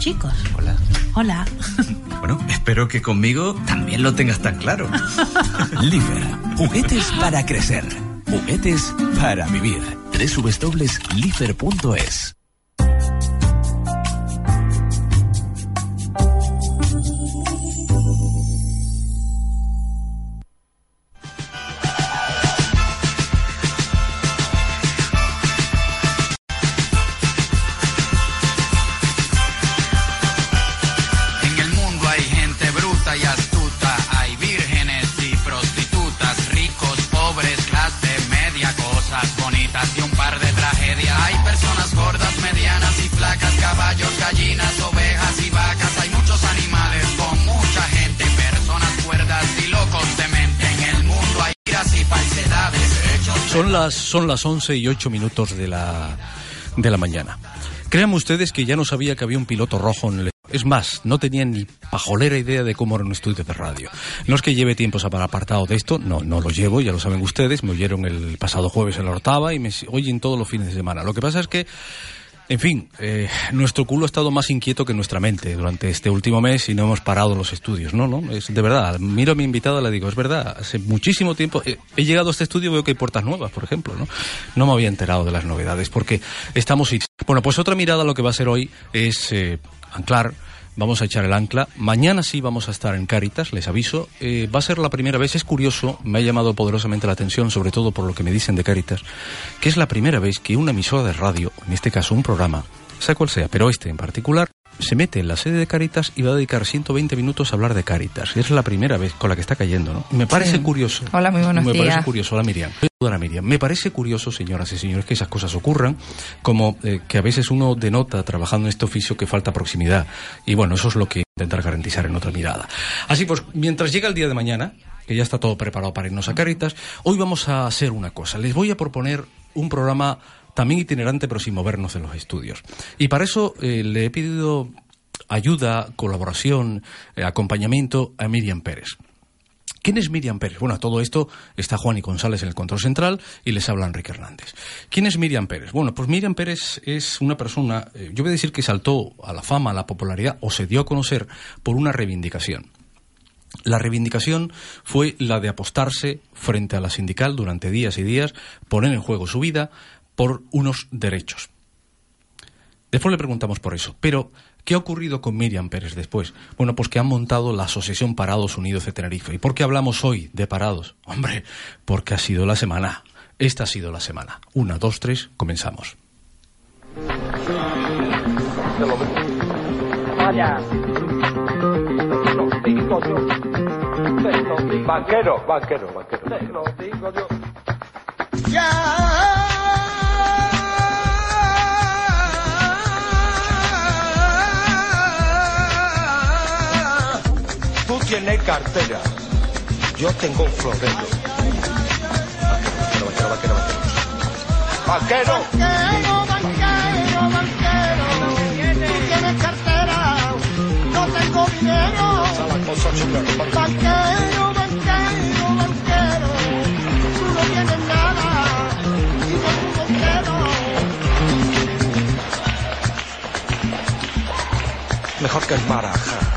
chicos. Hola. Hola. Bueno, espero que conmigo también lo tengas tan claro. Lifer, juguetes para crecer, juguetes para vivir. www.lifer.es son las 11 y 8 minutos de la, de la mañana. Créanme ustedes que ya no sabía que había un piloto rojo en el... Es más, no tenía ni pajolera idea de cómo era un estudio de radio. No es que lleve tiempos apartado de esto, no, no lo llevo, ya lo saben ustedes, me oyeron el pasado jueves en la Hortava y me oyen todos los fines de semana. Lo que pasa es que en fin, eh, nuestro culo ha estado más inquieto que nuestra mente durante este último mes y no hemos parado los estudios. No, no, es de verdad. Miro a mi invitada y le digo, es verdad, hace muchísimo tiempo eh, he llegado a este estudio y veo que hay puertas nuevas, por ejemplo, ¿no? No me había enterado de las novedades porque estamos... Bueno, pues otra mirada a lo que va a ser hoy es eh, anclar Vamos a echar el ancla. Mañana sí vamos a estar en Cáritas, les aviso. Eh, va a ser la primera vez, es curioso, me ha llamado poderosamente la atención, sobre todo por lo que me dicen de Cáritas, que es la primera vez que una emisora de radio, en este caso un programa, sea cual sea, pero este en particular, se mete en la sede de Caritas y va a dedicar 120 minutos a hablar de Caritas. Es la primera vez con la que está cayendo, ¿no? Me parece Sí. curioso. Hola, muy buenos Me días. parece curioso. Hola, Miriam. Voy a saludar a Miriam. Me parece curioso, señoras y señores, que esas cosas ocurran, como eh, que a veces uno denota trabajando en este oficio que falta proximidad. Y bueno, eso es lo que intentar garantizar en otra mirada. Así pues, mientras llega el día de mañana, que ya está todo preparado para irnos a Caritas, hoy vamos a hacer una cosa. Les voy a proponer un programa también itinerante, pero sin movernos de los estudios. Y para eso eh, le he pedido ayuda, colaboración, eh, acompañamiento a Miriam Pérez. ¿Quién es Miriam Pérez? Bueno, a todo esto está Juan y González en el control central y les habla Enrique Hernández. ¿Quién es Miriam Pérez? Bueno, pues Miriam Pérez es una persona, eh, yo voy a decir que saltó a la fama, a la popularidad o se dio a conocer por una reivindicación. La reivindicación fue la de apostarse frente a la sindical durante días y días, poner en juego su vida por unos derechos. Después le preguntamos por eso. Pero, ¿qué ha ocurrido con Miriam Pérez después? Bueno, pues que han montado la Asociación Parados Unidos de Tenerife. ¿Y por qué hablamos hoy de parados? Hombre, porque ha sido la semana. Esta ha sido la semana. Una, dos, tres, comenzamos. Vaya. Banquero, banquero, banquero. Te cartera. Yo tengo un florero. Banquero, banquero, banquero, banquero. Banquero. banquero, banquero. Tú tienes cartera, no tengo dinero. Banquero, banquero, banquero. Tú no tienes nada y yo tengo dinero. Mejor que el Maraja.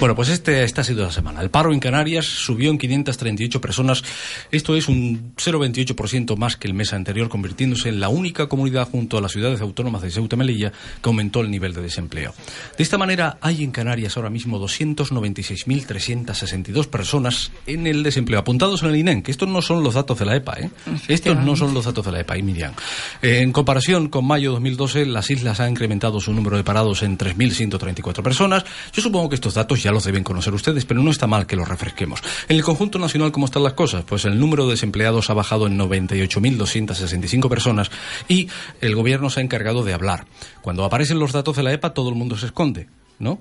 Bueno, pues este, esta ha sido la semana. El paro en Canarias subió en 538 personas. Esto es un 0,28% más que el mes anterior, convirtiéndose en la única comunidad junto a las ciudades autónomas de Ceuta y Melilla que aumentó el nivel de desempleo. De esta manera, hay en Canarias ahora mismo 296.362 personas en el desempleo, apuntados en el INEN, que estos no son los datos de la EPA, ¿eh? Estos no son los datos de la EPA, y Miriam. Eh, en comparación con mayo 2012, las islas han incrementado su número de parados en 3.134 personas. Yo supongo que estos datos ya los deben conocer ustedes, pero no está mal que los refresquemos. En el conjunto nacional, ¿cómo están las cosas? Pues el número de desempleados ha bajado en 98.265 personas y el gobierno se ha encargado de hablar. Cuando aparecen los datos de la EPA, todo el mundo se esconde. ¿no?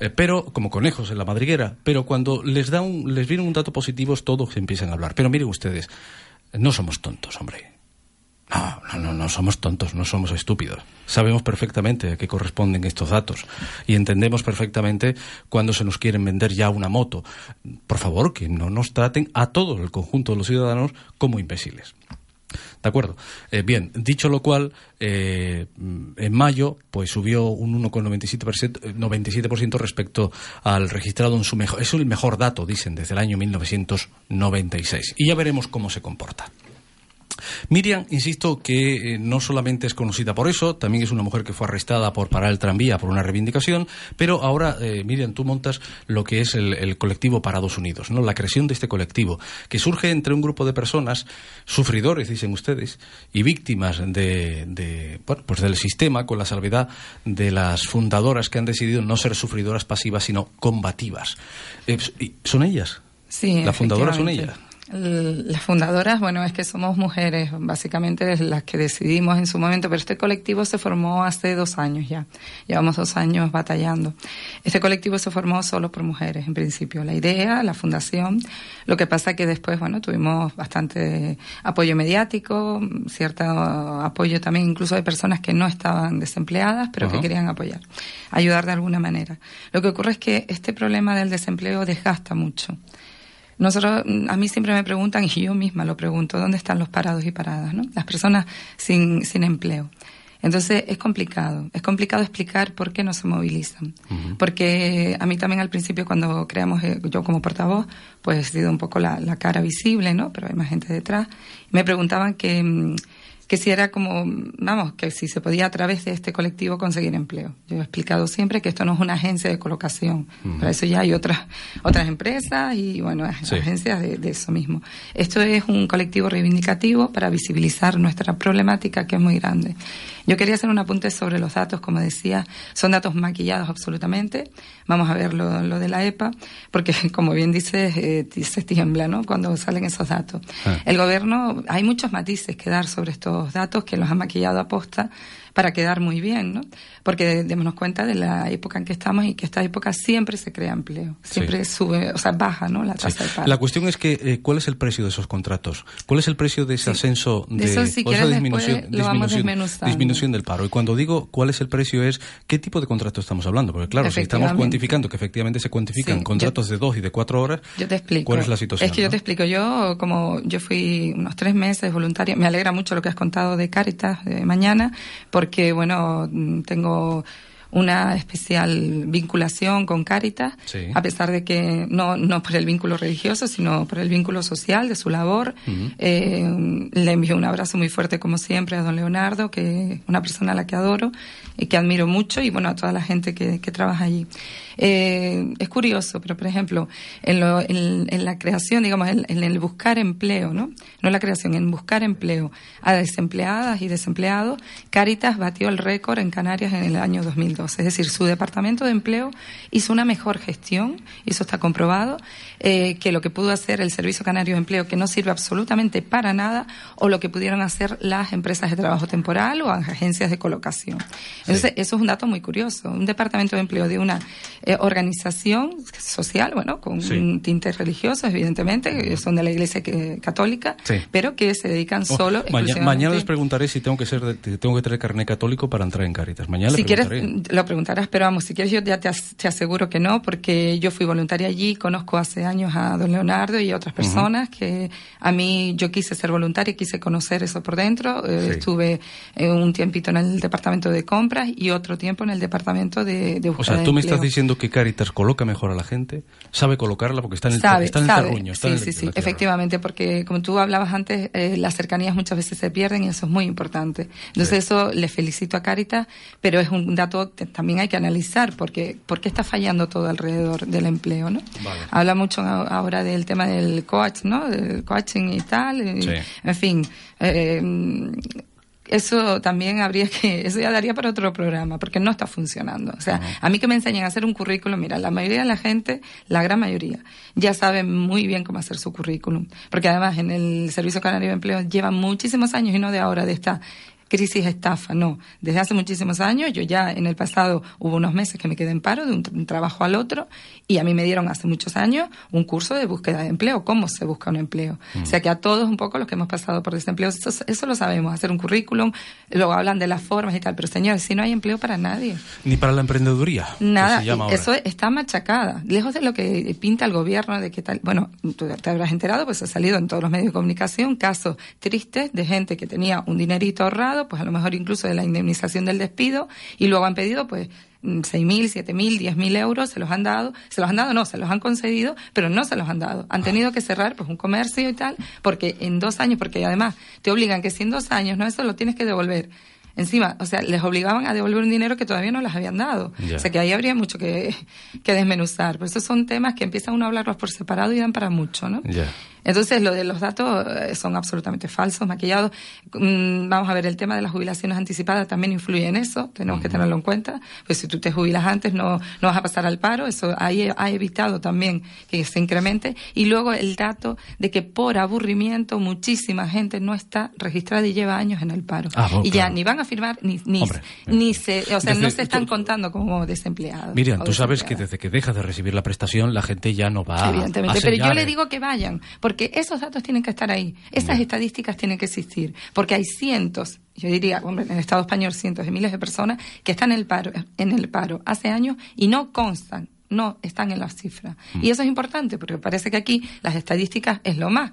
Eh, pero como conejos en la madriguera, pero cuando les da un, les viene un dato positivo todos empiezan a hablar. Pero miren ustedes, no somos tontos, hombre. No, no, no, no somos tontos, no somos estúpidos. Sabemos perfectamente a qué corresponden estos datos y entendemos perfectamente cuando se nos quieren vender ya una moto. Por favor, que no nos traten a todo el conjunto de los ciudadanos como imbéciles. ¿De acuerdo? Eh, bien, dicho lo cual, eh, en mayo pues subió un 1,97% eh, 97% respecto al registrado en su mejor. Es el mejor dato, dicen, desde el año 1996. Y ya veremos cómo se comporta. Miriam, insisto que eh, no solamente es conocida por eso, también es una mujer que fue arrestada por parar el tranvía por una reivindicación, pero ahora, eh, Miriam, tú montas lo que es el, el, colectivo Parados Unidos, ¿no? La creación de este colectivo, que surge entre un grupo de personas, sufridores, dicen ustedes, y víctimas de, de bueno, pues del sistema, con la salvedad de las fundadoras que han decidido no ser sufridoras pasivas, sino combativas. Eh, ¿Son ellas? Sí. ¿Las fundadoras son ellas? Las fundadoras, bueno, es que somos mujeres, básicamente las que decidimos en su momento, pero este colectivo se formó hace dos años ya. Llevamos dos años batallando. Este colectivo se formó solo por mujeres, en principio. La idea, la fundación. Lo que pasa que después, bueno, tuvimos bastante apoyo mediático, cierto apoyo también incluso de personas que no estaban desempleadas, pero uh -huh. que querían apoyar, ayudar de alguna manera. Lo que ocurre es que este problema del desempleo desgasta mucho. Nosotros, a mí siempre me preguntan, y yo misma lo pregunto, ¿dónde están los parados y paradas? ¿no? Las personas sin, sin empleo. Entonces es complicado, es complicado explicar por qué no se movilizan. Uh -huh. Porque a mí también al principio cuando creamos, eh, yo como portavoz, pues he sido un poco la, la, cara visible, ¿no? Pero hay más gente detrás. Me preguntaban que, que si era como, vamos, que si se podía a través de este colectivo conseguir empleo. Yo he explicado siempre que esto no es una agencia de colocación. Uh -huh. Para eso ya hay otras, otras empresas y, bueno, sí. agencias de, de, eso mismo. Esto es un colectivo reivindicativo para visibilizar nuestra problemática que es muy grande. Yo quería hacer un apunte sobre los datos, como decía, son datos maquillados absolutamente. Vamos a ver lo, lo de la EPA, porque como bien dices, eh, se tiembla, ¿no? Cuando salen esos datos. Ah. El gobierno, hay muchos matices que dar sobre estos datos que los ha maquillado a posta para quedar muy bien, ¿no? Porque démonos cuenta de la época en que estamos y que esta época siempre se crea empleo, siempre sí. sube, o sea, baja, ¿no? La tasa sí. de paro. La cuestión es que, eh, ¿cuál es el precio de esos contratos? ¿Cuál es el precio de ese sí. ascenso de, Eso, si o esa disminución, disminución, disminución, del paro? Y cuando digo cuál es el precio es, ¿qué tipo de contrato estamos hablando? Porque claro, si estamos cuantificando, que efectivamente se cuantifican contratos yo, de dos y de cuatro horas, yo te explico. ¿cuál es la situación? Es que ¿no? yo te explico, yo como yo fui unos tres meses voluntaria, me alegra mucho lo que has contado de Caritas de mañana, porque bueno, tengo una especial vinculación con Cáritas, sí. a pesar de que no, no por el vínculo religioso, sino por el vínculo social de su labor. Uh -huh. eh, le envío un abrazo muy fuerte, como siempre, a don Leonardo, que es una persona a la que adoro y que admiro mucho, y bueno, a toda la gente que, que trabaja allí. Eh, es curioso, pero por ejemplo, en, lo, en, en la creación, digamos, en, en, el buscar empleo, ¿no? No la creación, en buscar empleo a desempleadas y desempleados, Cáritas batió el récord en Canarias en el año 2012. Es decir, su departamento de empleo hizo una mejor gestión, y eso está comprobado, eh, que lo que pudo hacer el Servicio Canario de Empleo, que no sirve absolutamente para nada, o lo que pudieron hacer las empresas de trabajo temporal o agencias de colocación. Entonces, sí. eso es un dato muy curioso. Un departamento de empleo de una eh, organización social, bueno, con sí. un tinte religioso, evidentemente, son de la Iglesia que, Católica, sí. pero que se dedican oh, solo. Mañana, mañana les preguntaré si tengo que ser, de, tengo que tener carnet católico para entrar en Caritas. Mañana si quieres, preguntaré. lo preguntarás, pero vamos, si quieres yo ya te, te, aseguro que no, porque yo fui voluntaria allí, conozco hace años a don Leonardo y a otras personas uh -huh. que a mí yo quise ser voluntaria, quise conocer eso por dentro, eh, sí. estuve eh, un tiempito en el departamento de compras y otro tiempo en el departamento de, de O sea, tú me estás diciendo que Caritas coloca mejor a la gente, sabe colocarla porque está en el, sabe, está en el terruño. Está sí, en el, sí, sí, efectivamente, porque como tú hablabas antes, eh, las cercanías muchas veces se pierden y eso es muy importante. Entonces sí. eso le felicito a Caritas, pero es un dato que también hay que analizar porque, porque está fallando todo alrededor del empleo, ¿no? Vale. Habla mucho ahora del tema del coach, ¿no? Del coaching y tal, y, sí. en fin. Eh, eso también habría que, eso ya daría para otro programa, porque no está funcionando. O sea, uh -huh. a mí que me enseñan a hacer un currículum, mira, la mayoría de la gente, la gran mayoría, ya sabe muy bien cómo hacer su currículum. Porque además en el Servicio Canario de Empleo llevan muchísimos años y no de ahora, de esta crisis estafa, no. Desde hace muchísimos años, yo ya en el pasado hubo unos meses que me quedé en paro de un, un trabajo al otro y a mí me dieron hace muchos años un curso de búsqueda de empleo, cómo se busca un empleo. O sea que a todos un poco los que hemos pasado por desempleo, eso, eso lo sabemos, hacer un currículum, luego hablan de las formas y tal, pero señores, si no hay empleo para nadie. Ni para la emprendeduría. que Nada, eso está machacada. Lejos de lo que pinta el gobierno, de qué tal. Bueno, tú te habrás enterado, pues ha salido en todos los medios de comunicación casos tristes de gente que tenía un dinerito ahorrado, pues a lo mejor incluso de la indemnización del despido, y luego han pedido, pues, mm, seis mil, siete mil, diez mil euros, se los han dado, se los han dado, no, se los han concedido, pero no se los han dado. Han tenido que cerrar pues un comercio y tal, porque en dos años, porque además te obligan que si en dos años no eso lo tienes que devolver. Encima, o sea, les obligaban a devolver un dinero que todavía no les habían dado. Ya. O sea, que ahí habría mucho que, que desmenuzar. Por eso son temas que empiezan uno a hablarlos por separado y dan para mucho, ¿no? Ya. Entonces, lo de los datos eh, son absolutamente falsos, maquillados. Mm, vamos a ver, el tema de las jubilaciones anticipadas también influye en eso, tenemos que tenerlo en cuenta. Pues si tú te jubilas antes, no, no vas a pasar al paro, eso ahí ha evitado también que se incremente. Y luego el dato de que por aburrimiento muchísima gente no está registrada y lleva años en el paro. Ah, bueno, y ya ni van a firmar, ni, ni, Hombre, ni se, o sea, no se están tú- contando como desempleados. Miriam, tú sabes que desde que dejas de recibir la prestación, la gente ya no va a- Evidentemente, a pero yo le ¿eh? digo que vayan, porque esos datos tienen que estar ahí, esas estadísticas tienen que existir, porque hay cientos, yo diría, hombre, en el Estado español cientos de miles de personas que están en el paro, en el paro hace años y no constan, no están en las cifras. Mm. Y eso es importante, porque parece que aquí las estadísticas es lo más.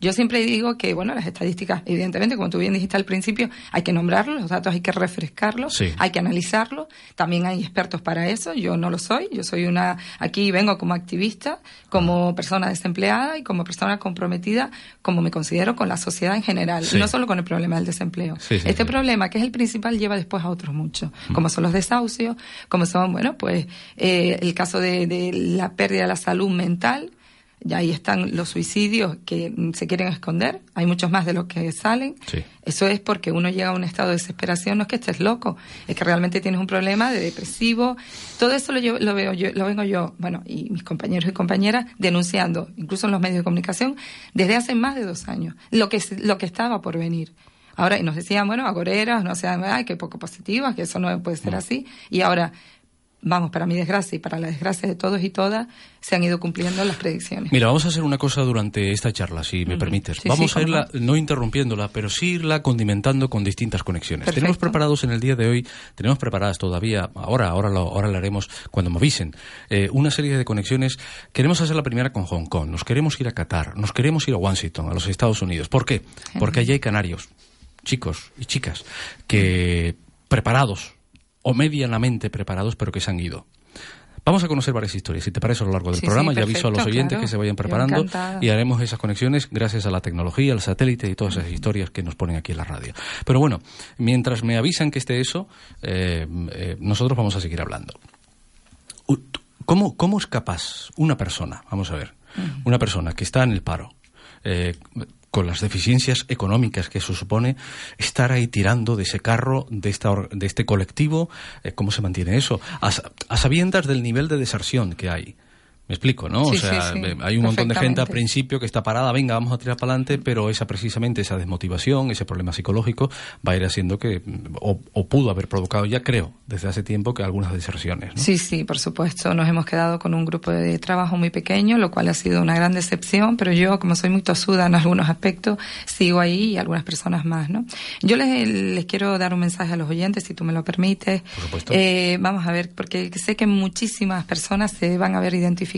Yo siempre digo que, bueno, las estadísticas, evidentemente, como tú bien dijiste al principio, hay que nombrarlos, los datos hay que refrescarlos, Sí. hay que analizarlos. También hay expertos para eso. Yo no lo soy. Yo soy una, aquí vengo como activista, como persona desempleada y como persona comprometida, como me considero con la sociedad en general. Sí. Y no solo con el problema del desempleo. Sí, este problema, que es el principal, lleva después a otros muchos, como son los desahucios, como son, bueno, pues, eh, el caso de, de la pérdida de la salud mental, y ahí están los suicidios que mm, se quieren esconder. Hay muchos más de los que salen. Sí. Eso es porque uno llega a un estado de desesperación. No es que estés loco, es que realmente tienes un problema de depresivo. Todo eso lo, llevo- lo veo yo, lo vengo yo, bueno, y mis compañeros y compañeras denunciando, incluso en los medios de comunicación, desde hace más de dos años. Lo que lo que estaba por venir. Ahora, y nos decían, bueno, agoreras, no sean, ay, que poco positivas, que eso no puede ser así. Y ahora, vamos, para mi desgracia y para la desgracia de todos y todas, se han ido cumpliendo las predicciones. Mira, vamos a hacer una cosa durante esta charla, si me permites. Sí, vamos sí, a irla, no interrumpiéndola, pero sí irla condimentando con distintas conexiones. Perfecto. Tenemos preparados en el día de hoy, tenemos preparadas todavía, ahora, ahora lo, ahora lo haremos cuando me avisen, eh, una serie de conexiones. Queremos hacer la primera con Hong Kong, nos queremos ir a Qatar, nos queremos ir a Washington, a los Estados Unidos. ¿Por qué? Porque allí hay canarios, chicos y chicas, que preparados, o medianamente preparados, pero que se han ido. Vamos a conocer varias historias, si te parece, a lo largo del Sí, programa. sí, ya aviso a los oyentes claro. que se vayan preparando y haremos esas conexiones gracias a la tecnología, al satélite y todas esas historias que nos ponen aquí en la radio. Pero bueno, mientras me avisan que esté eso, eh, eh, nosotros vamos a seguir hablando. ¿Cómo, ¿Cómo es capaz una persona, vamos a ver, una persona que está en el paro, eh, con las deficiencias económicas que eso supone, estar ahí tirando de ese carro, de, esta, de este colectivo, eh, ¿cómo se mantiene eso? A, a sabiendas del nivel de deserción que hay. Me explico, ¿no? Sí, o sea, sí, sí, hay un montón de gente al principio que está parada, venga, vamos a tirar para adelante, pero esa precisamente esa desmotivación, ese problema psicológico va a ir haciendo que, o, o pudo haber provocado ya, creo, desde hace tiempo que algunas deserciones. ¿no? Sí, sí, por supuesto. Nos hemos quedado con un grupo de trabajo muy pequeño, lo cual ha sido una gran decepción, pero yo, como soy muy tosuda en algunos aspectos, sigo ahí y algunas personas más, ¿no? Yo les, les quiero dar un mensaje a los oyentes, si tú me lo permites. Por supuesto. Eh, vamos a ver, porque sé que muchísimas personas se van a ver identificadas.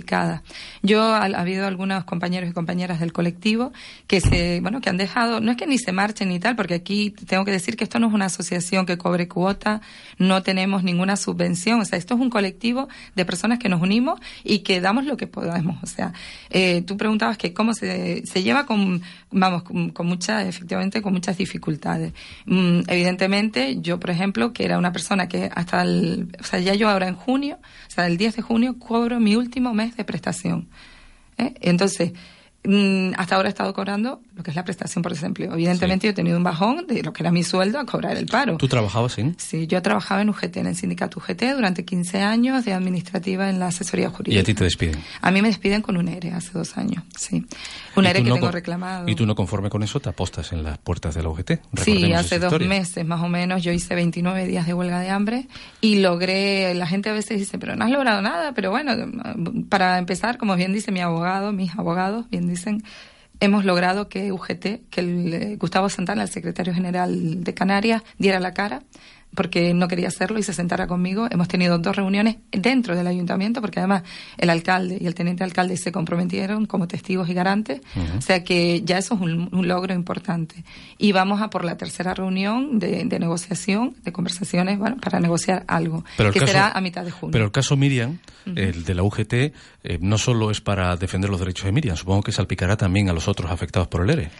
Yo, ha, ha habido algunos compañeros y compañeras del colectivo que se, bueno, que han dejado, no es que ni se marchen ni tal, porque aquí tengo que decir que esto no es una asociación que cobre cuota, no tenemos ninguna subvención, o sea, esto es un colectivo de personas que nos unimos y que damos lo que podamos, o sea, eh, tú preguntabas que cómo se, se lleva con, vamos, con, con muchas, efectivamente, con muchas dificultades. Mm, evidentemente, yo, por ejemplo, que era una persona que hasta el, o sea, ya yo ahora en junio, o sea, el 10 de junio cobro mi último mes de prestación. ¿eh? Entonces, hasta ahora he estado cobrando lo que es la prestación por desempleo. Evidentemente yo he tenido un bajón de lo que era mi sueldo a cobrar el paro. ¿Tú trabajabas en? Sí, yo he trabajado en UGT, en el sindicato UGT, durante 15 años de administrativa en la asesoría jurídica. ¿Y a ti te despiden? A mí me despiden con un ERE hace dos años, sí. Un ¿Y ERE que no tengo reclamado. ¿Y tú no conforme con eso te apostas en las puertas de la UGT? Sí, hace dos historia. meses más o menos yo hice 29 días de huelga de hambre y logré, la gente a veces dice, pero no has logrado nada, pero bueno, para empezar, como bien dice mi abogado, mis abogados, bien dicen, hemos logrado que UGT, que el, eh, Gustavo Santana, el secretario general de Canarias, diera la cara porque no quería hacerlo y se sentara conmigo. Hemos tenido dos reuniones dentro del ayuntamiento, porque además el alcalde y el teniente alcalde se comprometieron como testigos y garantes. O sea que ya eso es un, un logro importante. Y vamos a por la tercera reunión de, de negociación, de conversaciones, bueno, para negociar algo, Pero que caso- será a mitad de junio. Pero el caso Miriam, el de la UGT, eh, no solo es para defender los derechos de Miriam, supongo que salpicará también a los otros afectados por el ERE.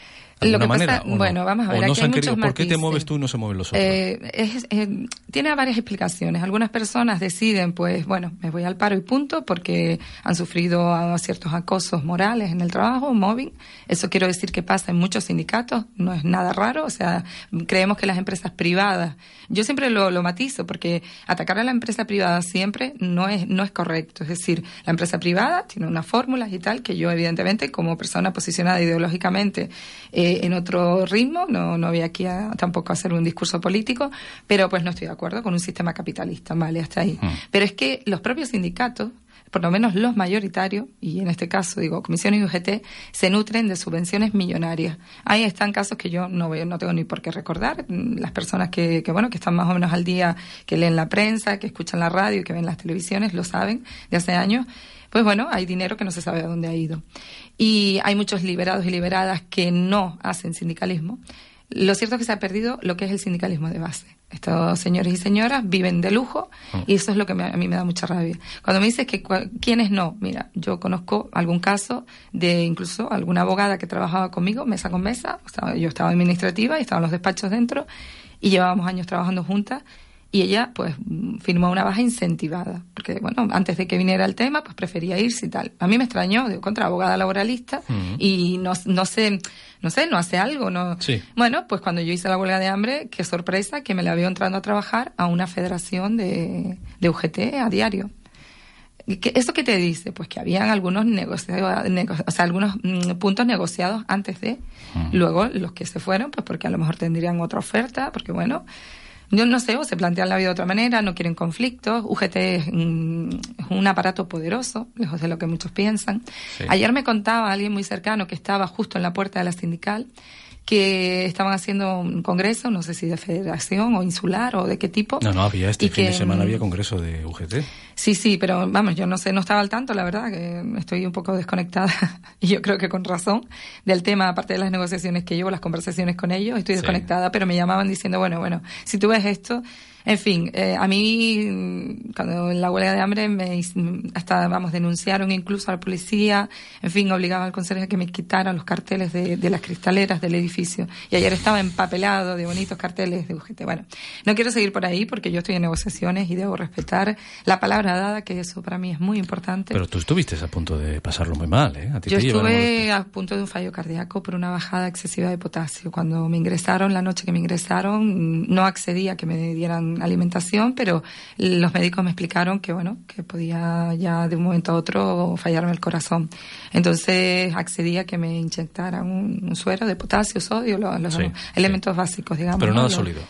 ¿De Lo que pasa- manera, ¿o no? bueno, vamos a ¿O ver, no aquí se hay muchos ¿Por qué te mueves tú y no se mueven los otros? Eh, es- eh, tiene varias explicaciones. Algunas personas deciden, pues, bueno, me voy al paro y punto, porque han sufrido a ciertos acosos morales en el trabajo, mobbing. Eso quiero decir que pasa en muchos sindicatos, no es nada raro. O sea, creemos que las empresas privadas, yo siempre lo, lo matizo, porque atacar a la empresa privada siempre no es, no es correcto. Es decir, la empresa privada tiene unas fórmulas y tal, que yo, evidentemente, como persona posicionada ideológicamente eh, en otro ritmo, no, no voy aquí a, tampoco a hacer un discurso político, pero pues no estoy de acuerdo con un sistema capitalista, vale, hasta ahí. Pero es que los propios sindicatos, por lo menos los mayoritarios, y en este caso digo comisiones y UGT, se nutren de subvenciones millonarias. Ahí están casos que yo no veo, no tengo ni por qué recordar. Mm, Las personas que, que, bueno, que están más o menos al día, que leen la prensa, que escuchan la radio y que ven las televisiones, lo saben de hace años. Pues bueno, hay dinero que no se sabe a dónde ha ido. Y hay muchos liberados y liberadas que no hacen sindicalismo. Lo cierto es que se ha perdido lo que es el sindicalismo de base. Estos señores y señoras viven de lujo y eso es lo que me- a mí me da mucha rabia. Cuando me dices que quiénes no, mira, yo conozco algún caso de incluso alguna abogada que trabajaba conmigo mesa con mesa, estaba- yo estaba administrativa y estaban los despachos dentro y llevábamos años trabajando juntas y ella pues mm, firmó una baja incentivada porque bueno antes de que viniera el tema pues prefería irse y tal a mí me extrañó digo contra abogada laboralista y no, no sé no sé no hace algo no Sí. bueno pues cuando yo hice la huelga de hambre qué sorpresa que me la veo entrando a trabajar a una federación de, de UGT a diario ¿Y qué- ¿Eso qué te dice? Pues que habían algunos negociados, o sea, algunos mm, puntos negociados antes de. Luego los que se fueron, pues porque a lo mejor tendrían otra oferta, porque bueno, yo no sé, o se plantean la vida de otra manera, no quieren conflictos. UGT es, mm, es un aparato poderoso, lejos de lo que muchos piensan. Sí. Ayer me contaba alguien muy cercano que estaba justo en la puerta de la sindical que estaban haciendo un congreso, no sé si de federación o insular o de qué tipo. No, no, había este y fin de semana mm, había congreso de UGT. Sí, sí, pero vamos, yo no sé, no estaba al tanto, la verdad, que estoy un poco desconectada, y yo creo que con razón, del tema, aparte de las negociaciones que llevo, las conversaciones con ellos, estoy Sí. desconectada, pero me llamaban diciendo, bueno, bueno, si tú ves esto, en fin, eh, a mí, mm, cuando en la huelga de hambre, me, hasta, vamos, denunciaron incluso a la policía, en fin, obligaban al consejo a que me quitaran los carteles de, de las cristaleras del edificio. Y ayer estaba empapelado de bonitos carteles de UGT. Bueno, no quiero seguir por ahí porque yo estoy en negociaciones y debo respetar la palabra dada, que eso para mí es muy importante. Pero tú estuviste a punto de pasarlo muy mal, ¿eh? A ti Yo te estuve a punto de un fallo cardíaco por una bajada excesiva de potasio. Cuando me ingresaron, la noche que me ingresaron, no accedí a que me dieran alimentación, pero los médicos me explicaron que, bueno, que podía ya de un momento a otro fallarme el corazón. Entonces accedí a que me inyectaran un, un suero de potasio, sodio, los, los Sí, elementos básicos, digamos. Pero ¿no? nada Los- sólido.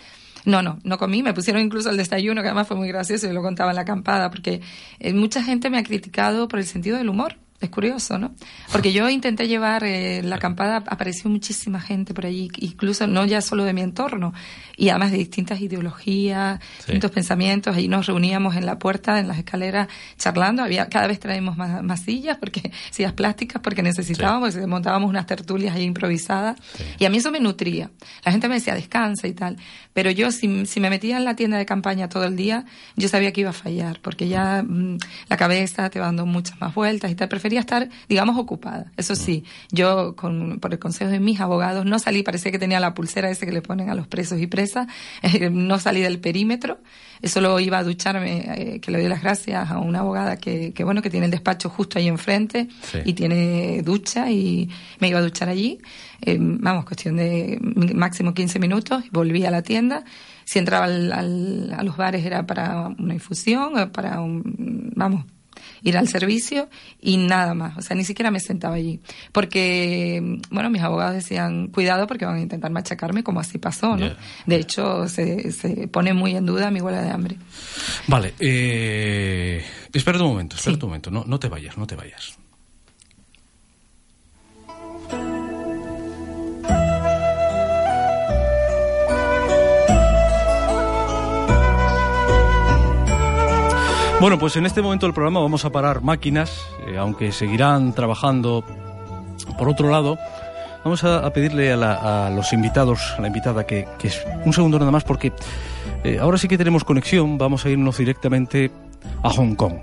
no, no, no comí. Me pusieron incluso el desayuno, que además fue muy gracioso y lo contaba en la acampada, porque eh, mucha gente me ha criticado por el sentido del humor. Es curioso, ¿no? Porque yo intenté llevar eh, la acampada, apareció muchísima gente por allí, incluso no ya solo de mi entorno, y además de distintas ideologías, distintos pensamientos. Ahí nos reuníamos en la puerta, en las escaleras, charlando. Había, cada vez traíamos más, más sillas, porque sillas plásticas, porque necesitábamos, montábamos unas tertulias ahí improvisadas. Y a mí eso me nutría. La gente me decía, descansa y tal. Pero yo, si, si me metía en la tienda de campaña todo el día, yo sabía que iba a fallar, porque ya mm, la cabeza te va dando muchas más vueltas y tal. Prefería quería estar, digamos, ocupada. Eso sí, yo, con, por el consejo de mis abogados, no salí, parecía que tenía la pulsera ese que le ponen a los presos y presas, eh, no salí del perímetro, solo iba a ducharme, eh, que le doy las gracias a una abogada que, que bueno, que tiene el despacho justo ahí enfrente Sí. y tiene ducha y me iba a duchar allí. Eh, vamos, cuestión de máximo 15 minutos, volví a la tienda. Si entraba al- al- a los bares era para una infusión, eh, para un, vamos, ir al servicio y nada más. O sea, ni siquiera me sentaba allí. Porque, bueno, mis abogados decían, cuidado porque van a intentar machacarme, como así pasó, ¿no? De hecho, se, se pone muy en duda mi huelga de hambre. Vale, eh, espera un momento, espera Sí. un momento, no, no te vayas, no te vayas. Bueno, pues en este momento del programa vamos a parar máquinas, eh, aunque seguirán trabajando por otro lado. Vamos a, pedirle a, la- a los invitados, a la invitada, que, es un segundo nada más, porque eh, ahora sí que tenemos conexión. Vamos a irnos directamente a Hong Kong.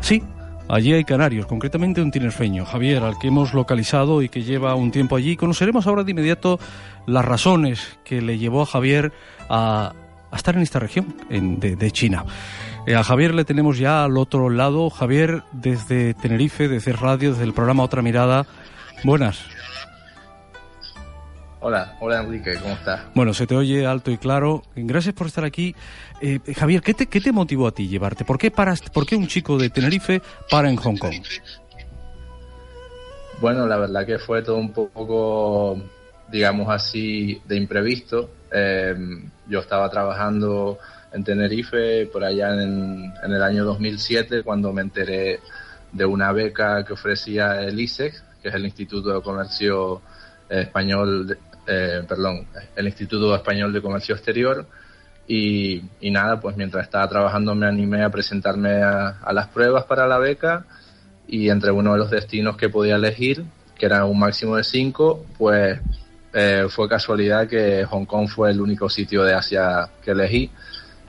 Sí, allí hay canarios, concretamente un tinerfeño, Javier, al que hemos localizado y que lleva un tiempo allí. Conoceremos ahora de inmediato las razones que le llevó a Javier a, a estar en esta región de China. Eh, a Javier le tenemos ya al otro lado. Javier, desde Tenerife, desde Radio, desde el programa Otra Mirada. Buenas. Hola, hola Enrique, ¿cómo estás? Bueno, se te oye alto y claro. Gracias por estar aquí. Eh, Javier, ¿qué te, ¿qué te motivó a ti llevarte? ¿Por qué, paras, ¿Por qué un chico de Tenerife para en Hong Kong? Bueno, la verdad que fue todo un poco, digamos así, de imprevisto. Eh, yo estaba trabajando en Tenerife por allá en, en el año 2007 cuando me enteré de una beca que ofrecía el ISEC, que es el Instituto de Comercio Español, de- eh, perdón, el Instituto Español de Comercio Exterior. Y, nada, pues mientras estaba trabajando me animé a presentarme a, a las pruebas para la beca y entre uno de los destinos que podía elegir, que era un máximo de cinco, pues eh, fue casualidad que Hong Kong fue el único sitio de Asia que elegí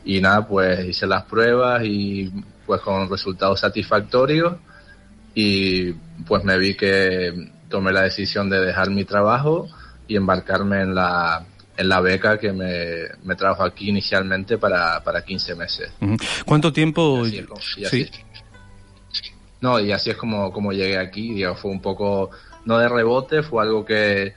y nada, pues hice las pruebas y pues con resultados satisfactorios y pues me vi que tomé la decisión de dejar mi trabajo y embarcarme en la, en la beca que me, me trajo aquí inicialmente para, para 15 meses. ¿Cuánto tiempo? Y así como- y así- Sí. No, y así es como, como llegué aquí, digo, fue un poco, no de rebote, fue algo que,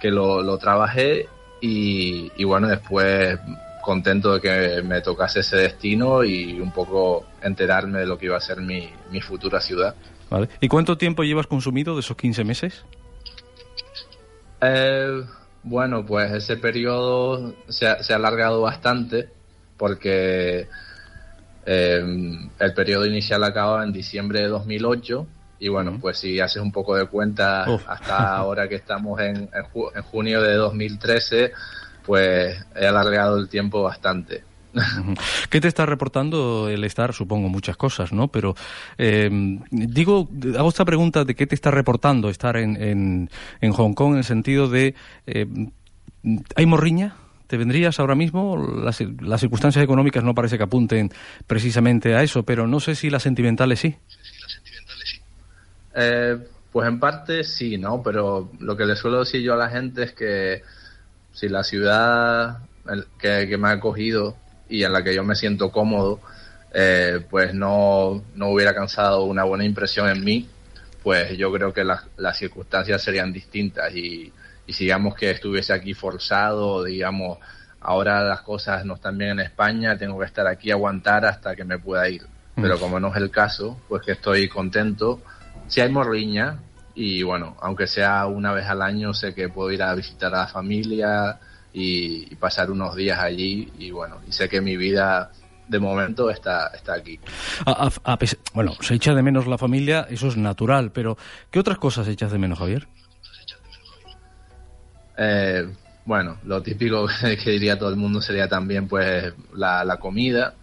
que lo, lo trabajé y, y bueno, después contento de que me tocase ese destino y un poco enterarme de lo que iba a ser mi, mi futura ciudad. Vale. ¿Y cuánto tiempo llevas consumido de esos 15 meses? Eh, bueno, pues ese periodo se ha, se ha alargado bastante porque eh, el periodo inicial acaba en diciembre de 2008 y bueno, pues si haces un poco de cuenta Uf. hasta ahora que estamos en, en ju- en junio de 2013, pues he alargado el tiempo bastante. ¿Qué te está reportando el estar? Supongo muchas cosas, ¿no? Pero eh, digo, hago esta pregunta de qué te está reportando estar en, en, en Hong Kong en el sentido de, eh, ¿hay morriña? ¿Te vendrías ahora mismo? Las, las circunstancias económicas no parece que apunten precisamente a eso, pero no sé si las sentimentales sí. Eh, pues en parte sí, ¿no? Pero lo que le suelo decir yo a la gente es que si la ciudad que, que me ha acogido y en la que yo me siento cómodo, eh, pues no, no hubiera causado una buena impresión en mí, pues yo creo que las, las circunstancias serían distintas y, y si digamos que estuviese aquí forzado, digamos, ahora las cosas no están bien en España, tengo que estar aquí aguantar hasta que me pueda ir. Pero como no es el caso, pues que estoy contento. Si hay morriña, y bueno, aunque sea una vez al año, sé que puedo ir a visitar a la familia y, y pasar unos días allí, y bueno, y sé que mi vida de momento está, está aquí. A- a- a pes- bueno, se echa de menos la familia, eso es natural, pero ¿qué otras cosas echas de menos, Javier? Eh, bueno, lo típico que diría todo el mundo sería también pues la, la comida,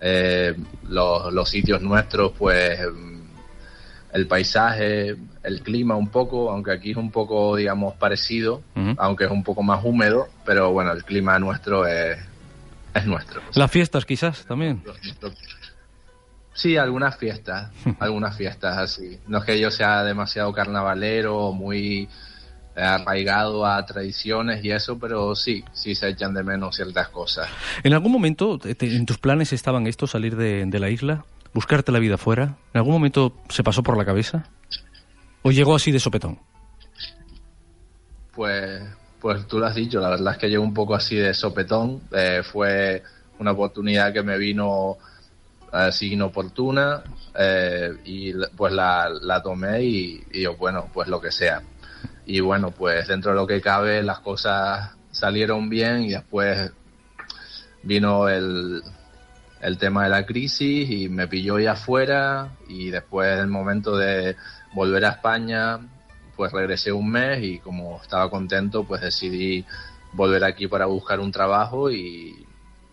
eh, los, los sitios nuestros, pues el paisaje, el clima un poco, aunque aquí es un poco, digamos, parecido, aunque es un poco más húmedo, pero bueno, el clima nuestro es, es nuestro. Las fiestas quizás también. Sí, algunas fiestas, algunas fiestas así. No es que yo sea demasiado carnavalero o muy eh, arraigado a tradiciones y eso, pero sí, sí se echan de menos ciertas cosas. ¿En algún momento te- en tus planes estaban esto, salir de, de la isla? ¿Buscarte la vida fuera? ¿En algún momento se pasó por la cabeza? ¿O llegó así de sopetón? Pues, pues tú lo has dicho, la verdad es que llegó un poco así de sopetón. Eh, fue una oportunidad que me vino así inoportuna eh, y pues la, la tomé y, y yo, bueno, pues lo que sea. Y bueno, pues dentro de lo que cabe las cosas salieron bien y después vino el, el tema de la crisis y me pilló ya afuera y después el momento de volver a España pues regresé un mes y como estaba contento pues decidí volver aquí para buscar un trabajo y,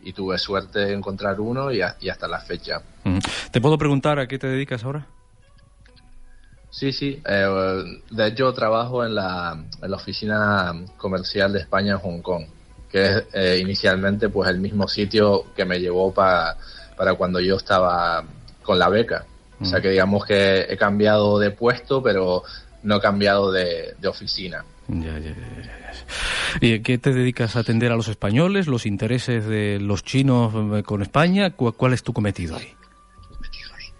y tuve suerte de encontrar uno y, a- y hasta la fecha. ¿Te puedo preguntar a qué te dedicas ahora? Sí, sí. eh, de hecho, trabajo en la, en la oficina comercial de España en Hong Kong, que es eh, inicialmente pues el mismo sitio que me llevó pa- para cuando yo estaba con la beca. O sea que digamos que he cambiado de puesto, pero no he cambiado de, de oficina. Ya, ya, ya. ¿Y qué te dedicas a atender a los españoles, los intereses de los chinos eh, con España? ¿Cu- ¿Cuál es tu cometido ahí?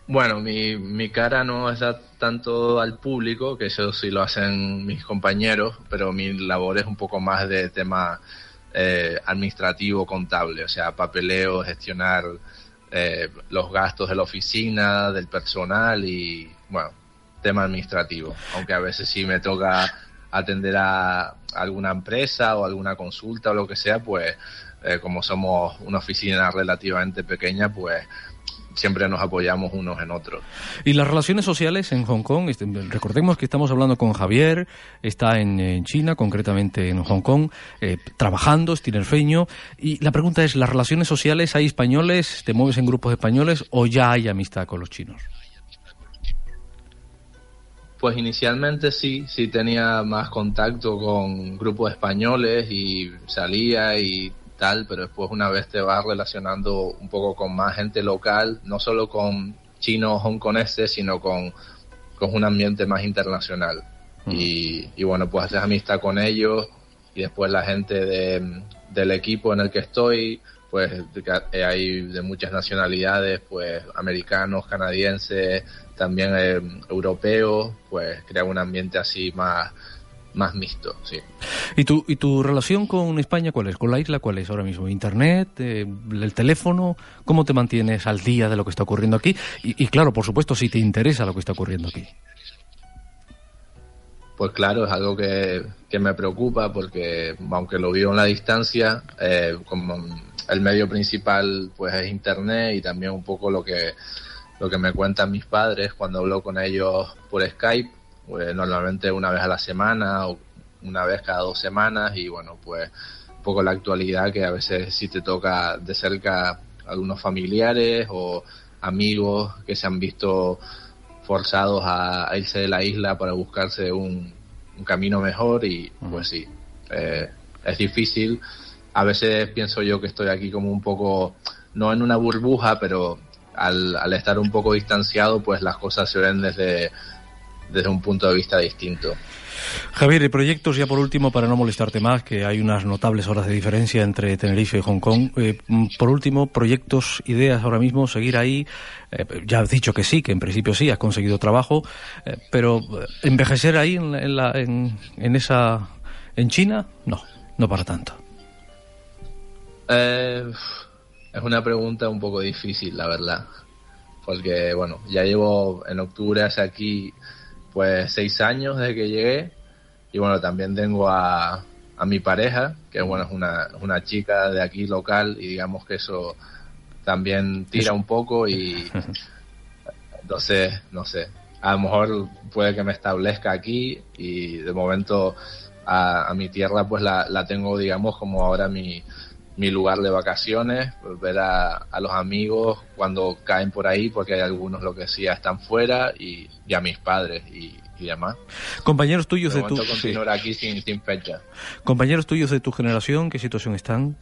Bueno, mi, mi cara no es tanto al público, que eso sí lo hacen mis compañeros, pero mi labor es un poco más de tema eh, administrativo, contable, o sea, papeleo, gestionar eh, los gastos de la oficina, del personal y, bueno, tema administrativo. Aunque a veces sí me toca atender a alguna empresa o alguna consulta o lo que sea, pues eh, como somos una oficina relativamente pequeña, pues siempre nos apoyamos unos en otros. Y las relaciones sociales en Hong Kong, este, recordemos que estamos hablando con Javier, está en, en China, concretamente en Hong Kong, eh, trabajando, es tinerfeño. Y la pregunta es, ¿las relaciones sociales hay españoles, te mueves en grupos españoles o ya hay amistad con los chinos? Pues inicialmente sí, sí tenía más contacto con grupos españoles y salía y tal, pero después una vez te vas relacionando un poco con más gente local, no solo con chinos hongkoneses, sino con, con un ambiente más internacional. Y, y bueno, pues haces amistad con ellos y después la gente de, del equipo en el que estoy, pues de- hay de muchas nacionalidades, pues americanos, canadienses, también eh, europeos, pues crea un ambiente así más, más mixto, sí. ¿Y tu, ¿Y tu relación con España cuál es? ¿Con la isla cuál es ahora mismo? ¿Internet? Eh, ¿El teléfono? ¿Cómo te mantienes al día de lo que está ocurriendo aquí? Y, y claro, por supuesto, si te interesa lo que está ocurriendo aquí. Pues claro, es algo que, que me preocupa porque aunque lo vivo en la distancia, eh, como el medio principal pues es internet y también un poco lo que lo que me cuentan mis padres cuando hablo con ellos por Skype, pues, normalmente una vez a la semana o una vez cada dos semanas y bueno, pues un poco la actualidad que a veces sí te toca de cerca algunos familiares o amigos que se han visto forzados a, a irse de la isla para buscarse un, un camino mejor y pues sí, eh, es difícil. A veces pienso yo que estoy aquí como un poco, no en una burbuja, pero al, al estar un poco distanciado, pues las cosas se ven desde, desde un punto de vista distinto. Javier, y proyectos ya por último, para no molestarte más, que hay unas notables horas de diferencia entre Tenerife y Hong Kong. Eh, mm, por último, proyectos, ideas ahora mismo, seguir ahí. Eh, ya has dicho que sí, que en principio sí, has conseguido trabajo, eh, pero envejecer ahí en, en, la- en, en esa, en China, no, no para tanto. Eh, es una pregunta un poco difícil, la verdad. Porque, bueno, ya llevo en octubre hacia aquí, pues, seis años desde que llegué. Y bueno, también tengo a, a mi pareja, que bueno, es una, una chica de aquí local, y digamos que eso también tira un poco y entonces, no sé, a lo mejor puede que me establezca aquí y de momento a, a mi tierra pues la, la tengo, digamos, como ahora mi, mi lugar de vacaciones, ver a, a los amigos cuando caen por ahí, porque hay algunos lo que ya están fuera y, y a mis padres y, y demás. Compañeros tuyos De de tu, sí. aquí sin, sin fecha. compañeros tuyos de tu generación, ¿qué situación están?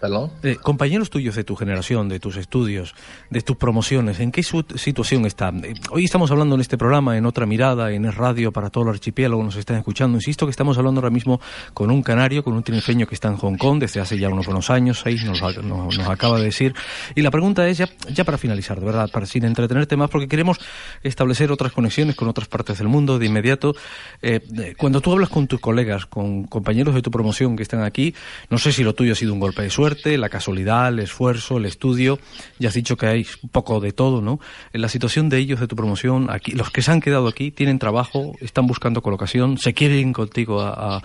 ¿Perdón? Eh, compañeros tuyos de tu generación, de tus estudios, de tus promociones, ¿en qué situación están? Eh, Hoy estamos hablando en este programa, en otra mirada, en Es Radio para todo el archipiélago, nos están escuchando. Insisto que estamos hablando ahora mismo con un canario, con un tinerfeño que está en Hong Kong desde hace ya unos buenos años, seis nos, nos- acaba de decir. Y la pregunta es, ya, ya para finalizar, de verdad, para sin entretenerte más, porque queremos establecer otras conexiones con otras partes del mundo de inmediato. Eh, cuando tú hablas con tus colegas, con compañeros de tu promoción que están aquí, no sé si lo tuyo ha sido un golpe de suerte, la casualidad, el esfuerzo, el estudio. Ya has dicho que hay un poco de todo, ¿no? En la situación de ellos, de tu promoción, aquí, los que se han quedado aquí, tienen trabajo, están buscando colocación, se quieren contigo a, a-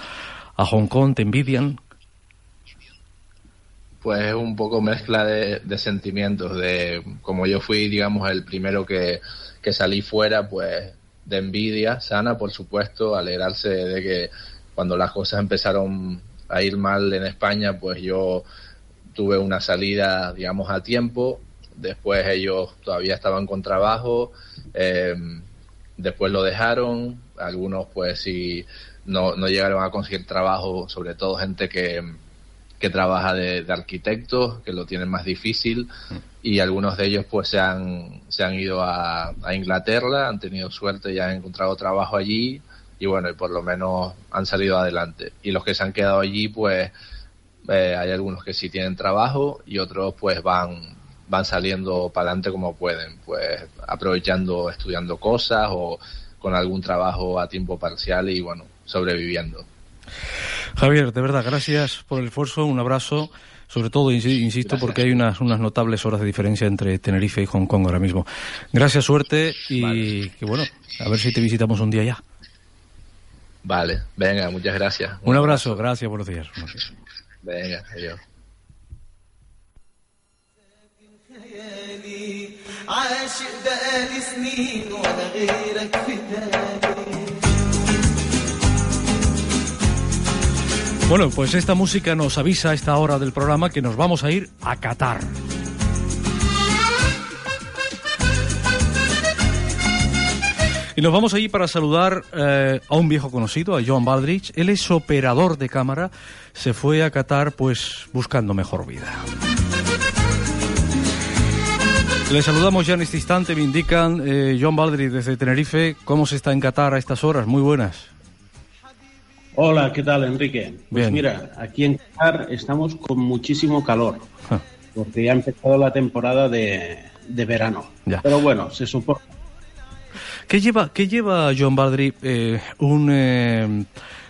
a Hong Kong, te envidian. Pues es un poco mezcla de, de sentimientos, de como yo fui, digamos, el primero que, que salí fuera, pues de envidia sana, por supuesto, alegrarse de que cuando las cosas empezaron a ir mal en España, pues yo tuve una salida, digamos, a tiempo, después ellos todavía estaban con trabajo, eh, después lo dejaron, algunos pues sí no, no llegaron a conseguir trabajo, sobre todo gente que, que trabaja de, de arquitectos, que lo tienen más difícil, y algunos de ellos pues se han, se han ido a, a Inglaterra, han tenido suerte y han encontrado trabajo allí, y bueno, y por lo menos han salido adelante. Y los que se han quedado allí, pues eh, hay algunos que sí tienen trabajo y otros pues van, van saliendo para adelante como pueden, pues aprovechando, estudiando cosas o con algún trabajo a tiempo parcial y bueno, sobreviviendo. Javier, de verdad, gracias por el esfuerzo, un abrazo. Sobre todo, insi- insisto, porque hay unas, unas notables horas de diferencia entre Tenerife y Hong Kong ahora mismo. Gracias, suerte y que bueno, a ver si te visitamos un día ya. Vale, venga, muchas gracias. Un abrazo, gracias, buenos días. Buenos días. Venga, adiós. خيالي عاشق بقالي سنين ولا غيرك في بالي Bueno, pues esta música nos avisa a esta hora del programa que nos vamos a ir a Qatar. Y nos vamos allí para saludar eh, a un viejo conocido, a Joan Baldrich. Él es operador de cámara. Se fue a Qatar pues buscando mejor vida. Le saludamos ya en este instante, me indican eh, Joan Baldrich desde Tenerife. ¿Cómo se está en Qatar a estas horas? Muy buenas. Hola, ¿qué tal, Enrique? Pues Bien. mira, aquí en Qatar estamos con muchísimo calor, Ja. porque ya ha empezado la temporada de, de verano. Ya. Pero bueno, se supone. ¿Qué lleva, qué lleva John Baldry, eh, un eh,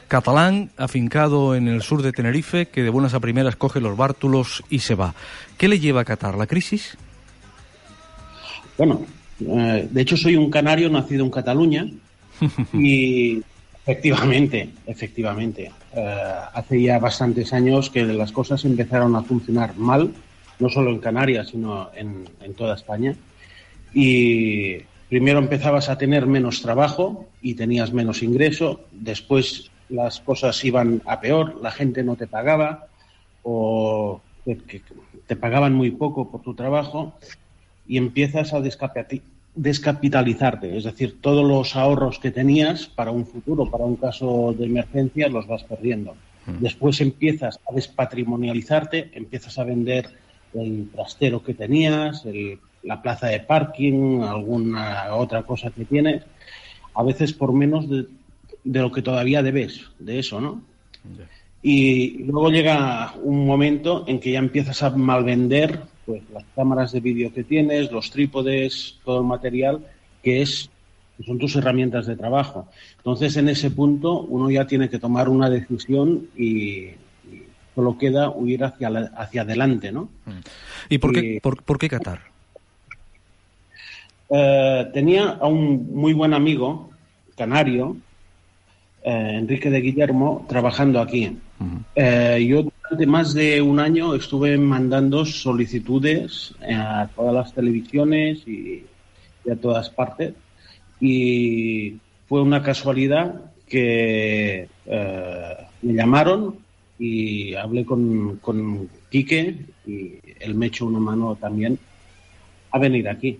catalán afincado en el sur de Tenerife que de buenas a primeras coge los bártulos y se va? ¿Qué le lleva a Qatar? ¿La crisis? Bueno, eh, de hecho soy un canario nacido en Cataluña y efectivamente, efectivamente, eh, hace ya bastantes años que las cosas empezaron a funcionar mal, no solo en Canarias, sino en, en toda España. Y primero empezabas a tener menos trabajo y tenías menos ingreso, después las cosas iban a peor, la gente no te pagaba o te, pagaban muy poco por tu trabajo y empiezas a descapitalizarte, es decir, todos los ahorros que tenías para un futuro, para un caso de emergencia, los vas perdiendo. Después empiezas a despatrimonializarte, empiezas a vender el trastero que tenías, el- la plaza de parking, alguna otra cosa que tienes, a veces por menos de, de lo que todavía debes de eso, ¿no? Y luego llega un momento en que ya empiezas a malvender pues, las cámaras de vídeo que tienes, los trípodes, todo el material que es que son tus herramientas de trabajo. Entonces, en ese punto, uno ya tiene que tomar una decisión y, y solo queda huir hacia, la- hacia adelante, ¿no? ¿Y por qué, Y- por, por qué Qatar? Eh, tenía a un muy buen amigo canario, eh, Enrique de Guillermo, trabajando aquí. Eh, yo durante más de un año estuve mandando solicitudes a todas las televisiones y, y a todas partes. Y fue una casualidad que eh, me llamaron y hablé con, con Quique y él me echó una mano también a venir aquí.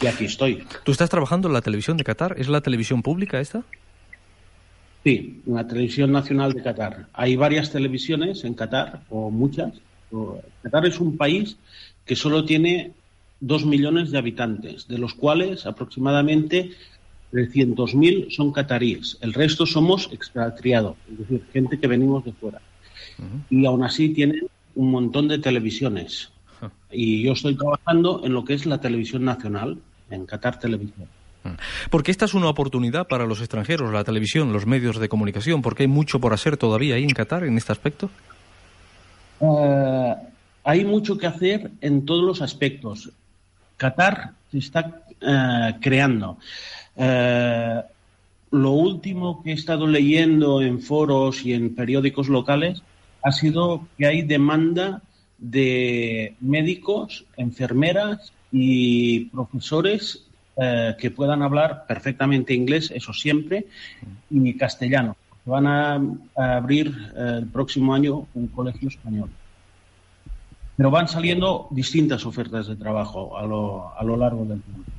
Y aquí estoy. ¿Tú estás trabajando en la televisión de Qatar? ¿Es la televisión pública esta? Sí, la televisión nacional de Qatar. Hay varias televisiones en Qatar, o muchas, Qatar es un país que solo tiene dos millones de habitantes, de los cuales aproximadamente 300.000 son cataríes. El resto somos expatriados, es decir, gente que venimos de fuera. Y aún así tienen un montón de televisiones. Y yo estoy trabajando en lo que es la televisión nacional, en Qatar Televisión. Porque esta es una oportunidad para los extranjeros, la televisión, los medios de comunicación, porque hay mucho por hacer todavía ahí en Qatar en este aspecto. Eh, hay mucho que hacer en todos los aspectos. Qatar se está eh, creando. Eh, lo último que he estado leyendo en foros y en periódicos locales ha sido que hay demanda de médicos, enfermeras y profesores eh, que puedan hablar perfectamente inglés, eso siempre, y castellano. Van a, a abrir eh, el próximo año un colegio español. Pero van saliendo distintas ofertas de trabajo a lo, a lo largo del tiempo.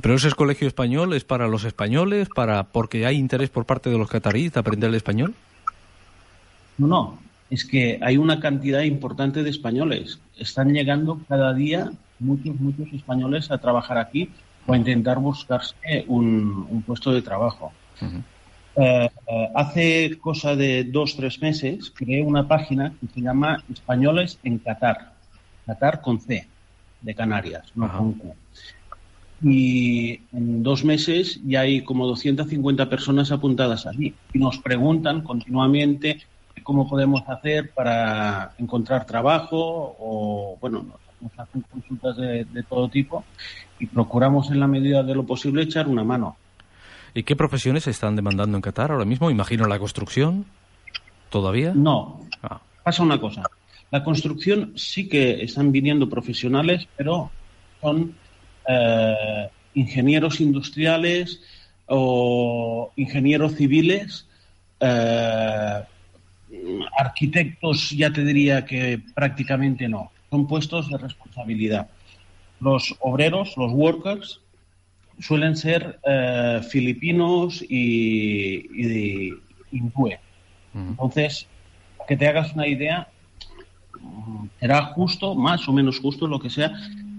Pero ese colegio español es para los españoles, para porque hay interés por parte de los cataríes de aprender el español. No, no, es que hay una cantidad importante de españoles. Están llegando cada día muchos, muchos españoles a trabajar aquí o a intentar buscarse un, un puesto de trabajo. Eh, eh, hace cosa de dos, tres meses creé una página que se llama Españoles en Qatar. Qatar con C, de Canarias, no con Q. Y en dos meses ya hay como 250 personas apuntadas allí. Y nos preguntan continuamente cómo podemos hacer para encontrar trabajo o, bueno, nos- hacen consultas de, de todo tipo y procuramos en la medida de lo posible echar una mano. ¿Y qué profesiones se están demandando en Qatar ahora mismo? Imagino la construcción. ¿Todavía? No, Ah, pasa una cosa. La construcción sí que están viniendo profesionales, pero son eh, ingenieros industriales o ingenieros civiles, eh, arquitectos ya te diría que prácticamente no. Son puestos de responsabilidad. Los obreros, los workers, suelen ser eh, filipinos y, y de hindúes. Entonces, para que te hagas una idea, mm, será justo, más o menos justo, lo que sea,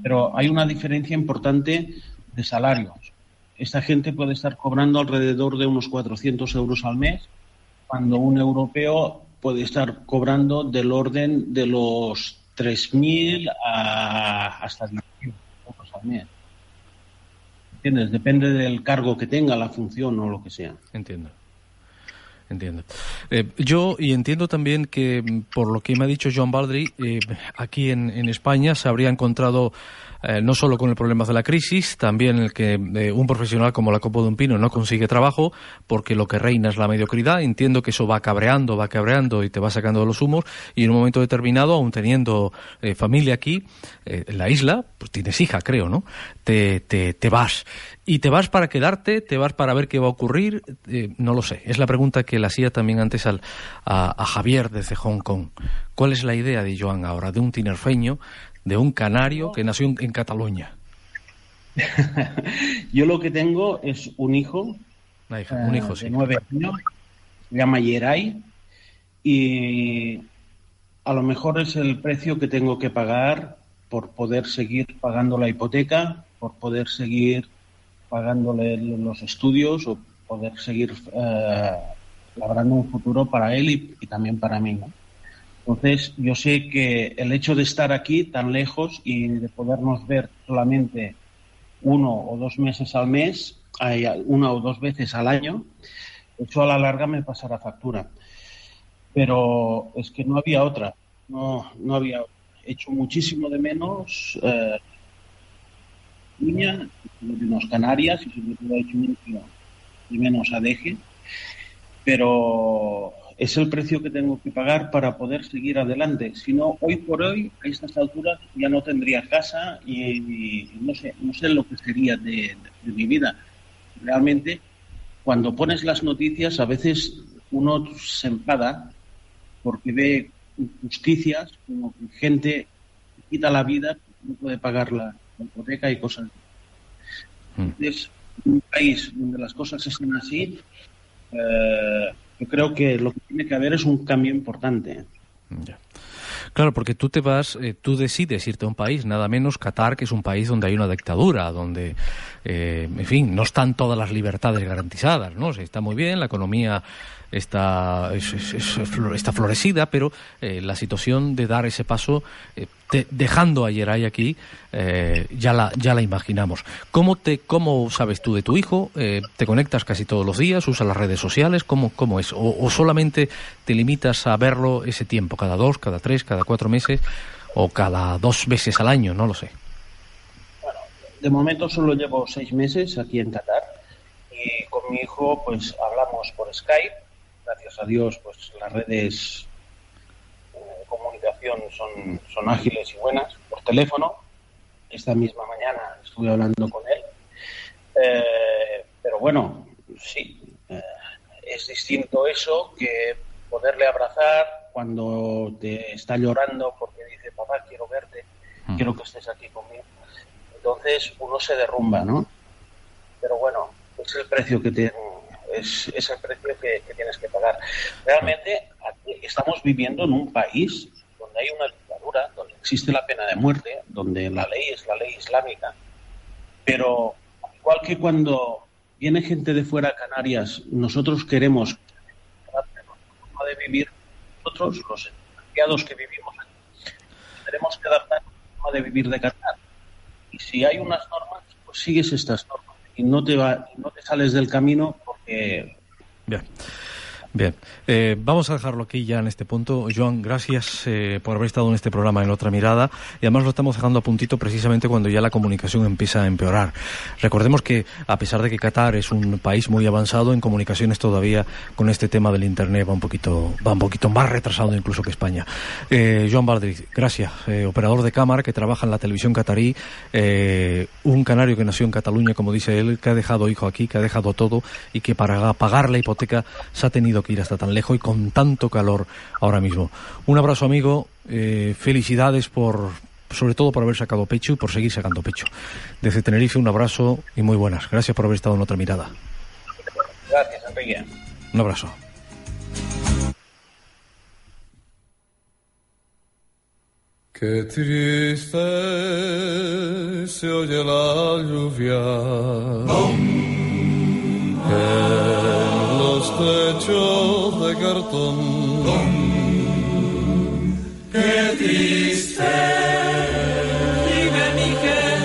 pero hay una diferencia importante de salarios. Esta gente puede estar cobrando alrededor de unos 400 euros al mes, cuando un europeo puede estar cobrando del orden de los 3.000 a hasta 10.000 euros al mes. ¿Entiendes? Depende del cargo que tenga, la función o lo que sea. entiendo. Entiendo. Eh, yo, y entiendo también que, mm, por lo que me ha dicho Joan Baldry, eh, aquí en, en España se habría encontrado eh, no solo con el problema de la crisis, también el que eh, un profesional como la Copa de un Pino no consigue trabajo porque lo que reina es la mediocridad. Entiendo que eso va cabreando, va cabreando y te va sacando de los humos y en un momento determinado, aún teniendo eh, familia aquí, eh, en la isla, pues tienes hija, creo, ¿no? Te, te, te vas. ¿Y te vas para quedarte? ¿Te vas para ver qué va a ocurrir? Eh, no lo sé. Es la pregunta que le hacía también antes al, a, a Javier desde Hong Kong. ¿Cuál es la idea de Joan ahora, de un tinerfeño, de un canario que nació en, en Cataluña? Yo lo que tengo es un hijo, hija, un eh, hijo, de sí. nueve años, se llama Yeray, y a lo mejor es el precio que tengo que pagar por poder seguir pagando la hipoteca, por poder seguir pagándole los estudios o poder seguir eh, labrando un futuro para él y, y también para mí. ¿no? Entonces, yo sé que el hecho de estar aquí tan lejos y de podernos ver solamente uno o dos meses al mes, una o dos veces al año, eso a la larga me pasará factura. Pero es que no había otra, no, no había hecho muchísimo de menos eh, Cataluña, menos Canarias y sobre todo mucho de menos Adeje, pero es el precio que tengo que pagar para poder seguir adelante. Si no, hoy por hoy, a estas alturas, ya no tendría casa y, y no sé, no sé lo que sería de, mi vida. Realmente, cuando pones las noticias, a veces uno se enfada porque ve injusticias, como que gente quita la vida, no puede pagar la hipoteca y cosas. Entonces, en un país donde las cosas están así, eh, yo creo que lo que tiene que haber es un cambio importante. Ya. Claro, porque tú te vas, eh, tú decides irte a un país, nada menos Qatar, que es un país donde hay una dictadura, donde, eh, en fin, no están todas las libertades garantizadas, ¿no? O sea, está muy bien, la economía está, es- es- es está florecida, pero eh, la situación de dar ese paso, te- dejando a Yeray aquí, eh, ya, la, ya la imaginamos. ¿Cómo, te, ¿Cómo sabes tú de tu hijo? Eh, ¿Te conectas casi todos los días? ¿Usas las redes sociales? ¿Cómo, cómo es? ¿O, solamente te limitas a verlo ese tiempo, cada dos, cada tres, cada cuatro meses o cada dos veces al año? No lo sé. De momento solo llevo seis meses aquí en Qatar y con mi hijo pues hablamos por Skype. Gracias a Dios pues las redes de comunicación son, son ágiles y buenas. Por teléfono, esta misma mañana estuve hablando con él. Eh, pero bueno, sí, eh, es distinto eso que poderle abrazar cuando te está llorando porque dice, papá, quiero verte, quiero que estés aquí conmigo. Entonces uno se derrumba, ¿no? Pero bueno, es el precio que te, es, es el precio que, tienes que pagar. Realmente aquí estamos viviendo en un país donde hay una dictadura, donde existe la pena de muerte, donde la ley es la ley islámica. Pero igual que cuando viene gente de fuera a Canarias, nosotros queremos forma de vivir, nosotros los expatriados que vivimos aquí, tenemos que adaptar la forma de vivir de Qatar. Y si hay unas normas, pues sigues estas normas y no te va, no te sales del camino porque Bien. Bien, Eh, vamos a dejarlo aquí ya en este punto. Joan, gracias eh, por haber estado en este programa en Otra Mirada. Y además lo estamos dejando a puntito precisamente cuando ya la comunicación empieza a empeorar. Recordemos que, a pesar de que Qatar es un país muy avanzado en comunicaciones todavía, con este tema del Internet va un poquito, va un poquito más retrasado incluso que España. Eh, Joan Baldriz, gracias. Eh, operador de cámara que trabaja en la televisión catarí, eh, un canario que nació en Cataluña, como dice él, que ha dejado hijo aquí, que ha dejado todo y que para pagar la hipoteca se ha tenido que ir hasta tan lejos y con tanto calor ahora mismo. Un abrazo amigo, eh, felicidades por sobre todo por haber sacado pecho y por seguir sacando pecho. Desde Tenerife un abrazo y muy buenas. Gracias por haber estado en otra mirada. gracias, Enrique. Un abrazo. Qué triste se oye la lluvia en los techos de cartón. Qué triste vive mi gente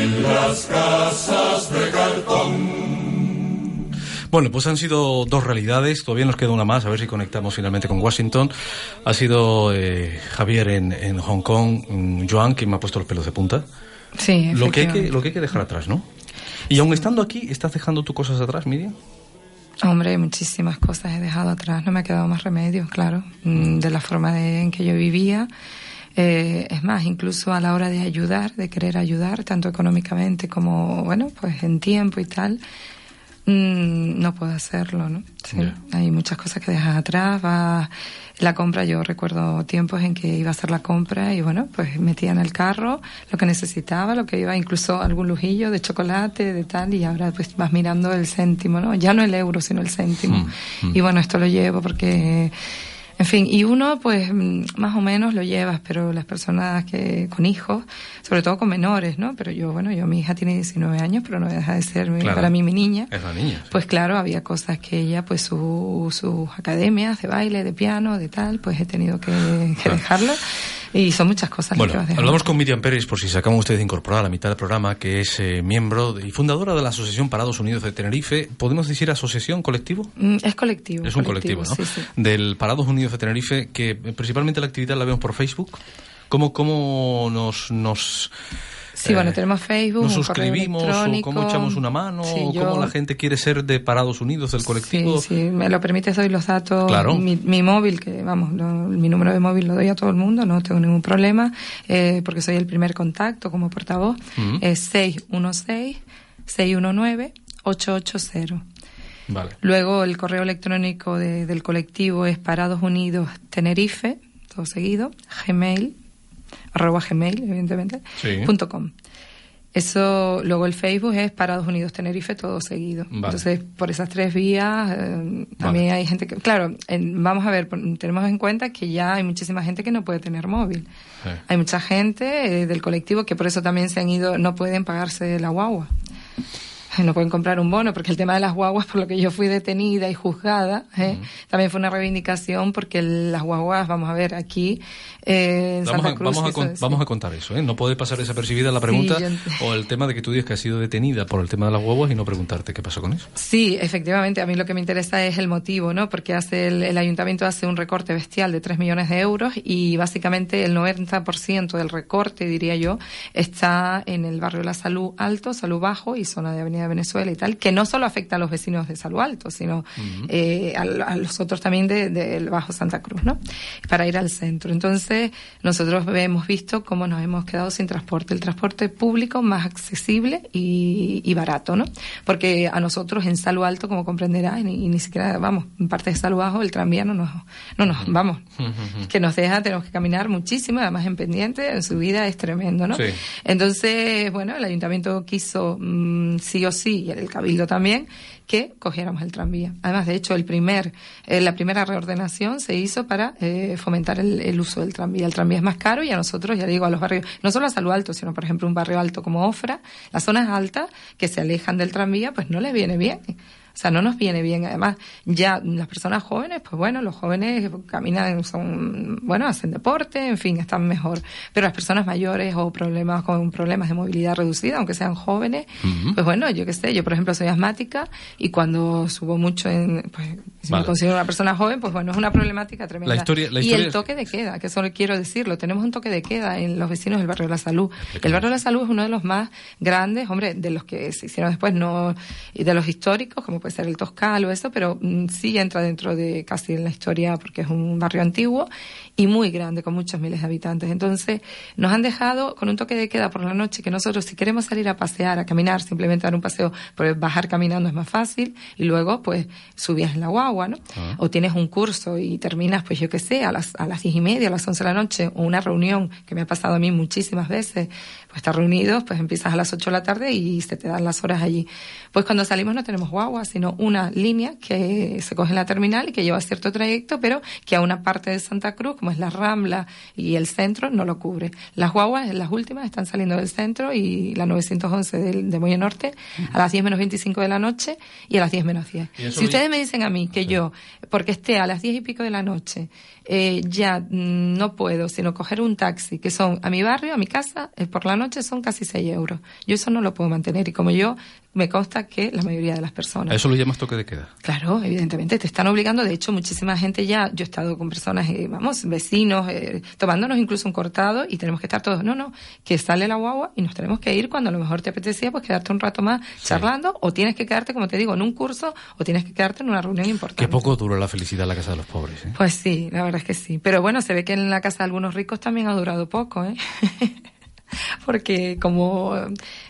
en las casas de cartón. Bueno, pues han sido dos realidades, todavía nos queda una más, a ver si conectamos finalmente con Washington. Ha sido eh, Javier en, en Hong Kong, mm, Joan, quien me ha puesto los pelos de punta. Sí, Lo que, hay que, lo que hay que dejar atrás, ¿no? Y aun estando aquí, ¿estás dejando tus cosas atrás, Miriam? Hombre, muchísimas cosas he dejado atrás, no me ha quedado más remedio, claro, mm, de la forma de- en que yo vivía. Eh, es más, incluso a la hora de ayudar, de querer ayudar, tanto económicamente como, bueno, pues en tiempo y tal, mm, no puedo hacerlo, ¿no? Sí, hay muchas cosas que dejas atrás, va la compra, yo recuerdo tiempos en que iba a hacer la compra y bueno, pues metía en el carro lo que necesitaba, lo que iba, incluso algún lujillo de chocolate, de tal, y ahora pues vas mirando el céntimo, ¿no? Ya no el euro, sino el céntimo. Y bueno, esto lo llevo porque, en fin, y uno pues mm, más o menos lo llevas, pero las personas que con hijos, sobre todo con menores, ¿no? Pero yo, bueno, yo mi hija tiene 19 años, pero no deja de ser mi- Claro. para mí mi niña. Es la niña. sí. Pues claro, había cosas que ella, pues su- sus academias de baile, de piano, de tal, pues he tenido que, que dejarla. Y son muchas cosas Bueno, que hablamos con Miriam Pérez, por si se acaban ustedes de incorporar a la mitad del programa, que es eh, miembro y fundadora de la Asociación Parados Unidos de Tenerife. ¿Podemos decir asociación, colectivo? Mm, Es colectivo. Es un colectivo, ¿no? Sí, sí. Del Parados Unidos de Tenerife, que eh, principalmente la actividad la vemos por Facebook. ¿Cómo, cómo nos... nos Sí, bueno, tenemos Facebook, nos suscribimos o cómo echamos una mano Sí, o yo- cómo la gente quiere ser de Parados Unidos del colectivo. Sí, sí, me lo permite, doy los datos. Claro. Mi, mi móvil, que vamos, lo- mi número de móvil lo doy a todo el mundo, no tengo ningún problema, eh, porque soy el primer contacto como portavoz. Ujú. Es 616-619-880. Vale. Luego el correo electrónico de- del colectivo es Parados Unidos Tenerife, todo seguido, gmail, arroba gmail, evidentemente, Sí. punto com. Eso, luego el Facebook es Parados Unidos Tenerife, todo seguido. Vale. Entonces, por esas tres vías, eh, también hay gente que, claro, en- vamos a ver, tenemos en cuenta que ya hay muchísima gente que no puede tener móvil. Sí. Hay mucha gente eh, del colectivo que por eso también se han ido, no pueden pagarse la guagua. No pueden comprar un bono, porque el tema de las guaguas, por lo que yo fui detenida y juzgada, ¿eh? también fue una reivindicación, porque el- las guaguas, vamos a ver, aquí eh, en Vamos Santa a, vamos, a con- vamos a contar eso, ¿eh? No puede pasar desapercibida la pregunta yo o el tema de que tú dices que has sido detenida por el tema de las huevos y no preguntarte qué pasó con eso. Sí, efectivamente. A mí lo que me interesa es el motivo, ¿no? Porque hace el, el ayuntamiento hace un recorte bestial de 3 millones de euros y básicamente el 90% del recorte, diría yo, está en el barrio la Salud Alto, Salud Bajo y zona de Avenida Venezuela y tal, que no solo afecta a los vecinos de Salud Alto, sino eh, a, a los otros también de- del Bajo Santa Cruz, ¿no? Para ir al centro. Entonces, nosotros hemos visto cómo nos hemos quedado sin transporte. El transporte público más accesible y, y barato, ¿no? Porque a nosotros en Salud Alto, como comprenderás, y ni, y ni siquiera, vamos, en parte de Salud Bajo, el tranvía no nos, no nos, vamos, que nos deja, tenemos que caminar muchísimo, además en pendiente, en subida es tremendo, ¿no? Sí. Entonces, bueno, el ayuntamiento quiso mm, sí o sí, y el cabildo también, que cogiéramos el tranvía. Además, de hecho, el primer, eh, la primera reordenación se hizo para eh, fomentar el, el uso del tranvía. El tranvía es más caro y a nosotros, ya digo, a los barrios, no solo a Salud Alto, sino por ejemplo un barrio alto como Ofra, las zonas altas que se alejan del tranvía, pues no les viene bien. O sea, no nos viene bien. Además, ya las personas jóvenes, pues bueno, los jóvenes caminan, son, bueno, hacen deporte, en fin, están mejor. Pero las personas mayores o problemas con problemas de movilidad reducida, aunque sean jóvenes, pues bueno, yo qué sé, yo por ejemplo soy asmática y cuando subo mucho en, pues, si Vale. me considero una persona joven, pues bueno, es una problemática tremenda. La historia- la y el toque de queda, que eso quiero decirlo, tenemos un toque de queda en los vecinos del barrio de la salud. El barrio de la salud es uno de los más grandes, hombre, de los que se hicieron después, no, y de los históricos, como puede ser el Toscal o eso, pero mm, sí entra dentro de casi en la historia porque es un barrio antiguo y muy grande, con muchos miles de habitantes. Entonces, nos han dejado con un toque de queda por la noche que nosotros, si queremos salir a pasear, a caminar, simplemente dar un paseo, pues bajar caminando es más fácil y luego, pues, subías en la guagua, ¿no? Ah. O tienes un curso y terminas, pues yo qué sé, a las, a las diez y media, a las once de la noche, o una reunión que me ha pasado a mí muchísimas veces, pues estar reunidos, pues empiezas a las ocho de la tarde y se te dan las horas allí. Pues cuando salimos no tenemos guagua, sino una línea que se coge en la terminal y que lleva cierto trayecto, pero que a una parte de Santa Cruz, como es la Rambla y el centro, no lo cubre. Las guaguas, las últimas, están saliendo del centro y la 911 del, de Molle Norte a las 10 menos 25 de la noche y a las 10 menos 10. Y eso Si ustedes me dicen a mí que yo, porque esté a las 10 y pico de la noche, eh, ya no puedo sino coger un taxi, que son a mi barrio, a mi casa, eh, por la noche son casi 6 euros. Yo eso no lo puedo mantener y como yo, me consta que la mayoría de las personas. A eso lo llamas toque de queda. Claro, evidentemente te están obligando. De hecho, muchísima gente ya, yo he estado con personas, eh, vamos, vecinos, eh, tomándonos incluso un cortado y tenemos que estar todos, no, no, que sale la guagua y nos tenemos que ir cuando a lo mejor te apetecía, pues quedarte un rato más charlando o tienes que quedarte, como te digo, en un curso o tienes que quedarte en una reunión importante. Qué poco dura la felicidad en la casa de los pobres. ¿eh? Pues sí, la verdad es que sí. Pero bueno, se ve que en la casa de algunos ricos también ha durado poco, ¿eh? Porque como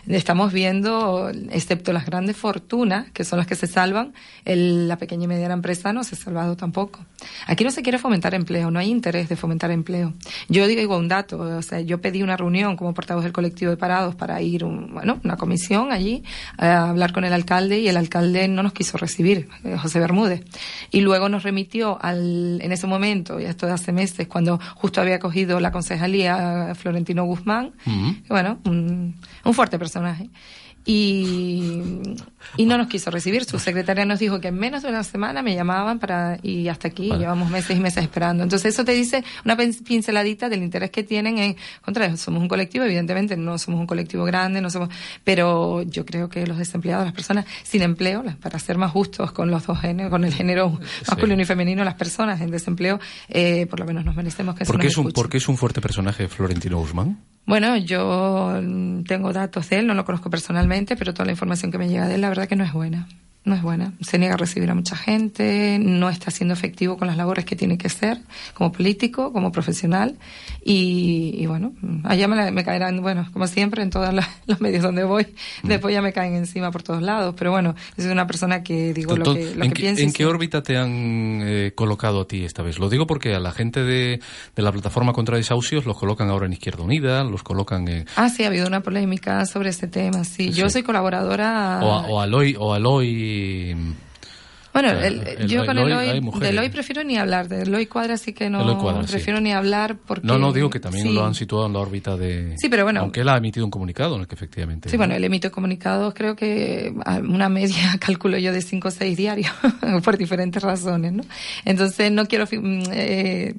estamos viendo, excepto las grandes fortunas, que son las que se salvan, el- la pequeña y mediana empresa no se ha salvado tampoco. Aquí no se quiere fomentar empleo, no hay interés de fomentar empleo. Yo digo un dato, o sea, yo pedí una reunión como portavoz del colectivo de parados para ir, un- bueno, una comisión allí, a hablar con el alcalde y el alcalde no nos quiso recibir, eh, José Bermúdez. Y luego nos remitió al, en ese momento, ya esto de hace meses, cuando justo había cogido la concejalía a Florentino Guzmán, bueno, un, un fuerte personaje. Y, y no nos quiso recibir. Su secretaria nos dijo que en menos de una semana me llamaban para y hasta aquí Vale. llevamos meses y meses esperando. Entonces eso te dice una pin- pinceladita del interés que tienen en contra. Somos un colectivo, evidentemente no somos un colectivo grande, no somos, pero yo creo que los desempleados, las personas sin empleo, para ser más justos con los dos géneros, con el género masculino y femenino, las personas en desempleo, eh, por lo menos nos merecemos que ¿Por qué, es un, escuche. por qué es un fuerte personaje Florentino Guzmán? Bueno, yo mm, tengo datos de él, no lo conozco personalmente, pero toda la información que me llega de él, la verdad que no es buena. No es buena. Se niega a recibir a mucha gente, no está siendo efectivo con las labores que tiene que ser como político, como profesional. Y, y bueno, allá me, la- me caerán, bueno, como siempre, en todos los medios donde voy. Mm. Después ya me caen encima por todos lados. Pero bueno, soy una persona que digo lo que, lo ¿En, que pienso. en qué órbita te han eh, colocado a ti esta vez? Lo digo porque a la gente de, de la plataforma contra desahucios los colocan ahora en Izquierda Unida, los colocan en, Ah, sí, ha habido una polémica sobre este tema, sí. Yo soy colaboradora... o, a- o Aloy, o Aloy Bueno, Claro, el- el- yo con Eloy, Eloy, hay mujeres. de Eloy prefiero ni hablar, de Eloy Cuadra sí que no sí. prefiero ni hablar porque... No, no, digo que también sí. lo han situado en la órbita de... Sí, pero bueno. Aunque él ha emitido un comunicado en el que efectivamente... Sí, bueno, él emite comunicados, creo que una media, calculo yo, de cinco o seis diarios, por diferentes razones, ¿no? Entonces, no quiero, mm, eh,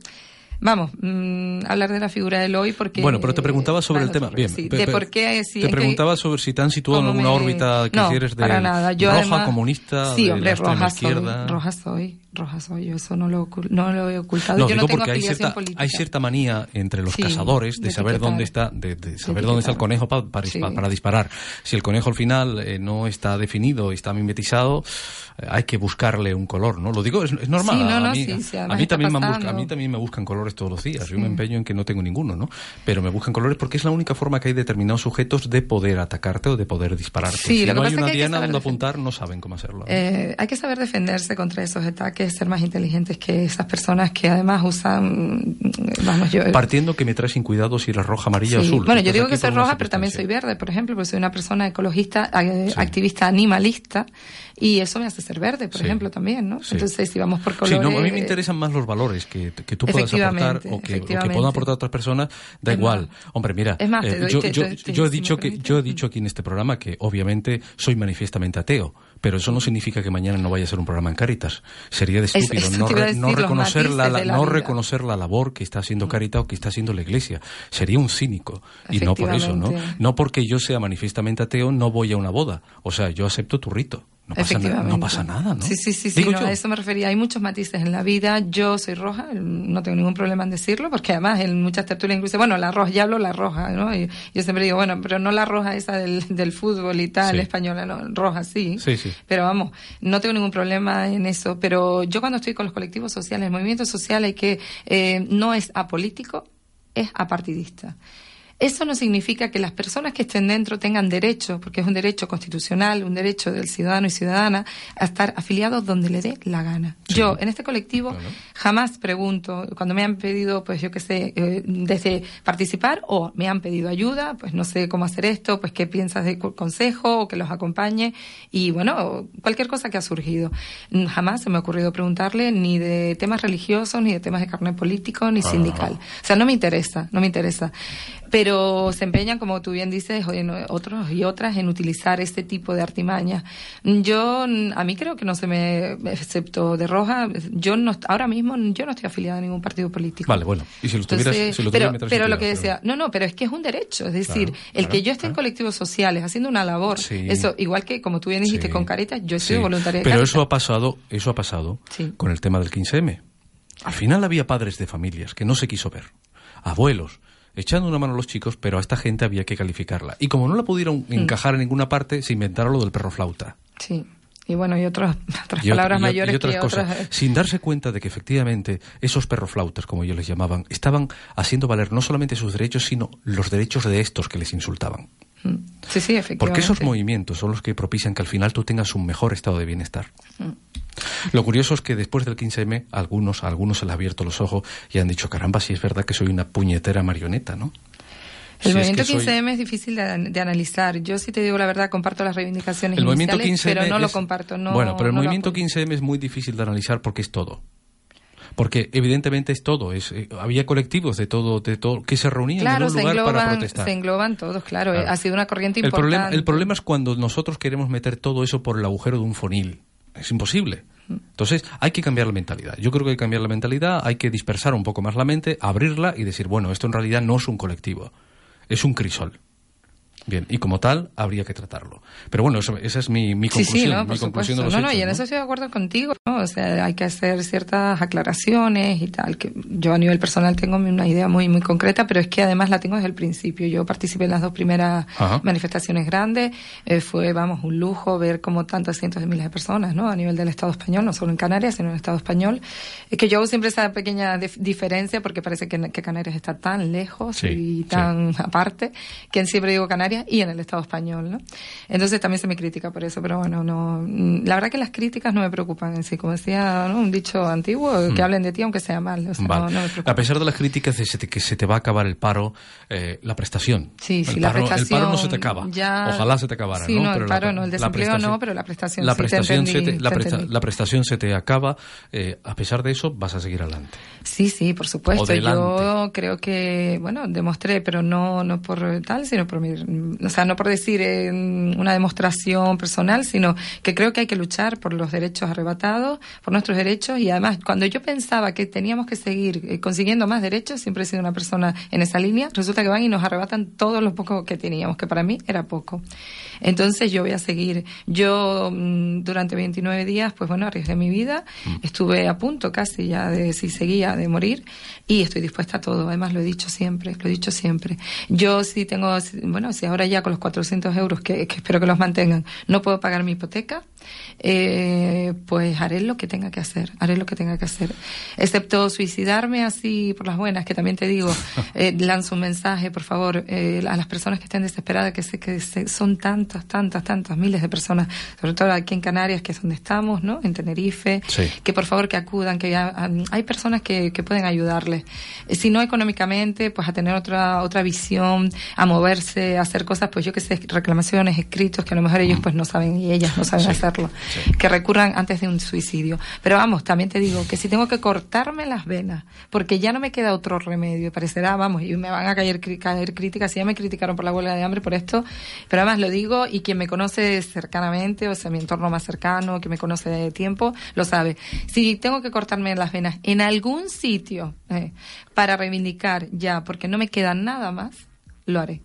vamos, mm, hablar de la figura de Eloy porque... Bueno, pero te preguntaba sobre va el tema. Bien, sí, de por qué... sí, te preguntaba sobre si te han situado en alguna me- órbita que no, si eres de para nada. Yo roja, además- comunista, sí, de hombre, la roja izquierda. soy, roja soy, roja soy, yo eso no lo, no lo he ocultado. No, yo digo no tengo porque hay cierta, política. hay cierta manía entre los Sí, cazadores de, de saber dónde está, de, de saber De dónde está el conejo pa- para, Sí. para disparar. Si el conejo al final eh, no está definido y está mimetizado, eh, hay que buscarle un color, ¿no? Lo digo, es, es normal. Sí, no, a, mí, a mí también me busca- a mí también me buscan colores todos los días. Yo me empeño en que no tengo ninguno, ¿no? Pero me buscan colores porque es la única forma que hay determinados sujetos de poder atacarte o de poder dispararte. Si no hay una diana donde apuntar, no saben cómo hacerlo. Eh, hay que saber defenderse contra esos ataques, ser más inteligentes que esas personas que además usan, vamos, yo... Partiendo que me traes sin cuidado si eres roja, amarilla o Sí. azul. Bueno, yo digo que soy roja, pero también soy verde, por ejemplo, porque soy una persona ecologista, eh, activista animalista, y eso me hace ser verde, por Sí. ejemplo, también, ¿no? Sí. Entonces, si vamos por Sí, colores... no, a mí me interesan más los valores que, que tú puedas aportar o que, o que puedan aportar otras personas, da Es igual. más. Hombre, mira, eh, yo, he dicho que yo he dicho aquí en este programa que obviamente soy manifiestamente ateo, pero eso no significa que mañana no vaya a ser un programa en Caritas. Sería de Es- estúpido no, re- no reconocer la, no reconocer la labor que está haciendo Caritas o que está haciendo la Iglesia. Sería un cínico y no por eso, ¿no? No porque yo sea manifiestamente ateo no voy a una boda. O sea, yo acepto tu rito. No pasa, Efectivamente. no pasa nada, ¿no? Sí, sí, sí, sí, no, a eso me refería. Hay muchos matices en la vida. Yo soy roja, no tengo ningún problema en decirlo, porque además en muchas tertulias incluso, bueno, la roja, ya hablo la roja, ¿no? Y yo siempre digo, bueno, pero no la roja esa del, del fútbol y tal, Sí. española, no, roja sí. Sí, sí. Pero vamos, no tengo ningún problema en eso. Pero yo cuando estoy con los colectivos sociales, el movimiento social hay que, eh, no es apolítico, es apartidista. Eso no significa que las personas que estén dentro tengan derecho, porque es un derecho constitucional, un derecho del ciudadano y ciudadana, a estar afiliados donde le dé la gana. Yo, en este colectivo, jamás pregunto, cuando me han pedido, pues yo qué sé, eh, desde participar o me han pedido ayuda, pues no sé cómo hacer esto, pues qué piensas de co- consejo o que los acompañe y bueno, cualquier cosa que ha surgido. Jamás se me ha ocurrido preguntarle ni de temas religiosos, ni de temas de carnet político, ni Ah. sindical. O sea, no me interesa, no me interesa. Pero se empeñan, como tú bien dices, en otros y otras en utilizar este tipo de artimañas. Yo, a mí creo que no se me, excepto de Roja, yo no, ahora mismo yo no estoy afiliada a ningún partido político. Vale, bueno. Y si lo tuvieras, Entonces, si lo pero, tuvieras, pero sin lo que decía, no, no, pero es que es un derecho, es decir, Claro, el claro, que yo esté en colectivos sociales haciendo una labor, Sí. eso, igual que como tú bien dijiste Sí. con Caritas, yo soy Sí, voluntaria de Pero eso ha pasado, eso ha pasado con el tema del 15M. Al final había padres de familias que no se quiso ver, abuelos echando una mano a los chicos, pero a esta gente había que calificarla. Y como no la pudieron Mm. encajar en ninguna parte, se inventaron lo del perro flauta. Sí. Y bueno, y otras Y ot- palabras mayores y otras que cosas, otras. sin darse cuenta de que efectivamente esos perroflautas, como ellos les llamaban, estaban haciendo valer no solamente sus derechos, sino los derechos de estos que les insultaban. Sí, sí, efectivamente. Porque esos movimientos son los que propician que al final tú tengas un mejor estado de bienestar. Mm. Lo curioso es que después del 15M, algunos, a algunos se les ha abierto los ojos y han dicho, caramba, si es verdad que soy una puñetera marioneta, ¿no? Si El es movimiento que soy- 15M es difícil de, de analizar. Yo sí te digo la verdad, comparto las reivindicaciones El movimiento iniciales, 15M pero no lo es- comparto. No, bueno, pero el no lo movimiento apoyo. 15M es muy difícil de analizar porque es todo. Porque evidentemente es todo. Es, eh, había colectivos de todo, de todo que se reunían Claro, en un lugar para protestar. se engloban todos, claro. Claro. Ha sido una corriente El importante. problema, el problema es cuando nosotros queremos meter todo eso por el agujero de un fonil. Es imposible. Entonces, hay que cambiar la mentalidad. Yo creo que hay que cambiar la mentalidad, hay que dispersar un poco más la mente, abrirla y decir, bueno, esto en realidad no es un colectivo, es un crisol. Bien, y como tal, habría que tratarlo. Pero bueno, eso- esa es mi, mi Sí, conclusión. sí, no, mi conclusión de los No, no, hechos, y en ¿no? eso estoy de acuerdo contigo, ¿no? O sea, hay que hacer ciertas aclaraciones y tal, que yo a nivel personal tengo una idea muy, muy concreta, pero es que además la tengo desde el principio. Yo participé en las dos primeras Ajá. manifestaciones grandes, eh, fue, vamos, un lujo ver como tantos cientos de miles de personas, ¿no? A nivel del Estado español, no solo en Canarias, sino en el Estado español. Es que yo hago siempre esa pequeña dif- diferencia porque parece que, que Canarias está tan lejos Sí, y tan aparte que siempre digo Canarias y en el Estado español, ¿no? Entonces también se me critica por eso, pero bueno, no, mm, la verdad que las críticas no me preocupan en sí, como decía ¿no? un dicho antiguo, que hablen de ti aunque sea mal, o sea. Vale. no, no me preocupa. a pesar de las críticas de se te- que se te va a acabar el paro, eh, la prestación. Sí, sí, el la paro, prestación El paro no se te acaba. ya- Ojalá se te acabara. Sí, ¿no? no, el Pero paro la, no, el desempleo no, pero la prestación la sí, te prestación se entendí, te- la, te presta- la prestación se te acaba. eh, a pesar de eso, vas a seguir adelante. Sí, sí, por supuesto. Yo creo que, bueno, demostré, pero no, no por tal, sino por mi, o sea, no por decir eh, una demostración personal, sino que creo que hay que luchar por los derechos arrebatados, por nuestros derechos y además cuando yo pensaba que teníamos que seguir eh, consiguiendo más derechos, siempre he sido una persona en esa línea, resulta que van y nos arrebatan todo lo poco que teníamos, que para mí era poco. Entonces yo voy a seguir. Yo mm, durante 29 días, pues bueno, arriesgué mi vida, estuve a punto casi ya de si seguía de morir y estoy dispuesta a todo. Además lo he dicho siempre, lo he dicho siempre. Yo si tengo, bueno, si ahora ya con los 400 euros que, que espero que los mantengan, no puedo pagar mi hipoteca, eh, pues haré lo que tenga que hacer, haré lo que tenga que hacer. Excepto suicidarme así por las buenas, que también te digo, eh, lanzo un mensaje, por favor, eh, a las personas que estén desesperadas, que sé que se- son tantas, tantas, tantas, miles de personas, sobre todo aquí en Canarias, que es donde estamos, ¿no? En Tenerife, Sí. que por favor que acudan, que ya, um, hay personas que, que pueden ayudarles. Eh, Si no económicamente, pues a tener otra, otra visión, a moverse, a hacer cosas, pues yo que sé, reclamaciones, escritos, que a lo mejor ellos pues no saben y ellas no saben Sí, hacerlo. sí. Que recurran antes de un suicidio. Pero vamos, también te digo que si tengo que cortarme las venas, porque ya no me queda otro remedio, parecerá, vamos, y me van a caer, caer críticas, si ya me criticaron por la huelga de hambre por esto, pero además lo digo y quien me conoce cercanamente, o sea, mi entorno más cercano, que me conoce de tiempo, lo sabe. Si tengo que cortarme las venas en algún sitio eh, para reivindicar ya, porque no me queda nada más, lo haré.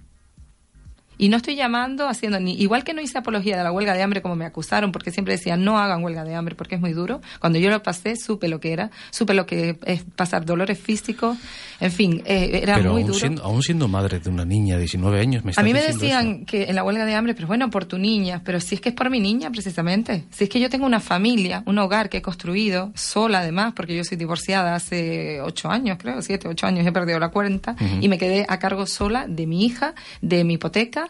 Y no estoy llamando, haciendo ni, igual que no hice apología de la huelga de hambre como me acusaron, porque siempre decían no hagan huelga de hambre porque es muy duro. Cuando yo lo pasé, supe lo que era, supe lo que es pasar dolores físicos, en fin, eh, era Pero muy aún duro. siendo, aún siendo madre de una niña de 19 años, me A mí me decían eso. que en la huelga de hambre, pero bueno, por tu niña, pero si es que es por mi niña precisamente, si es que yo tengo una familia, un hogar que he construido sola además, porque yo soy divorciada hace ocho años, creo, siete, ocho años, he perdido la cuenta y me quedé a cargo sola de mi hija, de mi hipoteca.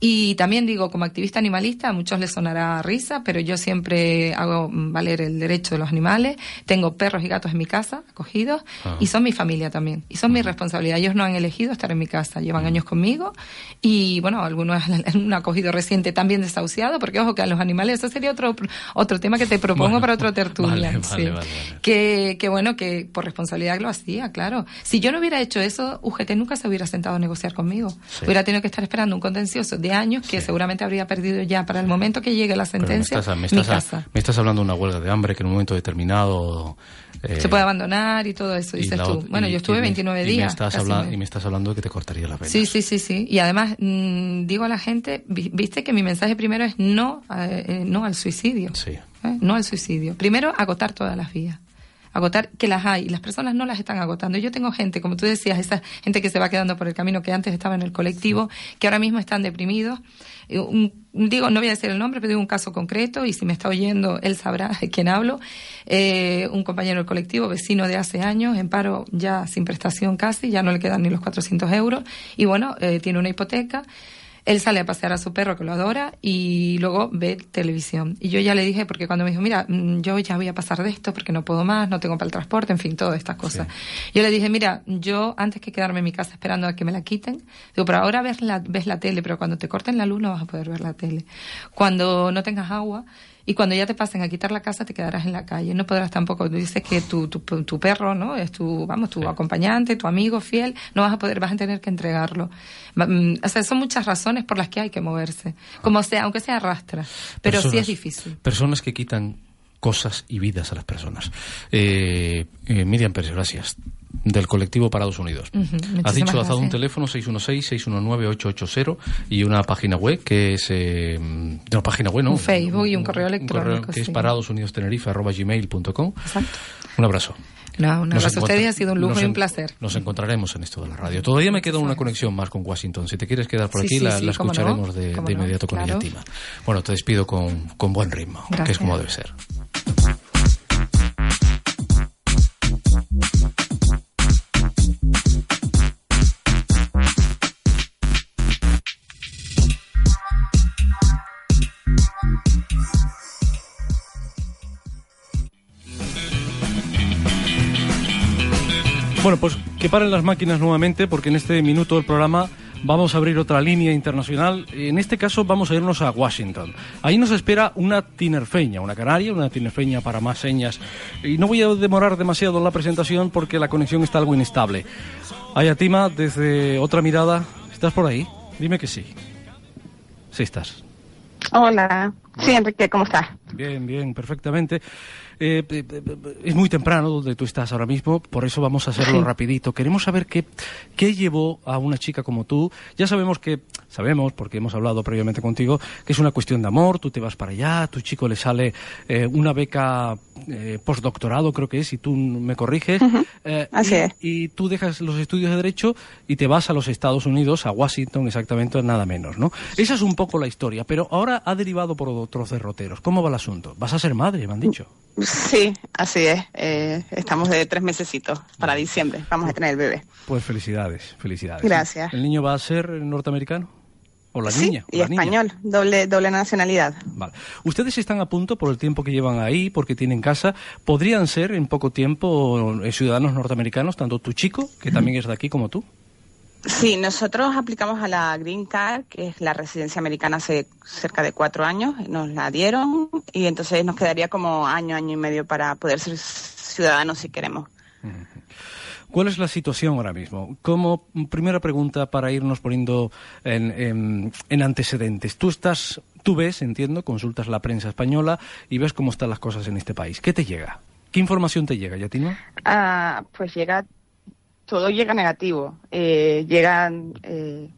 Y también digo, como activista animalista, a muchos les sonará risa, pero yo siempre hago mm, valer el derecho de los animales. Tengo perros y gatos en mi casa, acogidos, Ah. y son mi familia también. Y son mi responsabilidad. Ellos no han elegido estar en mi casa, llevan años conmigo. Y bueno, algunos un acogido reciente también desahuciado, porque ojo que a los animales, eso sería otro, otro tema que te propongo Bueno, para otro tertulia. vale, vale, sí. vale. Que, que bueno, que por responsabilidad lo hacía, claro. Si yo no hubiera hecho eso, UGT nunca se hubiera sentado a negociar conmigo. Sí. Hubiera tenido que estar esperando un contencioso de años que Sí. seguramente habría perdido ya para el momento que llegue la Pero me sentencia estás, me, mi estás, casa. me estás hablando de una huelga de hambre que en un momento determinado... eh, se puede abandonar y todo eso, dices la tú. Bueno, y- yo estuve y me- 29 y me días. estás casi habla- me- y me estás hablando de que te cortaría las venas. Sí, sí, sí, sí. Y además mm, digo a la gente, vi- viste que mi mensaje primero es no, eh, eh, no al suicidio. Sí. ¿eh? No al suicidio. Primero, agotar todas las vías. Agotar que las hay y las personas no las están agotando. Yo tengo gente, como tú decías, esa gente que se va quedando por el camino que antes estaba en el colectivo, que ahora mismo están deprimidos. Eh, un- digo, no voy a decir el nombre, pero digo un caso concreto y si me está oyendo, él sabrá de quién hablo. Eh, un compañero del colectivo, vecino de hace años, en paro ya sin prestación casi, ya no le quedan ni los 400 euros y bueno, eh, tiene una hipoteca. Él sale a pasear a su perro que lo adora y luego ve televisión. Y yo ya le dije, porque cuando me dijo, mira, mm, yo ya voy a pasar de esto porque no puedo más, no tengo para el transporte, en fin, todas estas cosas. Yo le dije, mira, yo antes que quedarme en mi casa esperando a que me la quiten, digo, pero ahora ves la, ves la tele, pero cuando te corten la luz no vas a poder ver la tele. Cuando no tengas agua, y cuando ya te pasen a quitar la casa, te quedarás en la calle. No podrás tampoco, dices que tu, tu, tu perro, ¿no? Es tu, vamos, tu acompañante, tu amigo fiel, no vas a poder, vas a tener que entregarlo. Mm, O sea, son muchas razones por las que hay que moverse. Como sea, aunque sea arrastra. Pero sí Personas- es difícil. Personas que quitan cosas y vidas a las personas. Eh, eh, Miriam Pérez, gracias. Del colectivo Parados Unidos. Has muchísimas dicho, has dado un gracias. teléfono 616-619-880 y una página web que es... Eh, no, página web, ¿no? Un Facebook y un correo electrónico, que es sí. paradosunidostenerife.gmail.com Exacto. Un abrazo. No, un abrazo a ustedes ha sido un lujo nos y un placer. Nos encontraremos en esto de la radio. Todavía me queda una conexión más con Washington. Si te quieres quedar por Sí, aquí, sí, la, la cómo no, escucharemos de, de no, inmediato con claro. Yatima. Bueno, te despido con, con buen ritmo, que es Gracias. como debe ser. Que paren las máquinas nuevamente porque en este minuto del programa vamos a abrir otra línea internacional. En este caso vamos a irnos a Washington. Ahí nos espera una tinerfeña, una canaria, una tinerfeña para más señas. Y no voy a demorar demasiado en la presentación porque la conexión está algo inestable. Ayatima, desde otra mirada, ¿estás por ahí? Dime que sí. Sí estás. Hola. Sí, Enrique, ¿cómo estás? Bien, bien, perfectamente. Eh, eh, eh, es muy temprano donde tú estás ahora mismo, por eso vamos a hacerlo Sí. rapidito. Queremos saber qué, qué llevó a una chica como tú. Ya sabemos que, sabemos, porque hemos hablado previamente contigo, que es una cuestión de amor, tú te vas para allá, a tu chico le sale eh, una beca eh, postdoctorado, creo que es, y tú me corriges. Así y, es. y tú dejas los estudios de Derecho y te vas a los Estados Unidos, a Washington exactamente, nada menos, ¿no? Esa es un poco la historia, pero ahora ha derivado por otros derroteros. ¿Cómo va el asunto? ¿Vas a ser madre, me han dicho? Sí, así es. Eh, estamos de tres mesecitos para diciembre. Vamos a tener el bebé. Pues felicidades, felicidades. Gracias. ¿El niño va a ser norteamericano? ¿O la sí, niña? ¿O y la niña? español, doble, doble nacionalidad. Vale. Ustedes están a punto, por el tiempo que llevan ahí, porque tienen casa, podrían ser en poco tiempo eh, ciudadanos norteamericanos, tanto tu chico, que también es de aquí, como tú. Sí, nosotros aplicamos a la Green Card, que es la residencia americana hace cerca de cuatro años, nos la dieron y entonces nos quedaría como año, año y medio para poder ser ciudadanos si queremos. ¿Cuál es la situación ahora mismo? Como primera pregunta para irnos poniendo en, en- en antecedentes. Tú estás, tú ves, entiendo, consultas la prensa española y ves cómo están las cosas en este país. ¿Qué te llega? ¿Qué información te llega, Yatina? Ah, pues llega, todo llega negativo. Eh, llegan eh,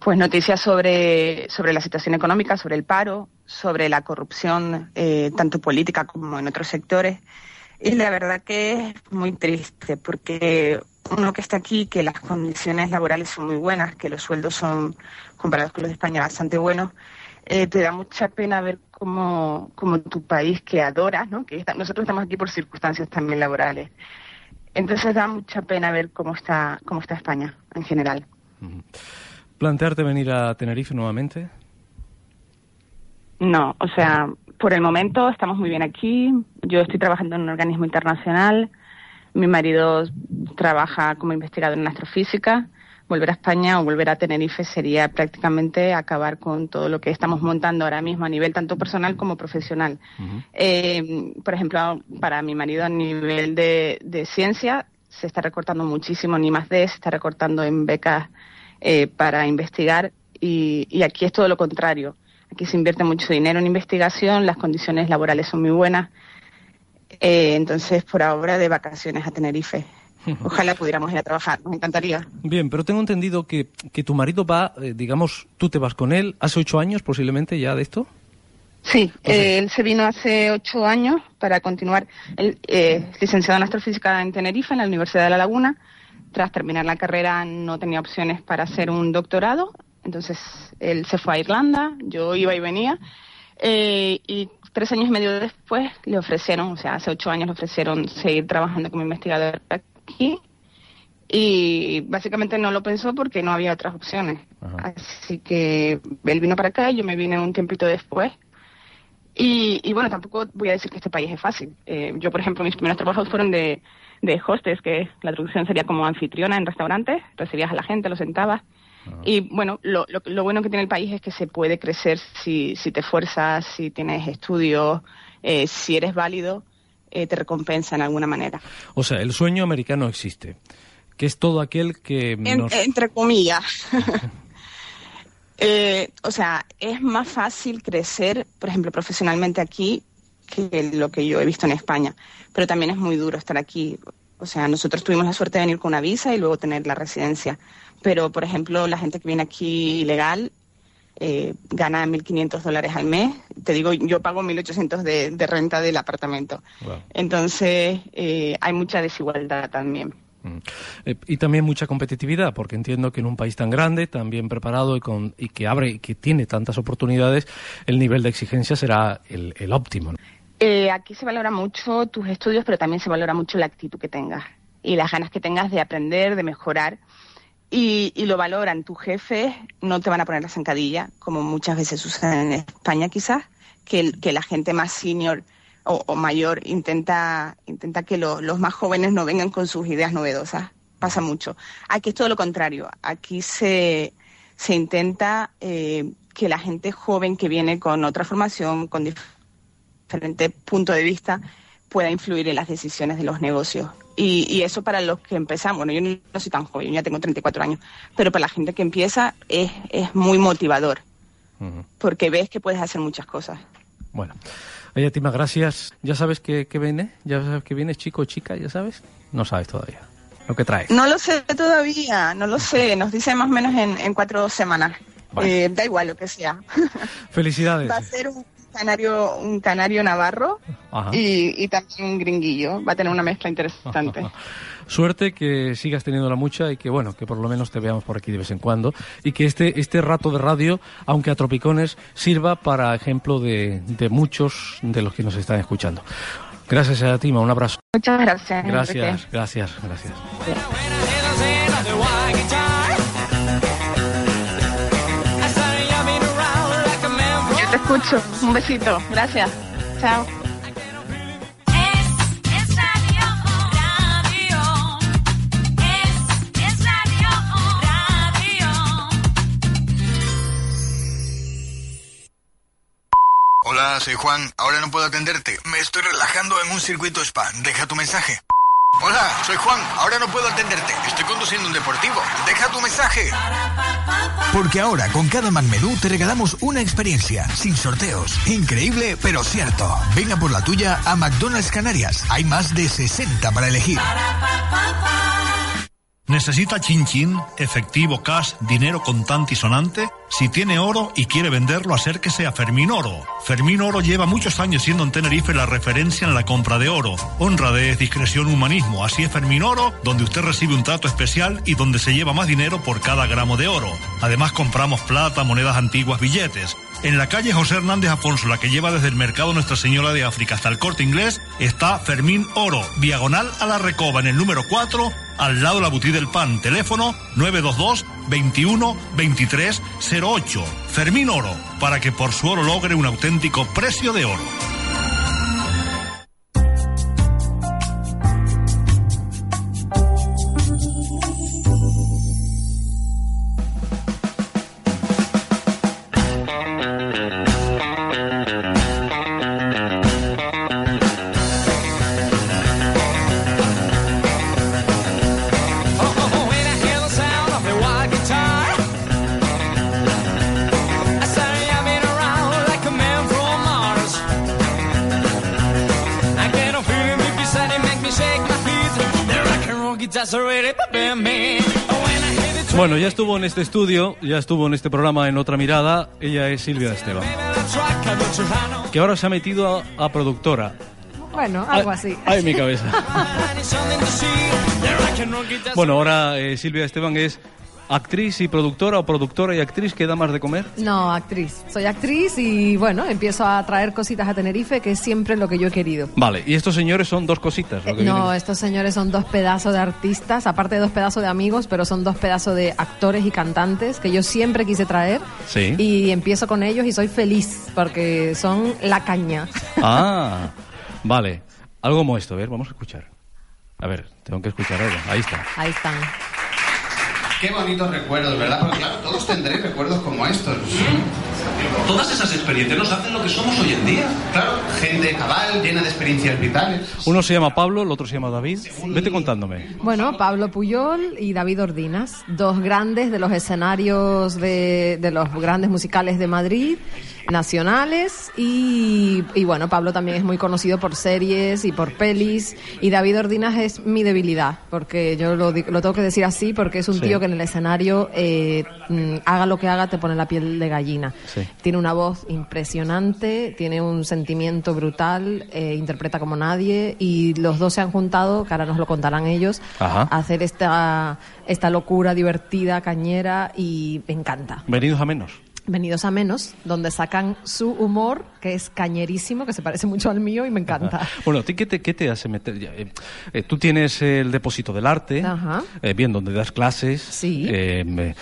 pues noticias sobre, sobre la situación económica, sobre el paro, sobre la corrupción, eh, tanto política como en otros sectores. Y la verdad que es muy triste porque uno que está aquí, que las condiciones laborales son muy buenas, que los sueldos son, comparados con los de España, bastante buenos, eh, te da mucha pena ver cómo, cómo tu país que adoras, ¿no? que está- nosotros estamos aquí por circunstancias también laborales. Entonces da mucha pena ver cómo está, cómo está España en general. ¿Plantearte venir a Tenerife nuevamente? No, o sea, por el momento estamos muy bien aquí. Yo estoy trabajando en un organismo internacional. Mi marido trabaja como investigador en astrofísica. Volver a España o volver a Tenerife sería prácticamente acabar con todo lo que estamos montando ahora mismo a nivel tanto personal como profesional. Eh, por ejemplo, para mi marido a nivel de, de ciencia se está recortando muchísimo, ni más de se está recortando en becas eh, para investigar y, y aquí es todo lo contrario. Aquí se invierte mucho dinero en investigación, las condiciones laborales son muy buenas. Eh, entonces, por ahora, de vacaciones a Tenerife. Ojalá pudiéramos ir a trabajar, nos encantaría. Bien, pero tengo entendido que, que tu marido va, eh, digamos, tú te vas con él, hace ocho años posiblemente ya de esto. Sí, eh, él se vino hace ocho años para continuar. Él eh, es licenciado en astrofísica en Tenerife, en la Universidad de La Laguna. Tras terminar la carrera no tenía opciones para hacer un doctorado, entonces él se fue a Irlanda, yo iba y venía. Eh, y tres años y medio después le ofrecieron, o sea, hace ocho años le ofrecieron seguir trabajando como investigador aquí. Y básicamente no lo pensó porque no había otras opciones. Así que él vino para acá, yo me vine un tiempito después. Y, y bueno, tampoco voy a decir que este país es fácil. Eh, yo, por ejemplo, mis primeros trabajos fueron de, de hostess, que la traducción sería como anfitriona en restaurantes. Recibías a la gente, lo sentabas. Y bueno, lo, lo, lo bueno que tiene el país es que se puede crecer si, si te esfuerzas, si tienes estudios, eh, si eres válido, eh, te recompensa en alguna manera. O sea, el sueño americano existe, que es todo aquel que En- entre comillas. Eh, o sea, es más fácil crecer, por ejemplo, profesionalmente aquí que lo que yo he visto en España. Pero también es muy duro estar aquí. O sea, nosotros tuvimos la suerte de venir con una visa y luego tener la residencia. Pero, por ejemplo, la gente que viene aquí ilegal eh, gana 1.500 dólares al mes. Te digo, yo pago 1.800 de, de renta del apartamento. Entonces, eh, hay mucha desigualdad también. Eh, y también mucha competitividad, porque entiendo que en un país tan grande, tan bien preparado y, con, y que abre y que tiene tantas oportunidades, el nivel de exigencia será el, el óptimo. ¿no? Eh, aquí se valora mucho tus estudios, pero también se valora mucho la actitud que tengas y las ganas que tengas de aprender, de mejorar. Y, y lo valoran. Tus jefes no te van a poner la zancadilla, como muchas veces sucede en España quizás, que, la gente más senior o, mayor intenta, intenta que lo- los más jóvenes no vengan con sus ideas novedosas. Pasa mucho. Aquí es todo lo contrario. Aquí se, se intenta eh, que la gente joven que viene con otra formación, con dif- diferente punto de vista, pueda influir en las decisiones de los negocios. Y, y eso para los que empezamos, bueno, yo no, soy tan joven, yo ya tengo 34 años, pero para la gente que empieza es, es muy motivador, porque ves que puedes hacer muchas cosas. Bueno, oye, Tima, gracias. ¿Ya sabes que, que viene? ¿Ya sabes que viene chico o chica? ¿Ya sabes? No sabes todavía. Lo que trae. No lo sé todavía, no lo sé, nos dice más o menos en, en cuatro semanas. Eh, da igual lo que sea. Felicidades. Va a ser un canario, un canario navarro y, y también un gringuillo. Va a tener una mezcla interesante. Suerte que sigas teniéndola mucha y que bueno, que por lo menos te veamos por aquí de vez en cuando y que este, este rato de radio, aunque a tropicones, sirva para ejemplo de, de muchos de los que nos están escuchando. Gracias a Tima, un abrazo. Muchas gracias. Gracias, gracias, gracias. Escucho. Un besito. Gracias. Chao. Hola, soy Juan. Ahora no puedo atenderte. Me estoy relajando en un circuito spa. Deja tu mensaje. Hola, soy Juan. Ahora no puedo atenderte. Estoy conduciendo un deportivo. Deja tu mensaje. Porque ahora con cada Magmenú te regalamos una experiencia, sin sorteos. Increíble, pero cierto. Venga por la tuya a McDonald's Canarias. Hay más de 60 para elegir. ¿Necesita chin chin, efectivo, cash, dinero contante y sonante? Si tiene oro y quiere venderlo, acérquese a Fermín Oro. Fermín Oro lleva muchos años siendo en Tenerife la referencia en la compra de oro. Honradez, discreción, humanismo. Así es Fermín Oro, donde usted recibe un trato especial y donde se lleva más dinero por cada gramo de oro. Además compramos plata, monedas antiguas, billetes. En la calle José Hernández Afonso, la que lleva desde el mercado Nuestra Señora de África hasta el corte inglés, está Fermín Oro, diagonal a la Recoba en el número 4, al lado de la boutique del pan. Teléfono 922 21 23 08. Fermín Oro, para que por su oro logre un auténtico precio de oro. Bueno, ya estuvo en este estudio, ya estuvo en este programa en Otra Mirada. Ella es Silvia Esteban, que ahora se ha metido a, a productora. Bueno, algo así. Ay, mi cabeza. Bueno, ahora eh, Silvia Esteban es actriz y productora o productora y actriz que da más de comer. No, actriz. Soy actriz y bueno, empiezo a traer cositas a Tenerife, que es siempre lo que yo he querido. Vale, y estos señores son dos cositas. Lo que No, estos señores son dos pedazos de artistas, aparte de dos pedazos de amigos, pero son dos pedazos de actores y cantantes que yo siempre quise traer. Sí. Y empiezo con ellos y soy feliz porque son la caña. Ah, vale. Algo como esto, a ver, vamos a escuchar. A ver, tengo que escuchar algo. Ahí está. Ahí están. Qué bonitos recuerdos, ¿verdad? Porque claro, todos tendréis recuerdos como estos. Todas esas experiencias nos hacen lo que somos hoy en día. Claro, gente cabal, llena de experiencias vitales. Uno se llama Pablo, el otro se llama David. Vete contándome. Bueno, Pablo Puyol y David Ordinas, dos grandes de los escenarios de, de los grandes musicales de Madrid, nacionales, y, y bueno, Pablo también es muy conocido por series y por pelis, y David Ordinas es mi debilidad, porque yo lo, di- lo tengo que decir así, porque es un Sí. tío que en el escenario, eh, mm, haga lo que haga, te pone la piel de gallina. Sí. Tiene una voz impresionante, tiene un sentimiento brutal, eh, interpreta como nadie y los dos se han juntado, que ahora nos lo contarán ellos, Ajá. a hacer esta, esta locura divertida, cañera y me encanta. Venidos a menos. Venidos a menos, donde sacan su humor, que es cañerísimo, que se parece mucho al mío y me encanta. Bueno, ¿a ti qué te, qué te hace meter? eh, eh, tú tienes el depósito del arte, eh, bien, donde das clases, Sí. me-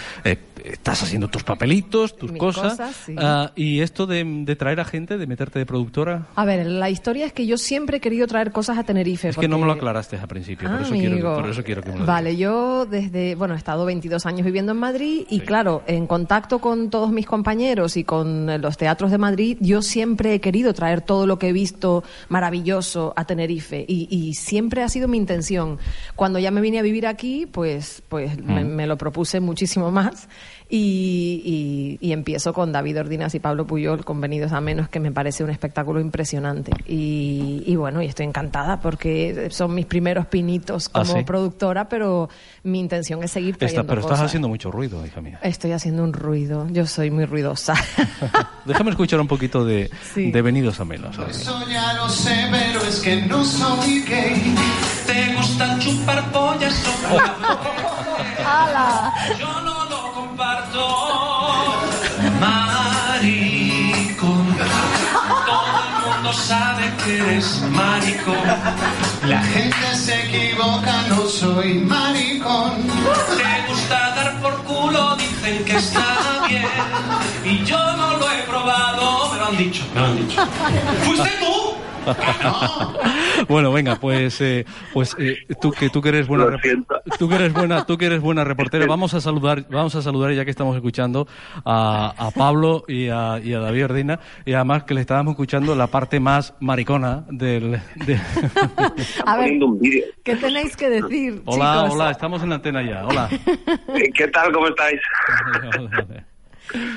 estás haciendo tus papelitos, tus Mis cosas, cosas, sí. ah, y esto de, de traer a gente, de meterte de productora, A ver, la historia es que yo siempre he querido traer cosas a Tenerife. es que no me lo aclaraste al principio, por, Ah, eso quiero, por eso quiero que me lo Vale, yo desde, bueno, he estado 22 años viviendo en Madrid y claro, en contacto con todos mis compañeros y con los teatros de Madrid, yo siempre he querido traer todo lo que he visto maravilloso a Tenerife y, y siempre ha sido mi intención. Cuando ya me vine a vivir aquí, pues, pues me, Mm. me lo propuse muchísimo más y, y- y empiezo con David Ordinas y Pablo Puyol, convenidos a menos, que me parece un espectáculo impresionante. Y, y bueno, y estoy encantada porque son mis primeros pinitos Ah, como ¿sí? productora, pero mi intención es seguir Estás- trayendo pero estás cosas. haciendo mucho ruido, hija mía. Estoy haciendo un ruido, yo soy muy ruidosa. Déjame escuchar un poquito de, Sí. de Venidos a menos. a. Eso ya lo sé, pero es que no soy gay. Te gusta chupar pollas o Yo no. Maricón. Todo el mundo sabe que eres maricón. La gente se equivoca, no soy maricón. Te gusta dar por culo, dicen que está bien. Y yo no lo he probado, me lo han dicho, me lo han dicho. ¿Fuiste tú? bueno, venga, pues, eh, pues eh, tú que tú que eres buena, tú que eres buena, tú que eres buena reportera, vamos a saludar, vamos a saludar ya que estamos escuchando a, a Pablo y a, y a David Ordina y además que le estábamos escuchando la parte más maricona del. de- A ver, ¿qué tenéis que decir, hola, chicos? hola, estamos en la antena ya, hola. ¿Qué tal? ¿Cómo estáis?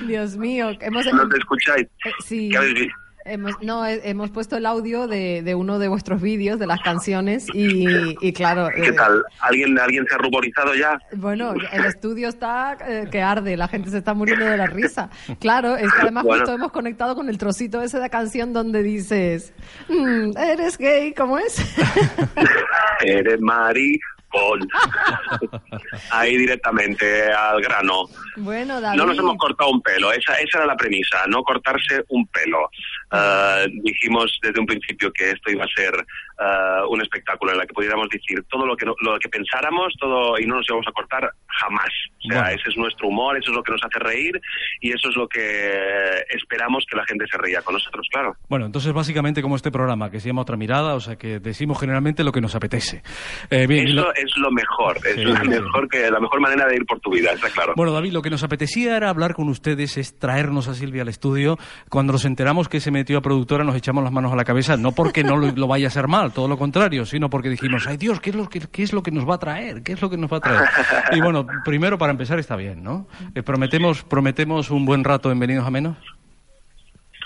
Dios mío, hemos... ¿No te escucháis? Eh, sí. ¿Qué habéis visto? Hemos, no, he- hemos puesto el audio de, de uno de vuestros vídeos, de las canciones, y, y claro, ¿Qué eh, tal? ¿Alguien, ¿Alguien se ha ruborizado ya? bueno, el estudio está eh, que arde, la gente se está muriendo de la risa. Claro, es que además Bueno. justo hemos conectado con el trocito ese de canción donde dices, "Mm, ¿eres gay? ¿Cómo es? Eres maricón. Ahí directamente al grano. bueno, David. No nos hemos cortado un pelo, esa, esa era la premisa, no cortarse un pelo. Eh, dijimos desde un principio que esto iba a ser eh, un espectáculo en el que pudiéramos decir todo lo que, no- lo que pensáramos todo y no nos íbamos a cortar jamás. O sea, Bueno. ese es nuestro humor, eso es lo que nos hace reír y eso es lo que esperamos que la gente se ría con nosotros, claro. Bueno, entonces básicamente como este programa que se llama Otra Mirada, o sea que decimos generalmente lo que nos apetece. Eh, bien, Eso lo- es lo mejor, es Sí, la sí. mejor que la mejor manera de ir por tu vida, está claro. Bueno, David, lo que nos apetecía era hablar con ustedes, es traernos a Silvia al estudio. Cuando nos enteramos que se metió productora, nos echamos las manos a la cabeza, no porque no lo, lo vaya a hacer mal, todo lo contrario, sino porque dijimos, ay Dios, ¿qué es, lo que, ¿qué es lo que nos va a traer? ¿Qué es lo que nos va a traer? Y bueno, primero para empezar está bien, ¿no? Eh, prometemos, prometemos un buen rato en Venidos a Menos.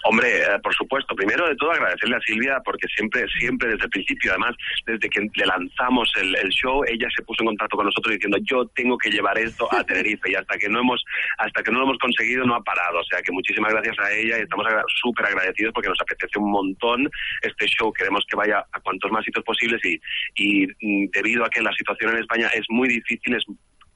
Hombre, eh, por supuesto, primero de todo agradecerle a Silvia porque siempre, siempre desde el principio, además, desde que le lanzamos el, show, ella se puso en contacto con nosotros diciendo yo tengo que llevar esto a Tenerife y hasta que no hemos, hasta que no lo hemos conseguido no ha parado. O sea que muchísimas gracias a ella y estamos súper agradecidos porque nos apetece un montón este show. Queremos que vaya a cuantos más sitios posibles y, y mm, debido a que la situación en España es muy difícil, es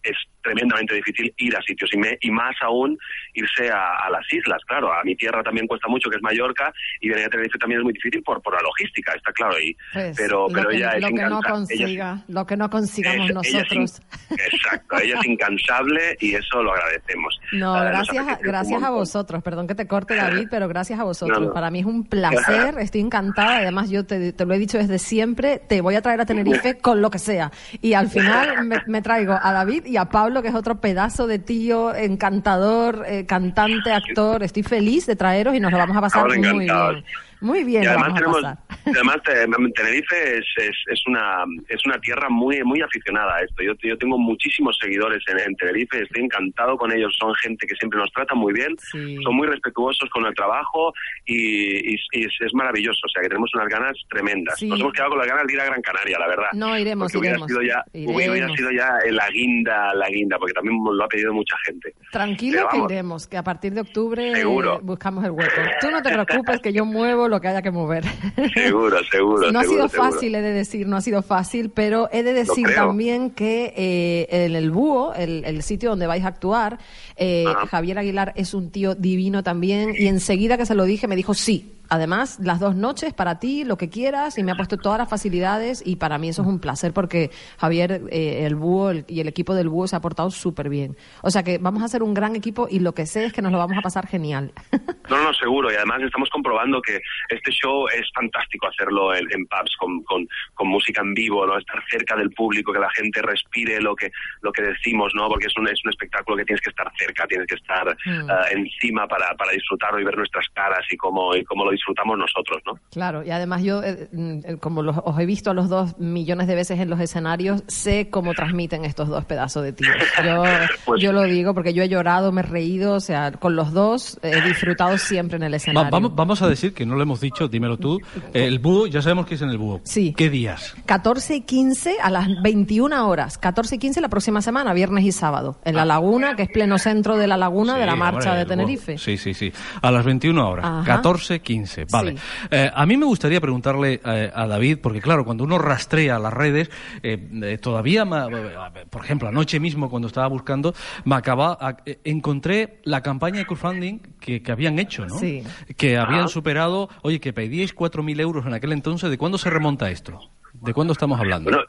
es tremendamente difícil ir a sitios y, me- y más aún irse a, a las islas, claro. A mi tierra también cuesta mucho, que es Mallorca, y venir a Tenerife también es muy difícil por, por la logística, está claro. Y, Pues, pero pero que, ella es lo que no ella consiga, lo que no consigamos es- ella es nosotros. Exacto, ella es incansable y eso lo agradecemos. No, gracias, a, gracias a vosotros. Perdón que te corte, David, pero gracias a vosotros. No, no. Para mí es un placer, estoy encantada. Además, yo te, te lo he dicho desde siempre, te voy a traer a Tenerife con lo que sea. Y al final me, me traigo a David y a Pablo, que es otro pedazo de tío, encantador, eh, cantante, actor. Estoy feliz de traeros y nos lo vamos a pasar Estamos muy encantados. bien. Muy bien, y además tenemos, además te- Tenerife es, es, es una es una tierra muy muy aficionada a esto. Yo, yo tengo muchísimos seguidores en, en Tenerife, estoy encantado con ellos. Son gente que siempre nos trata muy bien, son muy respetuosos con el trabajo y, y- y es, es maravilloso. O sea que tenemos unas ganas tremendas. Sí. Nos hemos quedado con las ganas de ir a Gran Canaria, la verdad. No, iremos, porque hubiera iremos. sido ya hubiera sido ya la guinda, la guinda, porque también lo ha pedido mucha gente. Tranquilo que iremos, que a partir de octubre eh, buscamos el hueco. Tú no te preocupes que yo muevo lo que haya que mover. Seguro, seguro. No ha sido seguro. fácil, he de decir, no ha sido fácil, pero he de decir también que eh, en el Búho, el, el sitio donde vais a actuar, eh, Javier Aguilar es un tío divino también y enseguida que se lo dije me dijo sí. Además, las dos noches para ti, lo que quieras, y me ha puesto todas las facilidades y para mí eso es un placer porque Javier, eh, el Búho el- y el equipo del Búho se ha portado súper bien. O sea que vamos a hacer un gran equipo y lo que sé es que nos lo vamos a pasar genial. No, no, seguro. Y además estamos comprobando que este show es fantástico hacerlo en, en pubs con, con, con música en vivo, ¿no? Estar cerca del público, que la gente respire lo que, lo que decimos, ¿no? Porque es un, es un espectáculo que tienes que estar cerca, tienes que estar Mm. ah, encima para, para disfrutarlo y ver nuestras caras y cómo, y cómo lo disfrutamos nosotros, ¿no? Claro, y además yo, eh, mm, como los, os he visto a los dos millones de veces en los escenarios, sé cómo transmiten estos dos pedazos de tíos. Yo, Pues- yo lo digo porque yo he llorado, me he reído, o sea, con los dos he disfrutado siempre en el Va- escenario. vamos, vamos a decir que no lo hemos dicho, dímelo tú. Eh, El búho, ya sabemos que es en el búho. Sí. ¿Qué días? 14 y 15 a las 21 horas. 14 y 15 la próxima semana, viernes y sábado. En La Laguna, que es pleno centro de La Laguna, de la marcha hombre, de búho. Tenerife. Sí, sí, sí. A las 21 horas. Ajá. 14, 15. Vale. Sí. Eh, a mí me gustaría preguntarle eh, a David, porque claro, cuando uno rastrea las redes, eh, eh, todavía, ma- eh, por ejemplo, anoche mismo cuando estaba buscando, me acaba, a- eh, encontré la campaña de crowdfunding que, que habían hecho, ¿no? Sí. Que habían Ah. superado, oye, que pedíais 4.000 euros en aquel entonces. ¿De cuándo se remonta esto? ¿De cuándo estamos hablando? Bueno,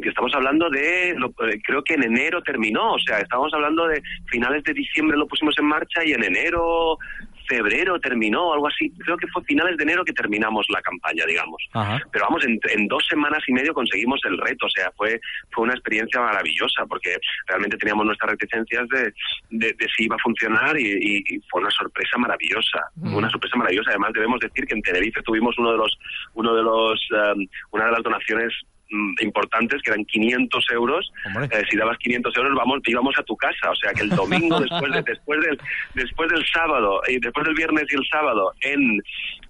que estamos hablando de, lo- eh, creo que en enero terminó, o sea, estamos hablando de finales de diciembre lo pusimos en marcha y en enero, febrero terminó, algo así. Creo que fue finales de enero que terminamos la campaña, digamos. Ajá. Pero vamos, en, en dos semanas y medio conseguimos el reto, o sea, fue, fue una experiencia maravillosa porque realmente teníamos nuestras reticencias de, de, de si iba a funcionar y, y- y fue una sorpresa maravillosa, Mm. una sorpresa maravillosa. Además debemos decir que en Tenerife tuvimos uno de los, uno de los, um, una de las donaciones importantes que eran 500 euros. Eh, si dabas 500 euros vamos íbamos a tu casa. O sea que el domingo después de- después del después del sábado y después del viernes y el sábado en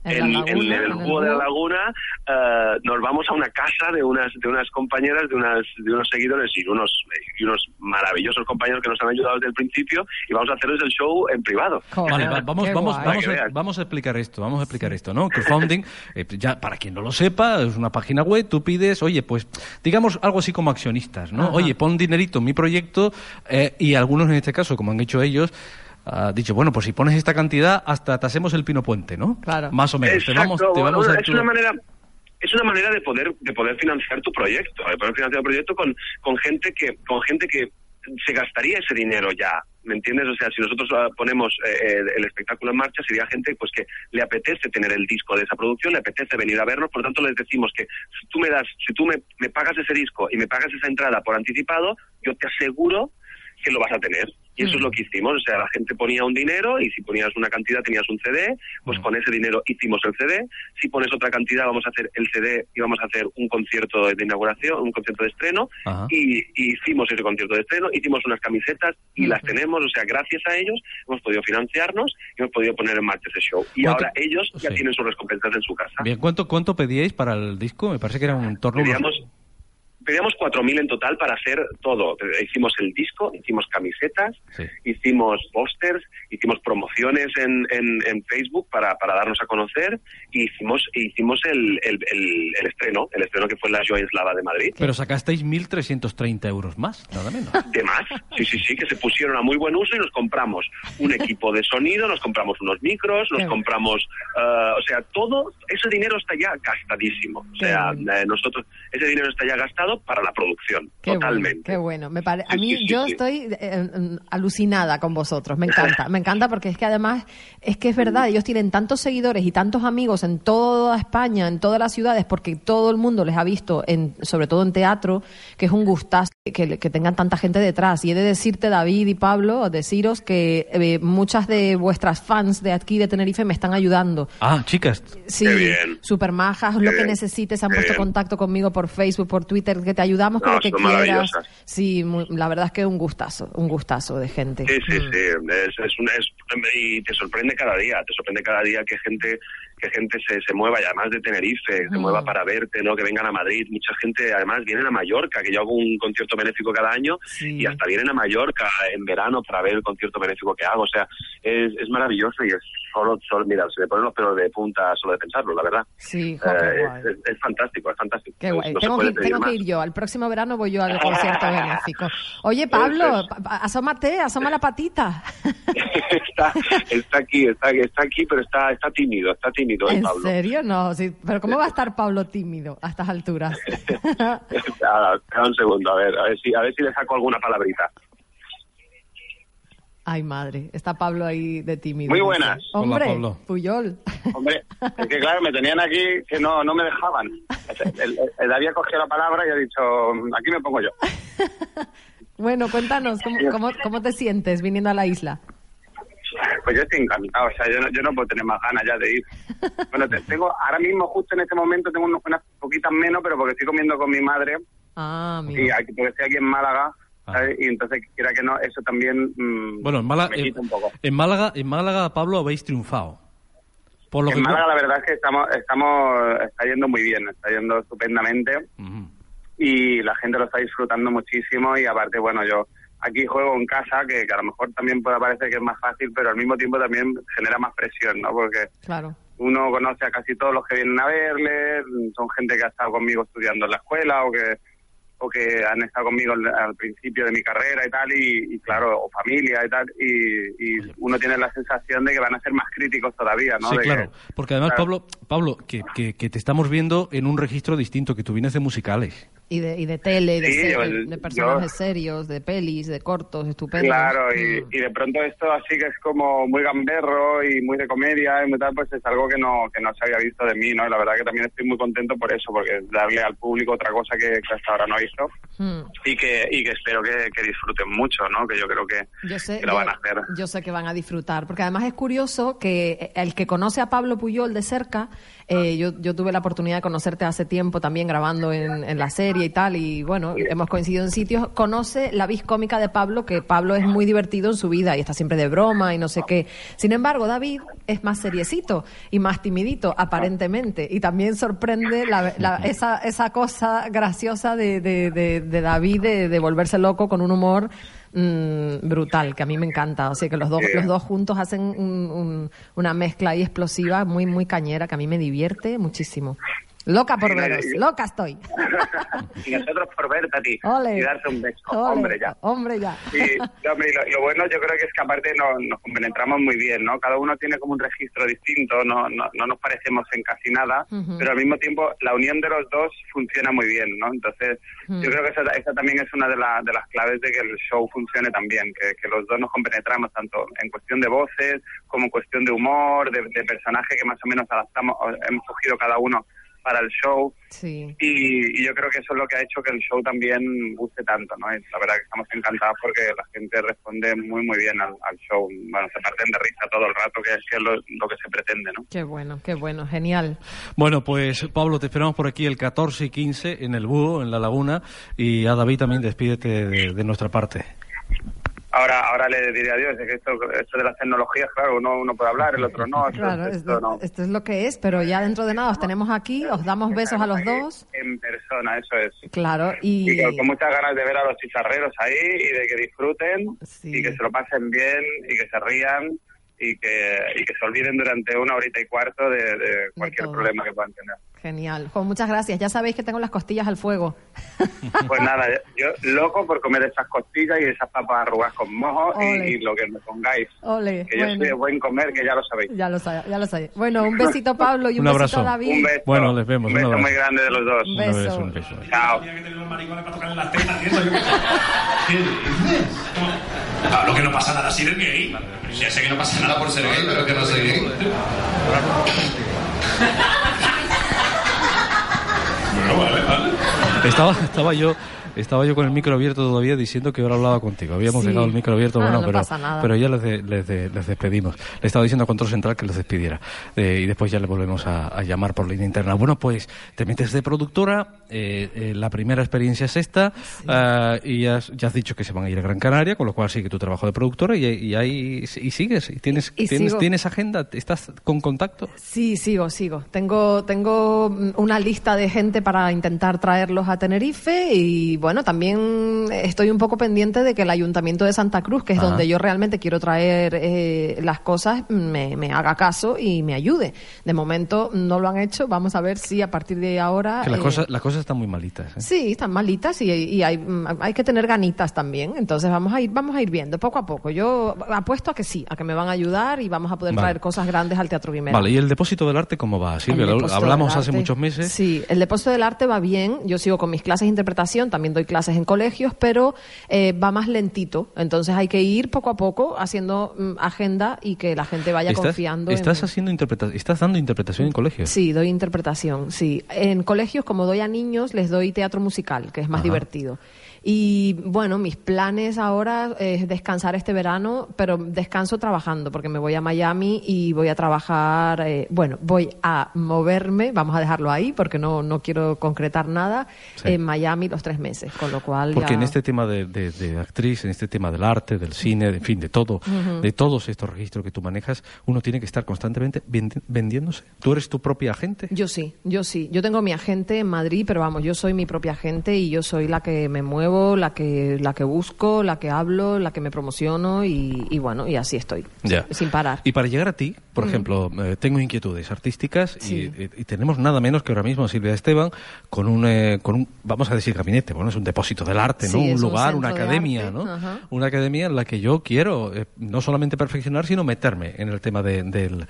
En el en el juego de la laguna eh, nos vamos a una casa de unas de unas compañeras de unas de unos seguidores y unos y unos maravillosos compañeros que nos han ayudado desde el principio y vamos a hacerles el show en privado Vale, va- vamos, vamos, vamos, a, vamos a explicar esto, vamos a explicar esto, ¿no? Crowdfunding, eh, ya para quien no lo sepa, es una página web, tú pides, oye, pues, digamos algo así como accionistas, ¿no? Ajá. Oye, pon dinerito en mi proyecto eh, y algunos en este caso, como han hecho ellos, ha dicho, bueno, pues si pones esta cantidad, hasta te hacemos el pino puente, ¿no? Claro. Más o menos. Te vamos, te bueno, vamos a es una manera es una manera de poder de poder financiar tu proyecto de poder financiar tu proyecto con, con gente que con gente que se gastaría ese dinero ya ¿me entiendes? O sea, si nosotros ah, ponemos eh, el, el espectáculo en marcha, sería gente pues que le apetece tener el disco de esa producción, le apetece venir a vernos, por lo tanto les decimos que si tú me das, si tú me, me pagas ese disco y me pagas esa entrada por anticipado, yo te aseguro que lo vas a tener. Y eso es lo que hicimos, o sea, la gente ponía un dinero y si ponías una cantidad tenías un CD, pues con ese dinero hicimos el CD. Si pones otra cantidad vamos a hacer el CD y vamos a hacer un concierto de inauguración, un concierto de estreno y, y hicimos ese concierto de estreno, hicimos unas camisetas y las tenemos, o sea, gracias a ellos hemos podido financiarnos y hemos podido poner en marcha ese show. Y ahora ellos ya Sí. tienen sus recompensas en su casa. Bien, ¿cuánto, ¿cuánto pedíais para el disco? Me parece que era un torno... Pedíamos, pedíamos 4.000 en total para hacer todo. Eh, Hicimos el disco, hicimos camisetas, Sí. hicimos pósters, hicimos promociones en, en, en Facebook para, para darnos a conocer y hicimos, hicimos el, el, el, el estreno, el estreno que fue la Joy Slava de Madrid. Pero sacasteis 1.330 euros más, nada menos. de más, sí, sí, sí, que se pusieron a muy buen uso y nos compramos un equipo de sonido, nos compramos unos micros, nos compramos, eh, o sea, todo, ese dinero está ya gastadísimo. O sea, eh, nosotros, ese dinero está ya gastado, todo para la producción, Qué totalmente. Bueno, qué bueno. Me pare- a mí sí, sí, yo sí. estoy eh, eh, alucinada con vosotros. Me encanta, me encanta porque es que además es que es verdad, ellos tienen tantos seguidores y tantos amigos en toda España, en todas las ciudades, porque todo el mundo les ha visto, en, sobre todo en teatro, que es un gustazo que, que tengan tanta gente detrás. Y he de decirte, David y Pablo, deciros que eh, muchas de vuestras fans de aquí de Tenerife me están ayudando. Ah, chicas. Sí, super majas, lo que necesites, han qué puesto bien. contacto conmigo por Facebook, por Twitter, que te ayudamos con No, lo que quieras. Sí, muy- la verdad es que un gustazo, un gustazo de gente. Sí, sí, Mm. sí. Es, es una, es- y te sorprende cada día, te sorprende cada día que gente que gente se, se mueva, y además de Tenerife, se Mm. mueva para verte, ¿no? Que vengan a Madrid. Mucha gente, además, vienen a Mallorca, que yo hago un concierto benéfico cada año, y hasta vienen a Mallorca en verano para ver el concierto benéfico que hago. O sea, es, es maravilloso y es solo, solo, mira, se me ponen los pelos de punta solo de pensarlo, la verdad. Sí, jo, Eh, guay. es, es- es fantástico, es fantástico. Qué guay. No tengo que, tengo que ir yo. Al próximo verano voy yo al concierto benéfico. Oye, Pablo, pa- pa- asómate, asoma la patita. está, está aquí, está, está aquí, pero está, está tímido, está tímido, ¿eh, ¿En Pablo. serio? No, sí. Pero ¿cómo va a estar Pablo tímido a estas alturas? Nada, espera un segundo, a ver, a ver si, a ver si le saco alguna palabrita. Ay, madre, está Pablo ahí de tímido. Muy buenas. Hola, Hombre, Pablo. Puyol. Hombre, es que claro, me tenían aquí que no, no me dejaban. El, el- el había cogido la palabra y ha dicho, aquí me pongo yo. Bueno, cuéntanos, ¿cómo, cómo, cómo te sientes viniendo a la isla? Pues yo estoy encantado, o sea, yo no, yo no puedo tener más ganas ya de ir. Bueno, te- tengo, ahora mismo, justo en este momento, tengo unas poquitas menos, pero porque estoy comiendo con mi madre Ah, y mira. aquí, porque estoy aquí en Málaga, ¿sabes? Y entonces, quiera que no, eso también mm, Bueno, en Málaga, me en, quita un poco. en Málaga, en Málaga, Pablo, habéis triunfado. Por lo en que Málaga la verdad es que estamos, estamos, está yendo muy bien, está yendo estupendamente y la gente lo está disfrutando muchísimo y aparte, bueno, yo aquí juego en casa, que, que a lo mejor también puede parecer que es más fácil, pero al mismo tiempo también genera más presión, ¿no? Porque Claro. uno conoce a casi todos los que vienen a verle, son gente que ha estado conmigo estudiando en la escuela o que o que han estado conmigo al, principio de mi carrera y tal, y, y claro, o familia y tal, y, y uno tiene la sensación de que van a ser más críticos todavía, ¿no? Sí, De que- claro. Porque además, claro. Pablo, Pablo que, que, que te estamos viendo en un registro distinto, que tú vienes de musicales. Y de, y de tele, y de, Sí, el- de yo- personajes serios, de pelis, de cortos, estupendos. Claro, y, Mm. y de pronto esto así que es como muy gamberro y muy de comedia y muy tal, pues es algo que no que no se había visto de mí, ¿no? Y la verdad que también estoy muy contento por eso, porque darle al público otra cosa que, que hasta ahora no ha visto Mm. y que, y que espero que, que disfruten mucho, ¿no? Que yo creo que, Yo sé, que lo yo, van a hacer. yo sé que van a disfrutar, porque además es curioso que el que conoce a Pablo Puyol de cerca, eh, yo, yo tuve la oportunidad de conocerte hace tiempo también grabando en, en la serie y tal, y bueno, hemos coincidido en sitios, conoce la vis cómica de Pablo, que Pablo es muy divertido en su vida y está siempre de broma y no sé qué. Sin embargo, David es más seriecito y más timidito, aparentemente, y también sorprende la- la- esa, esa cosa graciosa de, de, de- de David de, de volverse loco con un humor mm, brutal, que a mí me encanta. O sea, que los dos, los dos juntos hacen un- un- una mezcla ahí explosiva, muy, muy cañera, que a mí me divierte muchísimo. Loca por veros, loca estoy. y nosotros por verte a ti Ole. y darte un beso, hombre, ya. Hombre, ya. No, hombre, y lo, y lo bueno yo creo que es que aparte nos, nos compenetramos muy bien, ¿no? Cada uno tiene como un registro distinto, no, no, no nos parecemos en casi nada, pero al mismo tiempo la unión de los dos funciona muy bien, ¿no? Entonces yo creo que esa, esa también es una de, la- de las claves de que el show funcione también, que, que los dos nos compenetramos tanto en cuestión de voces como en cuestión de humor, de, de personaje que más o menos adaptamos, hemos cogido cada uno para el show. Sí. Y, y yo creo que eso es lo que ha hecho que el show también guste tanto, ¿no? Y la verdad que estamos encantados porque la gente responde muy, muy bien al, al show. Bueno, se parten de risa todo el rato, que es, que es lo, lo que se pretende, ¿no? Qué bueno, qué bueno, genial. Bueno, pues Pablo, te esperamos por aquí el 14 y 15 en el Búho, en La Laguna. Y a David también despídete de, de nuestra parte. Ahora ahora le diré adiós, es que esto, esto de las tecnologías, claro, uno, uno puede hablar, el otro no. Esto, Claro, esto esto, no. esto es lo que es, pero ya dentro de nada os tenemos aquí, os damos besos a los dos. En persona, eso es. Claro, y, Y con, muchas ganas de ver a los chicharreros ahí y de que disfruten y que se lo pasen bien y que se rían y que, y que se olviden durante una horita y cuarto de, de cualquier problema que puedan tener. Genial. Juan, muchas gracias. Ya sabéis que tengo las costillas al fuego. Pues nada, yo loco por comer esas costillas y esas papas arrugadas con mojo y, y lo que me pongáis. Ole, Que yo bueno. soy de buen comer, que ya lo sabéis. Ya lo sabéis, ya lo sabéis. Bueno, un besito Pablo y un, Un besito abrazo. a David. Un beso. Bueno, les vemos. Un beso abrazo. muy grande de los dos. Un beso. Un beso. Chao. Pablo, que no pasa nada si eres gay. Ya sé que no pasa nada por ser gay, pero que no soy gay. Bueno, vale, vale. Estaba, estaba yo estaba yo con el micro abierto todavía diciendo que ahora hablaba contigo. Habíamos Sí. dejado el micro abierto, Ah, bueno, no pero, pero ya les, de- les, de- les despedimos. Le estaba diciendo a Control Central que les despidiera. Eh, y después ya le volvemos a, a llamar por línea interna. Bueno, pues te metes de productora. eh, eh, la primera experiencia es esta. ah, y ya has, ya has dicho que se van a ir a Gran Canaria, con lo cual sigue tu trabajo de productora y, y ahí y sigues. Y tienes, Y tienes, sigo. tienes agenda, estás con contacto. Sí, sigo, sigo. Tengo, tengo una lista de gente para intentar traerlos a Tenerife y bueno, también estoy un poco pendiente de que el Ayuntamiento de Santa Cruz, que es Ajá. donde yo realmente quiero traer eh, las cosas, me, me haga caso y me ayude. De momento no lo han hecho. Vamos a ver si a partir de ahora. Que las eh, cosas, las cosas están muy malitas. ¿eh? Sí, están malitas y, y hay, mm, hay que tener ganitas también. Entonces vamos a ir, vamos a ir viendo poco a poco. Yo apuesto a que sí, a que me van a ayudar y vamos a poder Vale. traer cosas grandes al Teatro Guimerá. Vale, ¿y el depósito del arte cómo va, Silvia? Hablamos hace muchos meses. Sí, el depósito del arte va bien. Yo sigo con mis clases de interpretación, también doy clases en colegios, pero eh, va más lentito. Entonces hay que ir poco a poco haciendo mm, agenda y que la gente vaya ¿Estás, confiando. estás en... haciendo interpreta- estás dando interpretación en colegios. Sí, doy interpretación, sí. En colegios, como doy a niños, les doy teatro musical, que es más Ajá. divertido. Y bueno, mis planes ahora es descansar este verano, pero descanso trabajando, porque me voy a Miami y voy a trabajar, eh, bueno, voy a moverme, vamos a dejarlo ahí, porque no, no quiero concretar nada, Sí. en Miami los tres meses, con lo cual Porque ya... en este tema de, de- de actriz, en este tema del arte, del cine, de, en fin, de todo, de todos estos registros que tú manejas, uno tiene que estar constantemente vendi- vendiéndose. ¿Tú eres tu propia agente? Yo sí, yo sí. Yo tengo mi agente en Madrid, pero vamos, yo soy mi propia agente y yo soy la que me muevo, la que, la que busco, la que hablo, la que me promociono y, y bueno, y así estoy, Ya. sin parar. Y para llegar a ti, por Mm. ejemplo, eh, tengo inquietudes artísticas y- Sí. y, y tenemos nada menos que ahora mismo a Silvia Esteban con un, eh, con un, vamos a decir gabinete, bueno, es un depósito del arte, ¿no? Sí, un lugar, una de academia, ¿no? ajá. Una academia en la que yo quiero eh, no solamente perfeccionar, sino meterme en el tema de- del,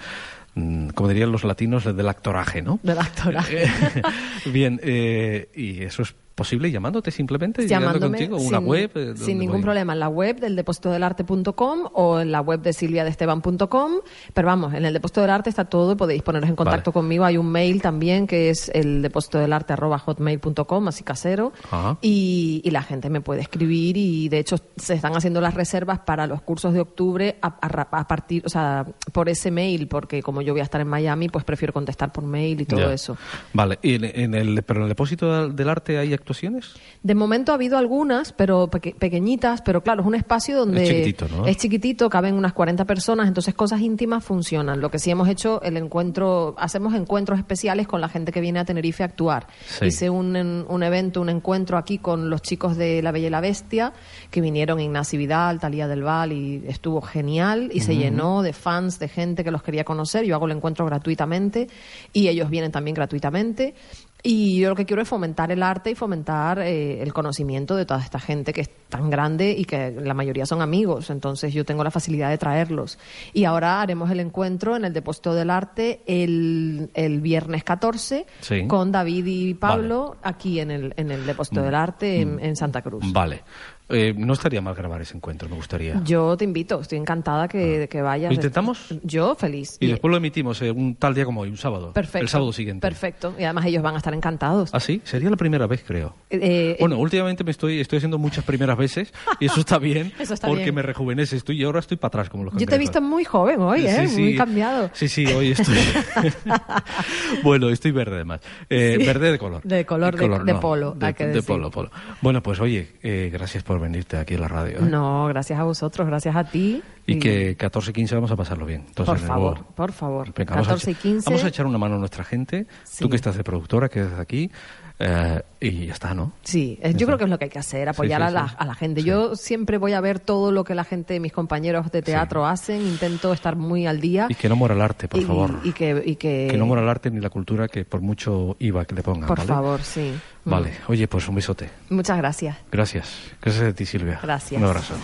mm, como dirían los latinos, del actoraje, ¿no? Del actoraje. Bien, eh, y eso es posible llamándote simplemente, llegando Llamándome contigo, una sin- web. eh, ¿dónde Sin ningún problema, en la web del depósito del arte.com o en la web de silviadesteban.com. Pero vamos, en el depósito del arte está todo, podéis poneros en contacto conmigo. Hay un mail también que es el depósito del arte hotmail.com, así casero. Y, y la gente me puede escribir y de hecho se están haciendo las reservas para los cursos de octubre a, a a partir, o sea, por ese mail, porque como yo voy a estar en Miami, pues prefiero contestar por mail y todo Ya. eso. Vale, ¿y en, en el, pero en el depósito del- del arte hay actuaciones? De momento ha habido algunas, pero peque- pequeñitas, pero claro, es un espacio donde Es chiquitito, ¿no? es chiquitito, caben unas 40 personas, entonces cosas íntimas funcionan. Lo que sí hemos hecho, el encuentro, hacemos encuentros especiales con la gente que viene a Tenerife a actuar. Sí. Hice un, un evento, un encuentro aquí con los chicos de La Bella y la Bestia, que vinieron Ignacio Vidal, Talía del Val, y estuvo genial, y se llenó de fans, de gente que los quería conocer. Yo hago el encuentro gratuitamente, y ellos vienen también gratuitamente. Y yo lo que quiero es fomentar el arte y fomentar eh, el conocimiento de toda esta gente que es tan grande y que la mayoría son amigos. Entonces yo tengo la facilidad de traerlos. Y ahora haremos el encuentro en el Depósito del Arte el, el viernes 14 Sí. con David y Pablo aquí en el, en el Depósito del Arte en, en Santa Cruz. Vale. Eh, no estaría mal grabar ese encuentro, me gustaría. Yo te invito, estoy encantada que, de que vayas. ¿Lo intentamos? Yo feliz. Y después lo emitimos eh, un tal día como hoy, un sábado. Perfecto. El sábado siguiente. Perfecto. Y además ellos van a estar encantados. ¿Ah, sí? Sería la primera vez, creo. Eh, Bueno, últimamente me estoy, estoy haciendo muchas primeras veces y eso está bien Eso está porque bien. me rejuvenece. Estoy, y ahora estoy para atrás como los yo te he visto muy joven hoy, ¿eh? Sí, Muy cambiado. Sí, sí, hoy estoy. bueno, estoy verde además. Eh, Sí. Verde de color. De color, de- de polo, De, que de polo, polo. Bueno, pues oye, eh, gracias por venirte aquí a la radio. ¿eh? No, gracias a vosotros, gracias a ti. Y Sí. que 14 y 15 vamos a pasarlo bien. Entonces, por favor, por favor. Venga, vamos a 14 y echar- 15. Vamos a echar una mano a nuestra gente. Tú que estás de productora, que estás aquí. Eh, y ya está, ¿no? Sí, eh, yo creo que es lo que hay que hacer, apoyar sí, a, la, sí. a la gente. Yo siempre voy a ver todo lo que la gente, mis compañeros de teatro hacen, intento estar muy al día. Y que no muera el arte, por y, favor. y que, y que, Que no muera el arte ni la cultura, que por mucho IVA que le pongan. por ¿vale? favor, sí. Vale, oye, pues un besote. Muchas gracias. Gracias. Gracias a ti, Silvia. Gracias. Un abrazo.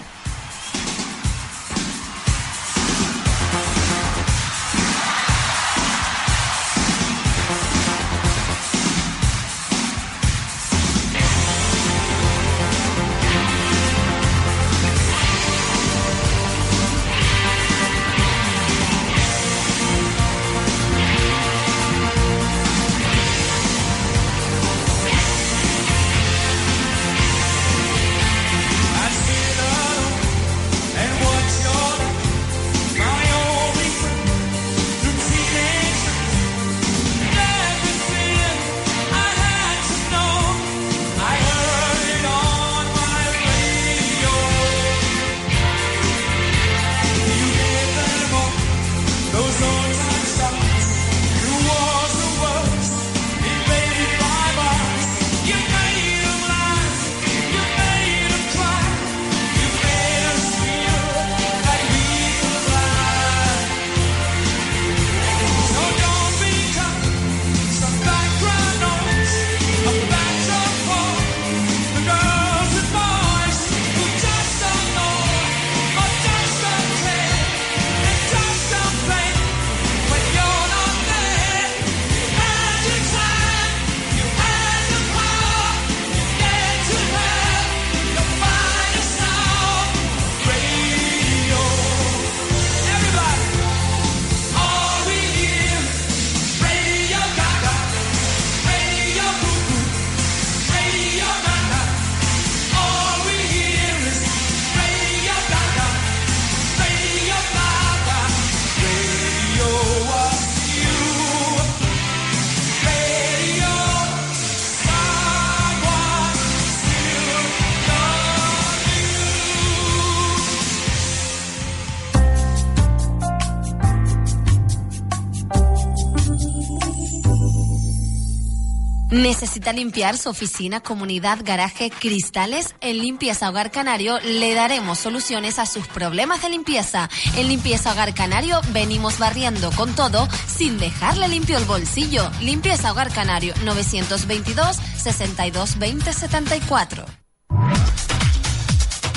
¿Necesita limpiar su oficina, comunidad, garaje, cristales? En Limpieza Hogar Canario le daremos soluciones a sus problemas de limpieza. En Limpieza Hogar Canario venimos barriendo con todo sin dejarle limpio el bolsillo. Limpieza Hogar Canario 922 62 20 74.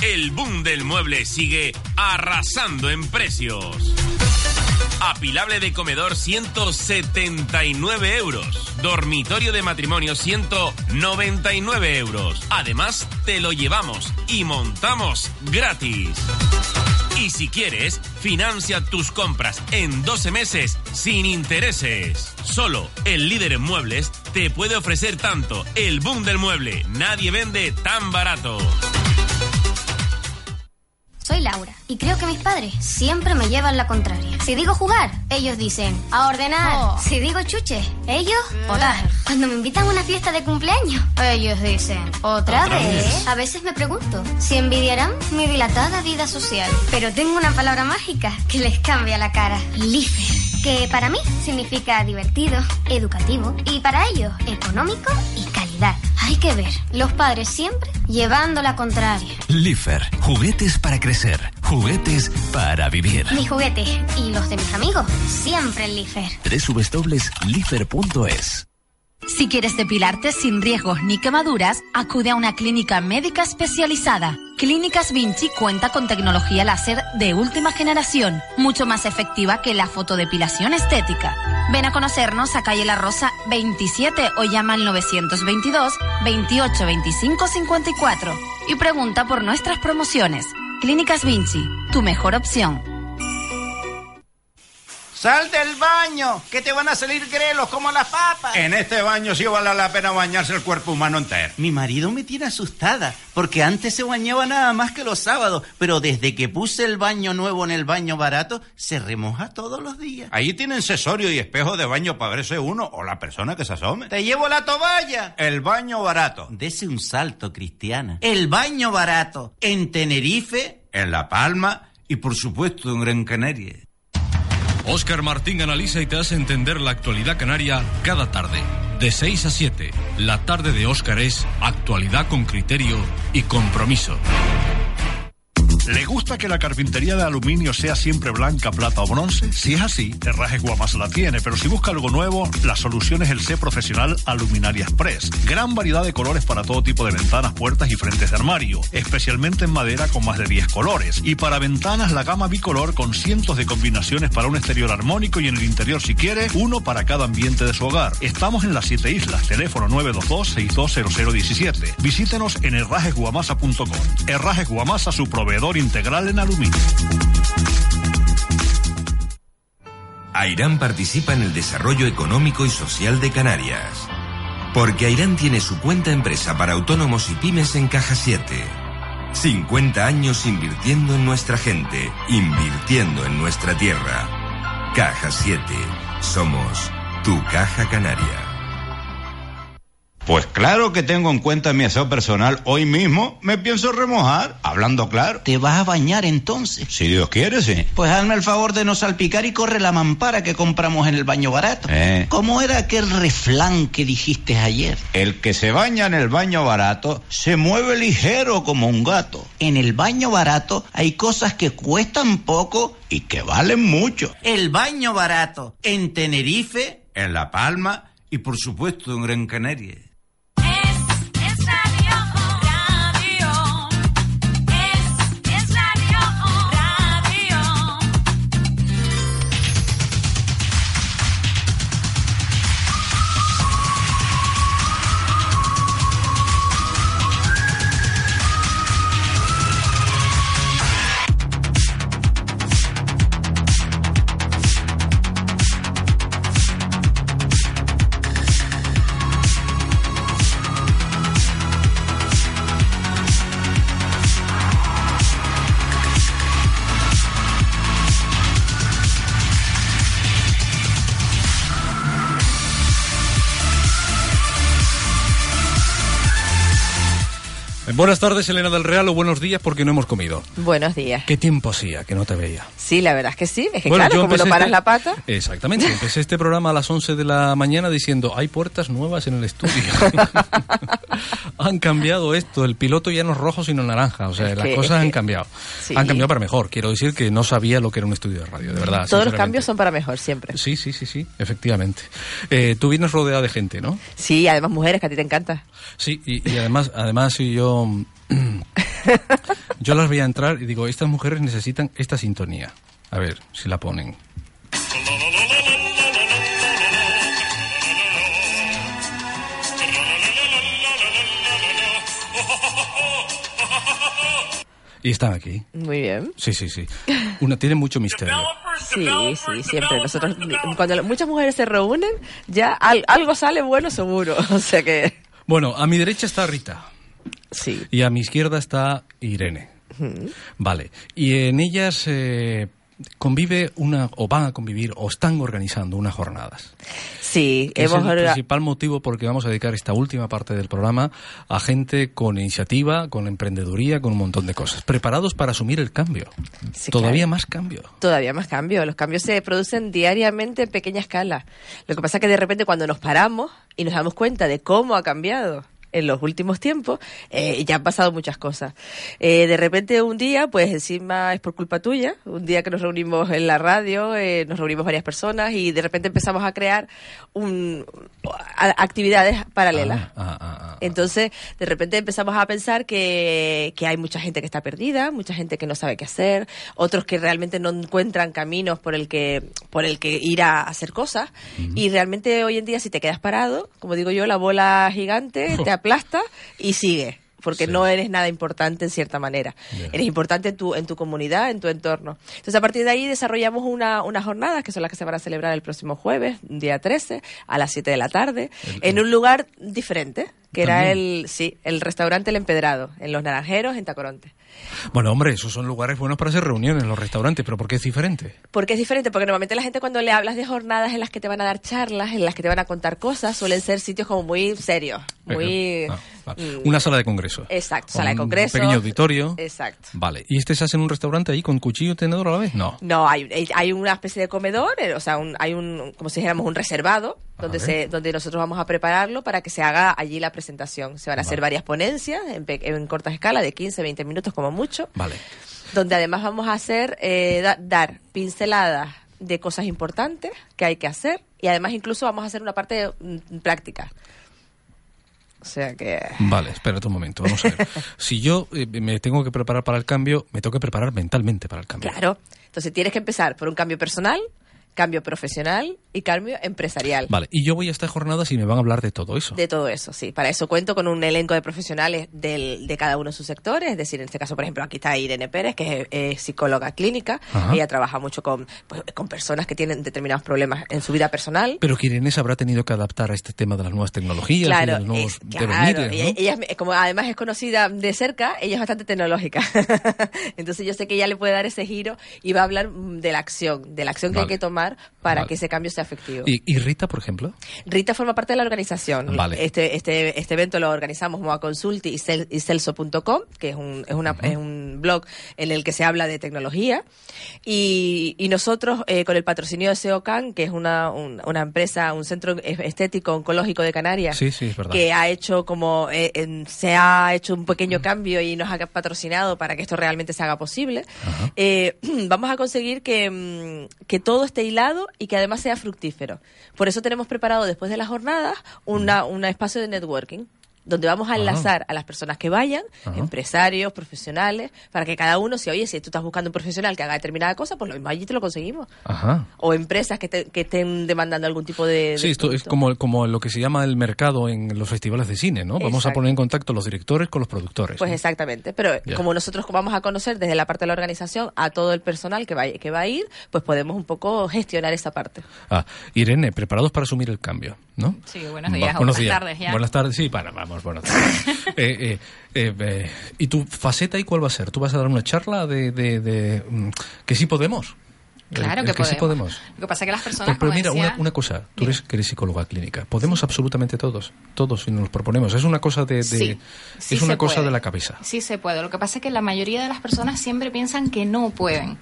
El boom del mueble sigue arrasando en precios. Apilable de comedor 179 euros. Dormitorio de matrimonio 199 euros. Además, te lo llevamos y montamos gratis. Y si quieres, financia tus compras en 12 meses sin intereses. Solo el líder en muebles te puede ofrecer tanto el boom del mueble. Nadie vende tan barato. Soy Laura y creo que mis padres siempre me llevan la contraria. Si digo jugar, ellos dicen a ordenar. Si digo chuche, ellos orar. Cuando me invitan a una fiesta de cumpleaños, ellos dicen otra, ¿Otra vez. vez? A veces me pregunto si envidiarán mi dilatada vida social. Pero tengo una palabra mágica que les cambia la cara. Lifer. Que para mí significa divertido, educativo y para ellos económico y calidad. Hay que ver, los padres siempre llevando la contraria. Lifer, juguetes para crecer, juguetes para vivir. Mi juguete y los de mis amigos, siempre en Lifer. www.lifer.es Si quieres depilarte sin riesgos ni quemaduras, acude a una clínica médica especializada. Clínicas Vinci cuenta con tecnología láser de última generación, mucho más efectiva que la fotodepilación estética. Ven a conocernos a calle La Rosa 27 o llama al 922 28 25 54 y pregunta por nuestras promociones. Clínicas Vinci, tu mejor opción. Sal del baño, que te van a salir grelos como las papas. En este baño sí vale la pena bañarse el cuerpo humano entero. Mi marido me tiene asustada, porque antes se bañaba nada más que los sábados, pero desde que puse el baño nuevo en el baño barato, se remoja todos los días. Ahí tienen sesorio y espejo de baño para verse uno o la persona que se asome. ¡Te llevo la toalla! El baño barato. Dese un salto, Cristiana. El baño barato. En Tenerife. En La Palma y por supuesto en Gran Canaria. Óscar Martín analiza y te hace entender la actualidad canaria cada tarde. De 6 a 7, la tarde de Óscar es actualidad con criterio y compromiso. ¿Le gusta que la carpintería de aluminio sea siempre blanca, plata o bronce? Si es así, Herrajes Guamasa la tiene, pero si busca algo nuevo, la solución es el C Profesional Aluminaria Express. Gran variedad de colores para todo tipo de ventanas, puertas y frentes de armario, especialmente en madera con más de 10 colores. Y para ventanas, la gama bicolor con cientos de combinaciones para un exterior armónico y en el interior, si quiere, uno para cada ambiente de su hogar. Estamos en las siete islas, teléfono 922-620017. Visítenos en herrajesguamasa.com. Herrajes Guamasa, su proveedor integral en aluminio. Airán participa en el desarrollo económico y social de Canarias. Porque Airán tiene su cuenta empresa para autónomos y pymes en Caja 7. 50 años invirtiendo en nuestra gente, invirtiendo en nuestra tierra. Caja 7. Somos tu Caja Canaria. Pues claro que tengo en cuenta mi aseo personal. Hoy mismo me pienso remojar, hablando claro. ¿Te vas a bañar entonces? Si Dios quiere, sí. Pues hazme el favor de no salpicar y corre la mampara que compramos en el baño barato. Eh. ¿Cómo era aquel reflán que dijiste ayer? El que se baña en el baño barato se mueve ligero como un gato. En el baño barato hay cosas que cuestan poco y que valen mucho. El baño barato en Tenerife. En La Palma y por supuesto en Gran Canaria. Buenas tardes, Elena del Real, o buenos días porque no hemos comido. Buenos días. ¿Qué tiempo hacía que no te veía? Sí, la verdad es que sí. Es que Bueno, claro, como empecé paras este- la pata. Exactamente, empecé este programa a las 11 de la mañana diciendo, hay puertas nuevas en el estudio. han cambiado esto, el piloto ya no es rojo sino naranja, o sea, Es las que- cosas han que- cambiado. sí. Han cambiado para mejor, quiero decir que no sabía lo que era un estudio de radio, de verdad. Todos los cambios son para mejor siempre. Sí, sí, sí, sí, efectivamente. Eh, tú vienes rodeada de gente, ¿no? Sí, además mujeres que a ti te encanta. Sí, y, y además, además yo, yo las veía entrar y digo, estas mujeres necesitan esta sintonía. A ver si la ponen. Y están aquí. Muy bien. Sí, sí, sí. Una tiene mucho misterio. Sí, sí, siempre. Nosotros, cuando muchas mujeres se reúnen, ya al- algo sale bueno seguro. O sea que. Bueno, a mi derecha está Rita. Sí. Y a mi izquierda está Irene. Vale. Y en ellas eh, convive una, o van a convivir, o están organizando unas jornadas. Sí, Que es hemos el orga- principal motivo porque vamos a dedicar esta última parte del programa a gente con iniciativa, con emprendeduría, con un montón de cosas. Preparados para asumir el cambio. Sí, Todavía claro. más cambio. Todavía más cambios. Los cambios se producen diariamente en pequeña escala. Lo que pasa es que de repente cuando nos paramos y nos damos cuenta de cómo ha cambiado en los últimos tiempos, eh, ya han pasado muchas cosas. Eh, de repente un día, pues encima es por culpa tuya, un día que nos reunimos en la radio, eh, nos reunimos varias personas y de repente empezamos a crear un, a- actividades paralelas. Ah, Entonces, de repente empezamos a pensar que, que hay mucha gente que está perdida, mucha gente que no sabe qué hacer, otros que realmente no encuentran caminos por el que, por el que ir a hacer cosas. Y realmente hoy en día, si te quedas parado, como digo yo, la bola gigante te aplasta y sigue. Porque no eres nada importante en cierta manera. Eres importante en tu, en tu comunidad, en tu entorno. Entonces, a partir de ahí desarrollamos una, unas jornadas que son las que se van a celebrar el próximo jueves, día 13, a las 7 de la tarde, en un lugar diferente. Que era el, sí, el restaurante El Empedrado, en Los Naranjeros, en Tacoronte. Bueno, hombre, esos son lugares buenos para hacer reuniones, los restaurantes, pero ¿por qué es diferente? Porque es diferente, porque normalmente la gente cuando le hablas de jornadas en las que te van a dar charlas, en las que te van a contar cosas, suelen ser sitios como muy serios, muy... Ah, vale. Una sala de congreso. Exacto, sala de un congreso. pequeño auditorio. Exacto. Vale. ¿Y este se hace en un restaurante ahí con cuchillo y tenedor a la vez? No. No, hay, hay- hay una especie de comedor, eh, o sea, un- hay un, como si dijéramos, un reservado, donde, se, donde nosotros vamos a prepararlo para que se haga allí la presentación. Se van a hacer varias ponencias en, en corta escala, de 15, 20 minutos como mucho, Vale. donde además vamos a hacer, eh, da- dar pinceladas de cosas importantes que hay que hacer y además incluso vamos a hacer una parte mm, práctica. O sea que... Vale, espérate un momento, vamos a ver. si yo eh, me tengo que preparar para el cambio, me tengo que preparar mentalmente para el cambio. Claro. Entonces tienes que empezar por un cambio personal, cambio profesional y cambio empresarial. Vale, y yo voy a esta jornada si me van a hablar de todo eso. De todo eso, sí. Para eso cuento con un elenco de profesionales del, de cada uno de sus sectores. Es decir, en este caso, por ejemplo, aquí está Irene Pérez, que es, psicóloga clínica. Ajá. Ella trabaja mucho con, pues, con personas que tienen determinados problemas en su vida personal. Pero que Irene se habrá tenido que adaptar a este tema de las nuevas tecnologías y de Claro, los nuevos es- claro, ¿no? ella, ella es- como además es conocida de cerca, ella es bastante tecnológica. Entonces yo sé que ella le puede dar ese giro y va a hablar de la acción, de la acción que Vale. hay que tomar para Vale. que ese cambio sea efectivo. ¿Y, y Rita, por ejemplo? Rita forma parte de la organización. Vale. Este, este, este evento lo organizamos Moa Consulti y, Cel- y Celso.com, que es un, es, una, es un blog en el que se habla de tecnología. Y, y nosotros, eh, con el patrocinio de SEOCAN, que es una, un- una empresa, un centro estético oncológico de Canarias, Sí, sí, que ha hecho como, eh, en- se ha hecho un pequeño cambio y nos ha patrocinado para que esto realmente se haga posible, eh, vamos a conseguir que, mm, que todo esté hilado y que además sea fructífero. Por eso tenemos preparado después de las jornadas una, un espacio de networking donde vamos a enlazar a las personas que vayan, Ajá. empresarios, profesionales, para que cada uno, si oye, si tú estás buscando un profesional que haga determinada cosa, pues lo mismo allí te lo conseguimos. Ajá. O empresas que, te- que estén demandando algún tipo de... de Sí, esto es como, como lo que se llama el mercado en los festivales de cine, ¿no? Vamos a poner en contacto los directores con los productores. Pues ¿no? exactamente, pero Ya. como nosotros vamos a conocer desde la parte de la organización a todo el personal que va, que va a ir, pues podemos un poco gestionar esa parte. Ah, Irene, preparados para asumir el cambio, ¿no? Sí, buenos días, buenas días. tardes ya. Buenas tardes, sí, para, vamos, tardes. Eh, eh, eh, eh, ¿Y tu faceta y cuál va a ser? ¿Tú vas a dar una charla de, de, de, mm, que sí podemos? Claro El- que, el que sí podemos. podemos. Lo que pasa es que las personas, Pero, pero mira, decía, una, una cosa, tú eres, que eres psicóloga clínica. Podemos absolutamente todos, todos si nos lo proponemos. Es una cosa de, de- Sí, sí es una cosa puede. de la cabeza. Sí se puede. Lo que pasa es que la mayoría de las personas siempre piensan que no pueden.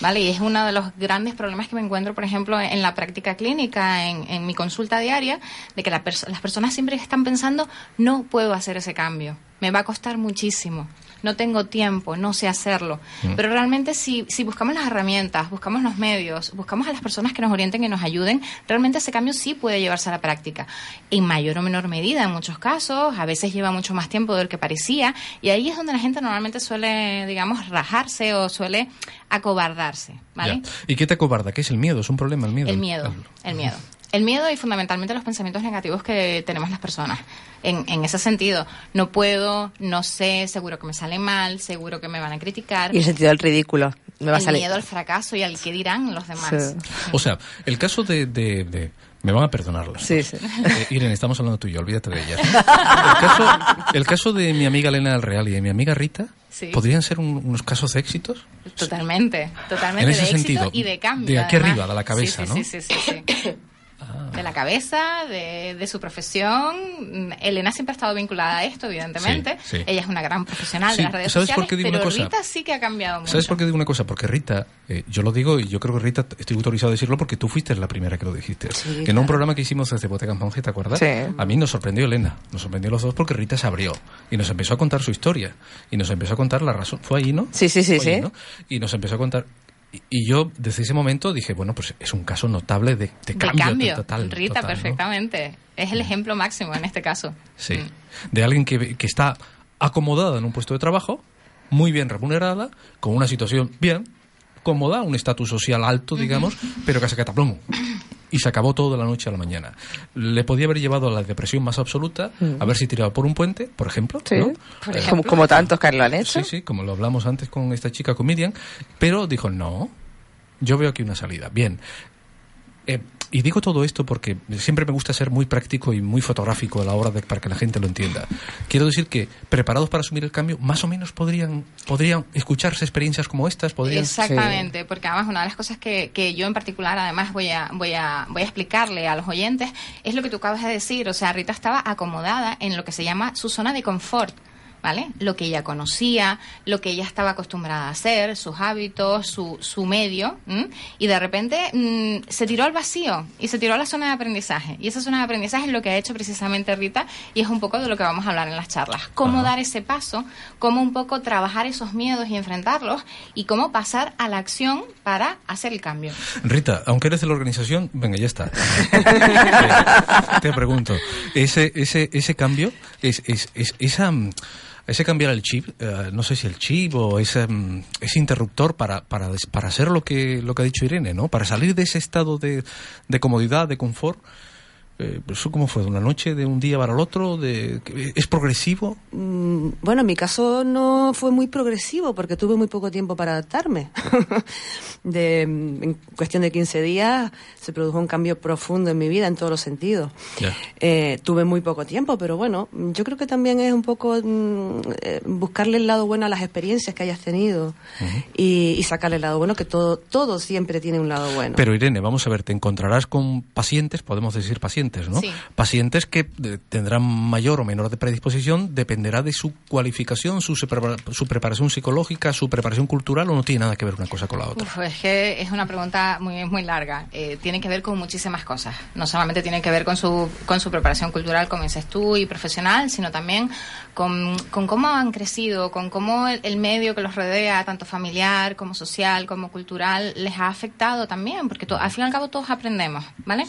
¿Vale? Y es uno de los grandes problemas que me encuentro, por ejemplo, en la práctica clínica, en, en mi consulta diaria, de que la perso- las personas siempre están pensando, no puedo hacer ese cambio. Me va a costar muchísimo. No tengo tiempo, no sé hacerlo. Mm. Pero realmente si, si buscamos las herramientas, buscamos los medios, buscamos a las personas que nos orienten y nos ayuden, realmente ese cambio sí puede llevarse a la práctica. En mayor o menor medida en muchos casos, a veces lleva mucho más tiempo del que parecía, y ahí es donde la gente normalmente suele, digamos, rajarse o suele acobardarse, ¿vale? Ya. ¿Y qué te acobarda? ¿Qué es el miedo? ¿Es un problema el miedo? El miedo, el miedo. El miedo y fundamentalmente los pensamientos negativos que tenemos las personas. En, en ese sentido, no puedo, no sé, seguro que me sale mal, seguro que me van a criticar. Y el sentido del ridículo. Me va a el salir. miedo al fracaso y al que dirán los demás. O sea, el caso de... de- de- me van a perdonar las Sí, dos. Eh, Irene, estamos hablando tú y yo, olvídate de ella. El caso, el caso de mi amiga Elena del Real y de mi amiga Rita, Sí. ¿podrían ser un- unos casos de éxitos? Totalmente, totalmente En ese de éxito sentido, y de cambio. de aquí además. arriba, de la cabeza, Sí, sí, ¿no? Sí, sí, sí, De la cabeza, de, de su profesión. Elena siempre ha estado vinculada a esto, evidentemente. Sí, sí. Ella es una gran profesional Sí, de las redes ¿sabes por sociales, qué digo pero una cosa? Rita sí que ha cambiado mucho. ¿Sabes por qué digo una cosa? Porque Rita, eh, yo lo digo y yo creo que Rita, estoy autorizado a decirlo porque tú fuiste la primera que lo dijiste. que en un programa que hicimos desde Botegas Monje, ¿te acuerdas? Sí. A mí nos sorprendió Elena, nos sorprendió los dos porque Rita se abrió y nos empezó a contar su historia y nos empezó a contar la razón. Fue ahí, ¿no? Sí, sí, sí, ahí, sí. ¿no? Y nos empezó a contar. Y, y yo desde ese momento dije, bueno, pues es un caso notable de, de de cambio, cambio. total. Rita, total, ¿no? perfectamente. Es el ejemplo máximo en este caso. Sí. De alguien que, que está acomodada en un puesto de trabajo, muy bien remunerada, con una situación bien, cómoda, un estatus social alto, digamos, pero que se cataplum. Y se acabó todo de la noche a la mañana. Le podía haber llevado a la depresión más absoluta, Mm. haberse tirado por un puente, por ejemplo. Sí, ¿no? por Eh, ejemplo. Como- como tantos que lo han hecho. Sí, sí, como lo hablamos antes con esta chica comedian. Pero dijo, no, yo veo aquí una salida. Bien. Eh, y digo todo esto porque siempre me gusta ser muy práctico y muy fotográfico a la hora de para que la gente lo entienda. Quiero decir que preparados para asumir el cambio, más o menos podrían podrían escucharse experiencias como estas, podrían Exactamente, porque además una de las cosas que, que yo en particular además voy a, voy, a, voy a explicarle a los oyentes es lo que tú acabas de decir. O sea, Rita estaba acomodada en lo que se llama su zona de confort. ¿Vale? Lo que ella conocía, lo que ella estaba acostumbrada a hacer, sus hábitos, su, su medio, ¿m? y de repente mm, se tiró al vacío y se tiró a la zona de aprendizaje. Y esa zona de aprendizaje es lo que ha hecho precisamente Rita y es un poco de lo que vamos a hablar en las charlas. Cómo dar ese paso, cómo un poco trabajar esos miedos y enfrentarlos y cómo pasar a la acción para hacer el cambio. Rita, aunque eres de la organización, venga, ya está. te, te pregunto, ese, ese, ese cambio, es, es, es- esa, mm, ese cambiar el chip, eh, no sé si el chip o ese, mm, ese interruptor para, para, para hacer lo que, lo que ha dicho Irene, ¿no? Para salir de ese estado de, de comodidad, de confort. Eh, ¿Eso cómo fue? ¿De una noche, de un día para el otro? De, ¿Es progresivo? Mm, Bueno, en mi caso no fue muy progresivo porque tuve muy poco tiempo para adaptarme. de, en cuestión de 15 días se produjo un cambio profundo en mi vida en todos los sentidos. Eh, tuve muy poco tiempo, pero bueno, yo creo que también es un poco mm, eh, buscarle el lado bueno a las experiencias que hayas tenido y, y sacarle el lado bueno, que todo, todo siempre tiene un lado bueno. Pero Irene, vamos a ver, te encontrarás con pacientes, podemos decir pacientes, ¿no? Sí. Pacientes que eh, tendrán mayor o menor de predisposición, dependerá de su cualificación, su, su preparación psicológica, su preparación cultural, o no tiene nada que ver una cosa con la otra. Uf, es que es una pregunta muy, muy larga. Eh, tiene que ver con muchísimas cosas. No solamente tiene que ver con su, con su preparación cultural, como dices tú, y profesional, sino también con, con cómo han crecido, con cómo el, el medio que los rodea, tanto familiar como social, como cultural, les ha afectado también, porque to- al fin y al cabo todos aprendemos, ¿vale?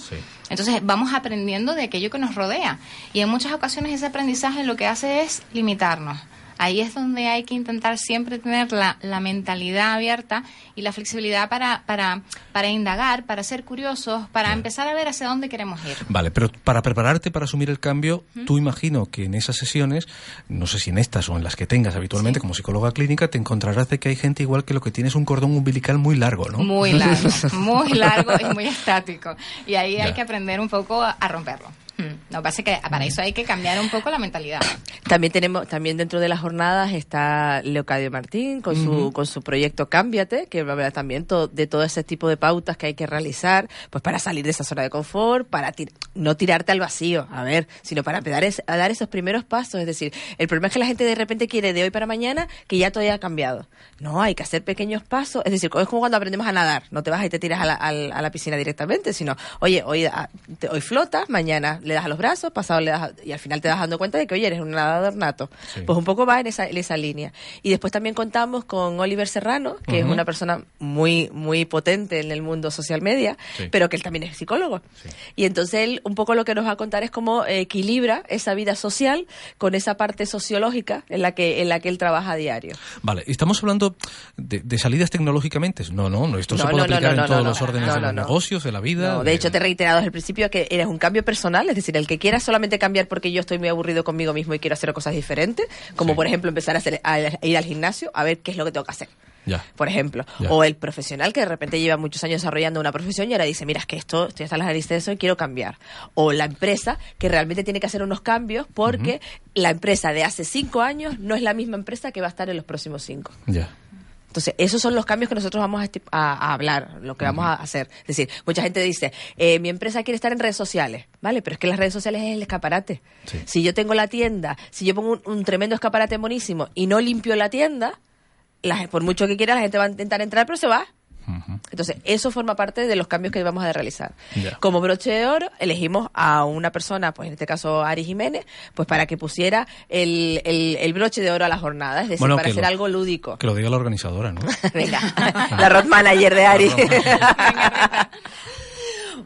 Entonces vamos aprendiendo de aquello que nos rodea. Y en muchas ocasiones ese aprendizaje lo que hace es limitarnos. Ahí es donde hay que intentar siempre tener la, la mentalidad abierta y la flexibilidad para, para, para indagar, para ser curiosos, para empezar a ver hacia dónde queremos ir. Vale, pero para prepararte para asumir el cambio, tú imagino que en esas sesiones, no sé si en estas o en las que tengas habitualmente como psicóloga clínica, te encontrarás de que hay gente igual que lo que tiene es un cordón umbilical muy largo, ¿no? Muy largo, muy largo y muy estático. Y ahí hay que aprender un poco a, a romperlo. Lo que pasa es que para eso hay que cambiar un poco la mentalidad. También tenemos, también dentro de las jornadas está Leocadio Martín con su, con su proyecto Cámbiate, que va a hablar también to- de todo ese tipo de pautas que hay que realizar, pues para salir de esa zona de confort, para tir- no tirarte al vacío, a ver, sino para empezar es- a dar esos primeros pasos. Es decir, el problema es que la gente de repente quiere de hoy para mañana que ya todo haya cambiado. No, hay que hacer pequeños pasos. Es decir, es como cuando aprendemos a nadar. No te vas y te tiras a la, al- a la piscina directamente, sino, oye, hoy, ah, te- hoy flotas, mañana le das a los brazos, pasado le das a- y al final te vas dando cuenta de que, oye, eres un nadador nato. Pues un poco va en esa, en esa línea. Y después también contamos con Oliver Serrano, que es una persona muy, muy potente en el mundo social media, Sí. pero que él también es psicólogo. Y entonces él un poco lo que nos va a contar es cómo equilibra esa vida social con esa parte sociológica en la que, en la que él trabaja a diario. Vale, ¿estamos hablando de, de salidas tecnológicamente? No, no, no, esto se puede no, aplicar no, en todos los órdenes de los negocios, de la vida. De hecho, te he reiterado desde el principio que eres un cambio personal, es decir, el que quiera solamente cambiar porque yo estoy muy aburrido conmigo mismo y quiero hacer cosas diferentes, como por ejemplo empezar a, hacer, a ir al gimnasio a ver qué es lo que tengo que hacer. Ya. por ejemplo. Ya. O el profesional que de repente lleva muchos años desarrollando una profesión y ahora dice, mira, es que esto, estoy hasta las narices de eso y quiero cambiar. O la empresa que realmente tiene que hacer unos cambios porque la empresa de hace cinco años no es la misma empresa que va a estar en los próximos cinco. Ya. Entonces, esos son los cambios que nosotros vamos a, esti- a- a hablar, lo que vamos a hacer. Es decir, mucha gente dice, eh, mi empresa quiere estar en redes sociales, ¿vale? Pero es que las redes sociales es el escaparate. Si yo tengo la tienda, si yo pongo un, un tremendo escaparate buenísimo y no limpio la tienda, la- por mucho que quiera, la gente va a intentar entrar, pero se va. Entonces, eso forma parte de los cambios que vamos a realizar. Como broche de oro, elegimos a una persona, pues en este caso Ari Jiménez, pues para que pusiera el, el- el broche de oro a la jornada, es decir, Bueno, para hacer lo- algo lúdico. Que lo diga la organizadora, ¿no? Venga, la road manager de Ari.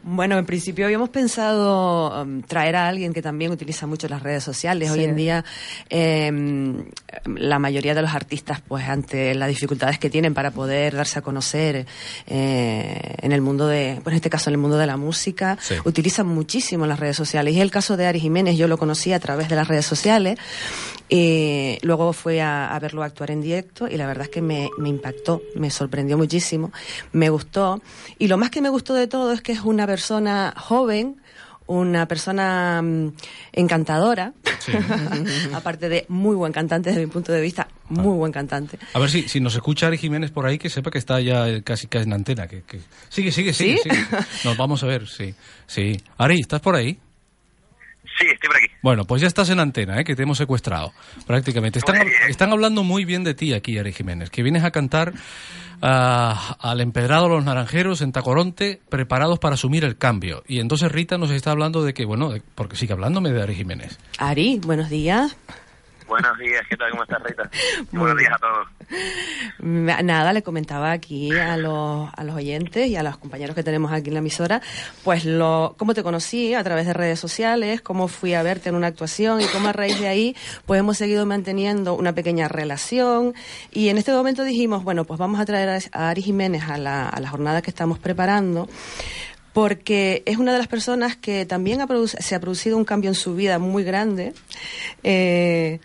Bueno, en principio habíamos pensado um, traer a alguien que también utiliza mucho las redes sociales. Hoy en día, eh, la mayoría de los artistas, pues ante las dificultades que tienen para poder darse a conocer eh, en el mundo de, pues en este caso en el mundo de la música, Sí. utilizan muchísimo las redes sociales. Y el caso de Ari Jiménez, yo lo conocí a través de las redes sociales. Y luego fui a, a verlo actuar en directo y la verdad es que me, me impactó, me sorprendió muchísimo, me gustó. Y lo más que me gustó de todo es que es una persona joven, una persona mm, encantadora, aparte de muy buen cantante desde mi punto de vista, muy buen cantante. A ver si, si nos escucha Ari Jiménez por ahí, que sepa que está ya eh, casi, casi en antena. Que, que- Sigue, sigue, sigue, ¿Sí? sigue. Nos vamos a ver, sí. sí. Ari, ¿estás por ahí? Sí, estoy por aquí. Bueno, pues ya estás en antena, ¿eh? que te hemos secuestrado, prácticamente. Están, hab- están hablando muy bien de ti aquí, Ari Jiménez, que vienes a cantar ah, al empedrado de los naranjeros en Tacoronte, preparados para asumir el cambio. Y entonces Rita nos está hablando de que, bueno, de- porque sigue hablándome de Ari Jiménez. Ari, buenos días. Buenos días, ¿qué tal? ¿Cómo estás, Rita? Buenos días a todos. Mm, Nada, le comentaba aquí a los, a los oyentes y a los compañeros que tenemos aquí en la emisora, pues lo, cómo te conocí a través de redes sociales, cómo fui a verte en una actuación y cómo a raíz de ahí pues hemos seguido manteniendo una pequeña relación y en este momento dijimos, bueno, pues vamos a traer a, Ari Jiménez a la, a la jornada que estamos preparando porque es una de las personas que también ha se ha producido un cambio en su vida muy grande. eh,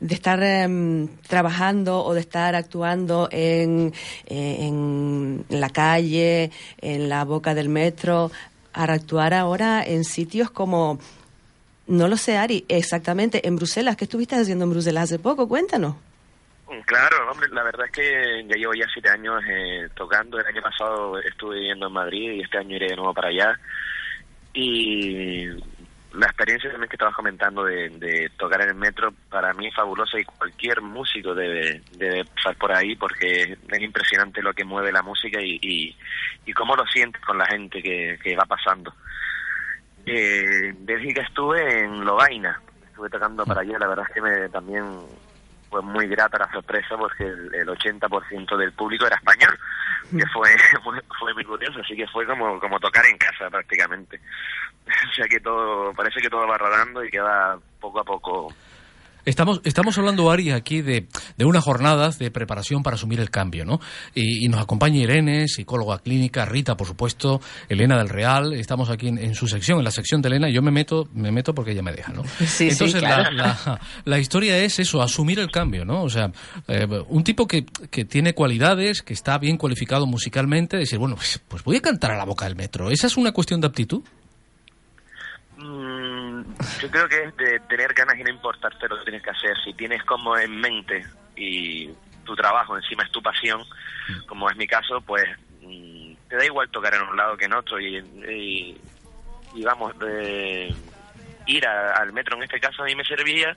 de estar em, trabajando o de estar actuando en, eh, en la calle, en la boca del metro, a actuar ahora en sitios como, no lo sé, Ari, exactamente, en Bruselas. ¿Qué estuviste haciendo en Bruselas hace poco? Cuéntanos. Claro, hombre, la verdad es que ya llevo ya siete años eh, tocando. El año pasado estuve viviendo en Madrid y este año iré de nuevo para allá. Y la experiencia también que estabas comentando de, tocar en el metro para mí es fabulosa y cualquier músico debe, debe pasar por ahí porque es impresionante lo que mueve la música y, y, y cómo lo sientes con la gente que, que va pasando. Eh, en Bélgica estuve en Lovaina, estuve tocando para allá, la verdad es que me también fue muy grata la sorpresa porque el, el 80% del público era español, que fue, fue, fue muy curioso, así que fue como, como tocar en casa prácticamente. O sea que todo, parece que todo va rodando y que va poco a poco Estamos, estamos hablando, Ari, aquí de, de unas jornadas de preparación para asumir el cambio, ¿no? Y, y nos acompaña Irene, psicóloga clínica, Rita, por supuesto, Elena del Real. Estamos aquí en, en su sección, en la sección de Elena. y Yo me meto, me meto porque ella me deja, ¿no? Sí, sí, Entonces, claro. la, la- la historia es eso, asumir el cambio, ¿no? O sea, eh, un tipo que, que tiene cualidades, que está bien cualificado musicalmente, decir, bueno, pues, pues voy a cantar a la boca del metro. ¿Esa es una cuestión de aptitud? Mm, yo creo que es de tener ganas y no importarte lo que tienes que hacer. Si tienes como en mente y tu trabajo encima es tu pasión, como es mi caso, pues mm, te da igual tocar en un lado que en otro y, y, vamos, de ir a- al metro en este caso a mí me servía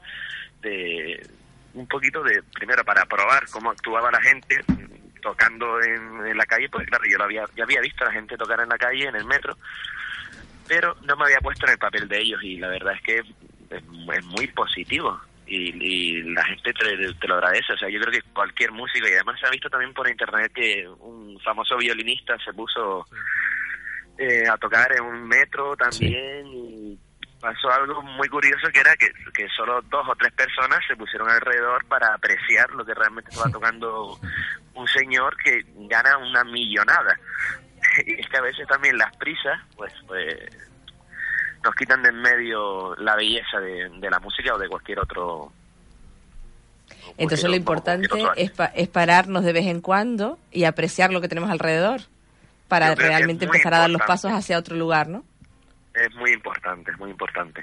de un poquito de, primero para probar cómo actuaba la gente mm, tocando en, en la calle, pues claro, yo lo había, ya había visto a la gente tocar en la calle, en el metro, pero no me había puesto en el papel de ellos y la verdad es que es, muy positivo y, y la gente te, te lo agradece. O sea, yo creo que cualquier músico, y además se ha visto también por internet que un famoso violinista se puso eh, a tocar en un metro también y pasó algo muy curioso que era que, que solo dos o tres personas se pusieron alrededor para apreciar lo que realmente estaba tocando un señor que gana una millonada. Y es que a veces también las prisas, pues, pues nos quitan de en medio la belleza de, de la música o de cualquier otro. Entonces lo importante es, pa- es pararnos de vez en cuando y apreciar lo que tenemos alrededor para realmente empezar a dar los pasos hacia otro lugar, ¿no? Es muy importante, es muy importante.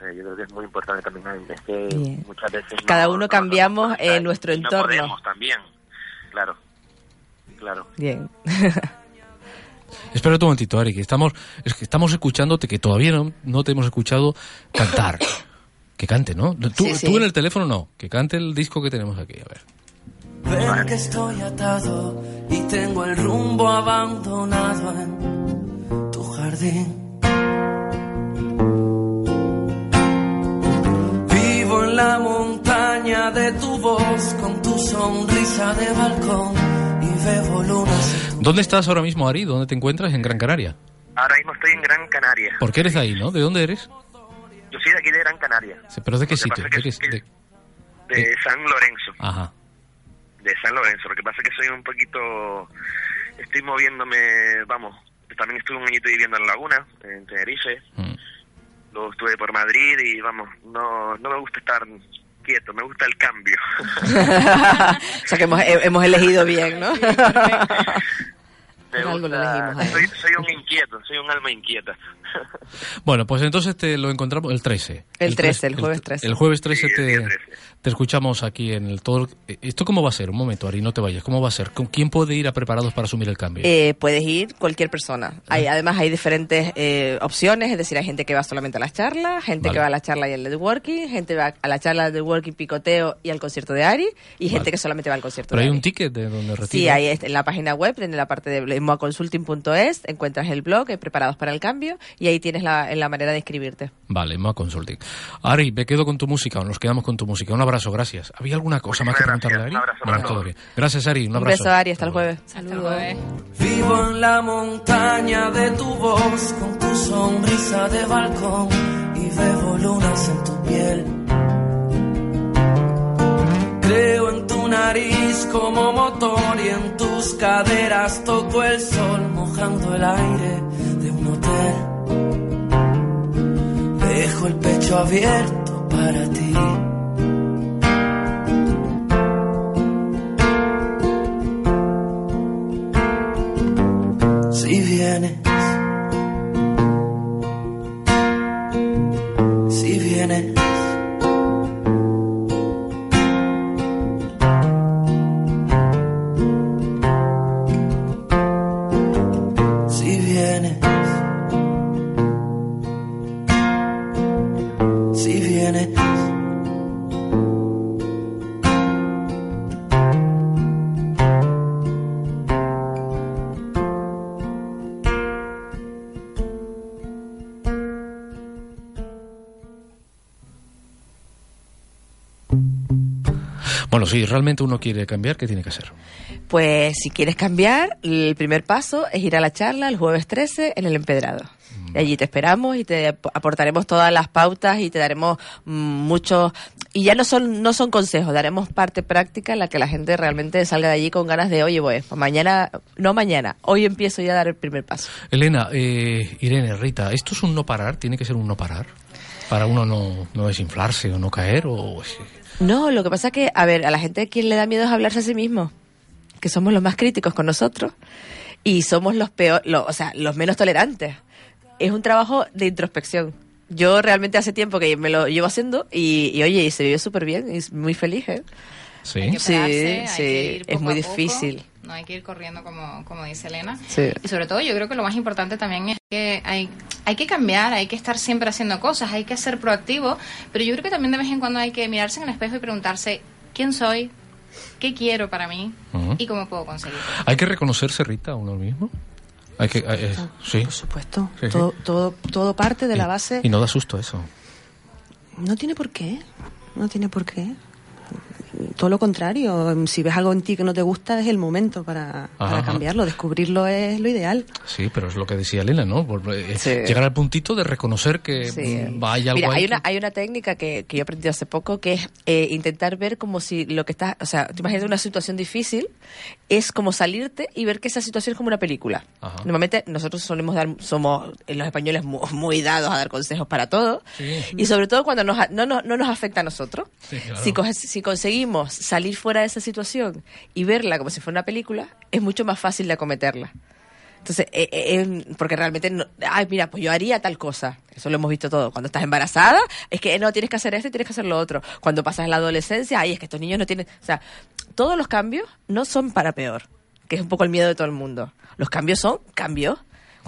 Eh, yo creo que es muy importante también. Es que Bien. muchas veces. no- Cada uno no- cambiamos no- eh, nuestro no entorno. podemos también. Claro. Claro. Bien. Espera un momentito, Ari, que estamos, es que estamos escuchándote, que todavía no, no te hemos escuchado cantar. Que cante, ¿no? Tú, Sí, sí. tú en el teléfono no, que cante el disco que tenemos aquí, a ver. Ven que estoy atado y tengo el rumbo abandonado en tu jardín. Vivo en la montaña de tu voz con tu sonrisa de balcón. ¿Dónde estás ahora mismo, Ari? ¿Dónde te encuentras? En Gran Canaria. Ahora mismo estoy en Gran Canaria. ¿Por qué eres de ahí, no? ¿De dónde eres? Yo soy de aquí de Gran Canaria, Sí, ¿Pero de qué que sitio? pasa ¿De qué- es que- de- de San Lorenzo. Ajá. de San Lorenzo. Lo que pasa es que soy un poquito, estoy moviéndome, vamos, también estuve un añito viviendo en Laguna, en Tenerife. Mm. Luego estuve por Madrid y vamos, no, no me gusta estar inquieto, me gusta el cambio. o sea que hemos, he- hemos elegido bien, ¿no? Gusta- soy, soy un inquieto, soy un alma inquieta. Bueno, pues entonces te lo encontramos el 13. El 13, el tres- jueves 13. El jueves 13 te, te escuchamos aquí en el todo. ¿Esto cómo va a ser? Un momento, Ari, no te vayas. ¿Cómo va a ser? ¿Con quién puede ir a preparados para asumir el cambio? Eh, puedes ir cualquier persona. Hay, además hay diferentes eh, opciones, es decir, hay gente que va solamente a las charlas, gente Vale. que va a la charla y al networking, gente va a la charla de networking picoteo y al concierto de Ari, y gente Vale. que solamente va al concierto Pero de hay Ari. un ticket de donde retira. Sí, ahí es- en la página web, en la parte de moaconsulting.es, encuentras el blog, eh, preparados para el cambio, y ahí tienes la, la manera de inscribirte. Vale, Moa Consulting. Ari, me quedo con tu música, o nos quedamos con tu música. Un abrazo, gracias. ¿Había alguna cosa más que preguntarle a Ari? Un abrazo No, para todo bien. Gracias, Ari. Un Un abrazo. beso, Ari, hasta el jueves. Saludos. Vivo en la montaña de tu voz, con tu sonrisa de balcón y bebo lunas en tu piel. Creo en tu nariz como motor y en tus caderas toco el sol mojando el aire de un hotel. Dejo el pecho abierto para ti. Si vienes, si vienes, Bueno, si realmente uno quiere cambiar, ¿qué tiene que hacer? Pues si quieres cambiar, el primer paso es ir a la charla el jueves 13 en el Empedrado. Mm. Y allí te esperamos y te ap- aportaremos todas las pautas y te daremos mm, muchos y ya no son no son consejos, daremos parte práctica en la que la gente realmente salga de allí con ganas de, oye, pues mañana, no mañana, hoy empiezo ya a dar el primer paso. Elena, eh, Irene, Rita, ¿esto es un no parar? ¿Tiene que ser un no parar? Para uno no, no desinflarse o no caer o... No, lo que pasa es que, a ver, a la gente quien le da miedo es hablarse a sí mismo, que somos los más críticos con nosotros y somos los peor, lo- o sea, los menos tolerantes. Es un trabajo de introspección. Yo realmente hace tiempo que me lo llevo haciendo y, y, oye, y se vive súper bien, y es muy feliz, ¿eh? Sí. Hay que pararse, hay sí, que ir es muy a poco, difícil. No hay que ir corriendo como, como dice Elena. Sí. Y sobre todo yo creo que lo más importante también es que hay, hay que cambiar, hay que estar siempre haciendo cosas, hay que ser proactivo, pero yo creo que también de vez en cuando hay que mirarse en el espejo y preguntarse quién soy, qué quiero para mí y cómo puedo conseguirlo. ¿Hay que reconocerse, Rita, a uno mismo? Hay que... eh, sí. Por supuesto. Sí, sí. Todo, todo, todo parte de la base. Y no da susto eso. No tiene por qué. No tiene por qué. Todo lo contrario. Si ves algo en ti que no te gusta, es el momento para, para Ajá. cambiarlo. Descubrirlo es lo ideal. Sí, pero es lo que decía Elena, ¿no? Eh, Sí. Llegar al puntito de reconocer que Sí. mm, hay algo Mira, ahí hay que- una, hay una técnica que, que yo aprendí hace poco que es eh, intentar ver como si lo que estás, o sea, te imaginas una situación difícil, es como salirte y ver que esa situación es como una película. Ajá. Normalmente nosotros solemos dar, somos los españoles mu- muy, dados a dar consejos para todo Sí. y sobre todo cuando nos, no, nos- no nos afecta a nosotros. Sí, claro. Si, coge- si conseguimos salir fuera de esa situación y verla como si fuera una película, es mucho más fácil de acometerla. Entonces, eh, eh, eh, porque realmente, ay, mira, pues yo haría tal cosa. Eso lo hemos visto todo. Cuando estás embarazada, es que no, tienes que hacer esto y tienes que hacer lo otro. Cuando pasas la adolescencia, ay, es que estos niños no tienen... O sea, todos los cambios no son para peor, que es un poco el miedo de todo el mundo. Los cambios son cambios.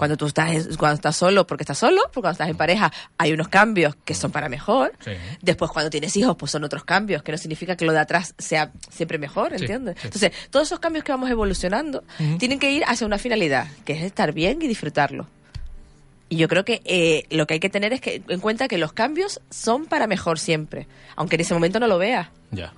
Cuando tú estás, cuando estás solo, porque estás solo, porque cuando estás en pareja, hay unos cambios que son para mejor. Después, cuando tienes hijos, pues son otros cambios, que no significa que lo de atrás sea siempre mejor, ¿entiendes? sí. Entonces, todos esos cambios que vamos evolucionando tienen que ir hacia una finalidad, que es estar bien y disfrutarlo. Y yo creo que eh, lo que hay que tener es que en cuenta que los cambios son para mejor siempre, aunque en ese momento no lo veas. Ya.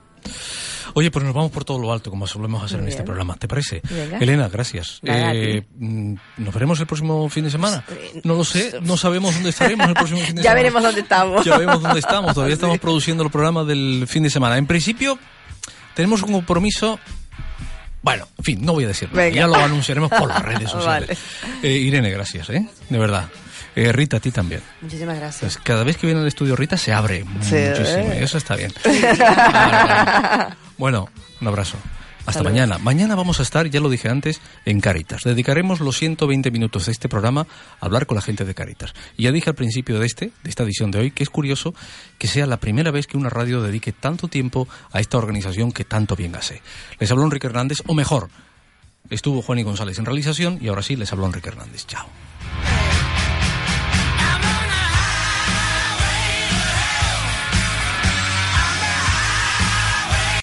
Oye, pues nos vamos por todo lo alto, como solemos hacer en este programa. ¿Te parece? Venga. Elena, gracias. Nada, Eh, mm, ¿Nos veremos el próximo fin de semana? No lo sé, no sabemos dónde estaremos el próximo fin de Ya semana. veremos dónde estamos. Ya veremos dónde estamos. Todavía estamos produciendo el programa del fin de semana. En principio, tenemos un compromiso. Bueno, en fin, no voy a decir nada. Venga. Ya lo anunciaremos por las redes sociales. Vale. Eh, Irene, gracias, ¿eh? De verdad. Eh, Rita, a ti también. Muchísimas gracias. Pues cada vez que viene al estudio Rita se abre Sí, muchísimo. ¿eh? y Eso está bien. Bueno, un abrazo. Hasta mañana. Mañana vamos a estar, ya lo dije antes, en Caritas. Dedicaremos los 120 minutos de este programa a hablar con la gente de Caritas. Y ya dije al principio de este, de esta edición de hoy, que es curioso que sea la primera vez que una radio dedique tanto tiempo a esta organización que tanto bien hace. Les habló Enrique Hernández, o mejor, estuvo Juan y González en realización y ahora sí les habló Enrique Hernández. Chao.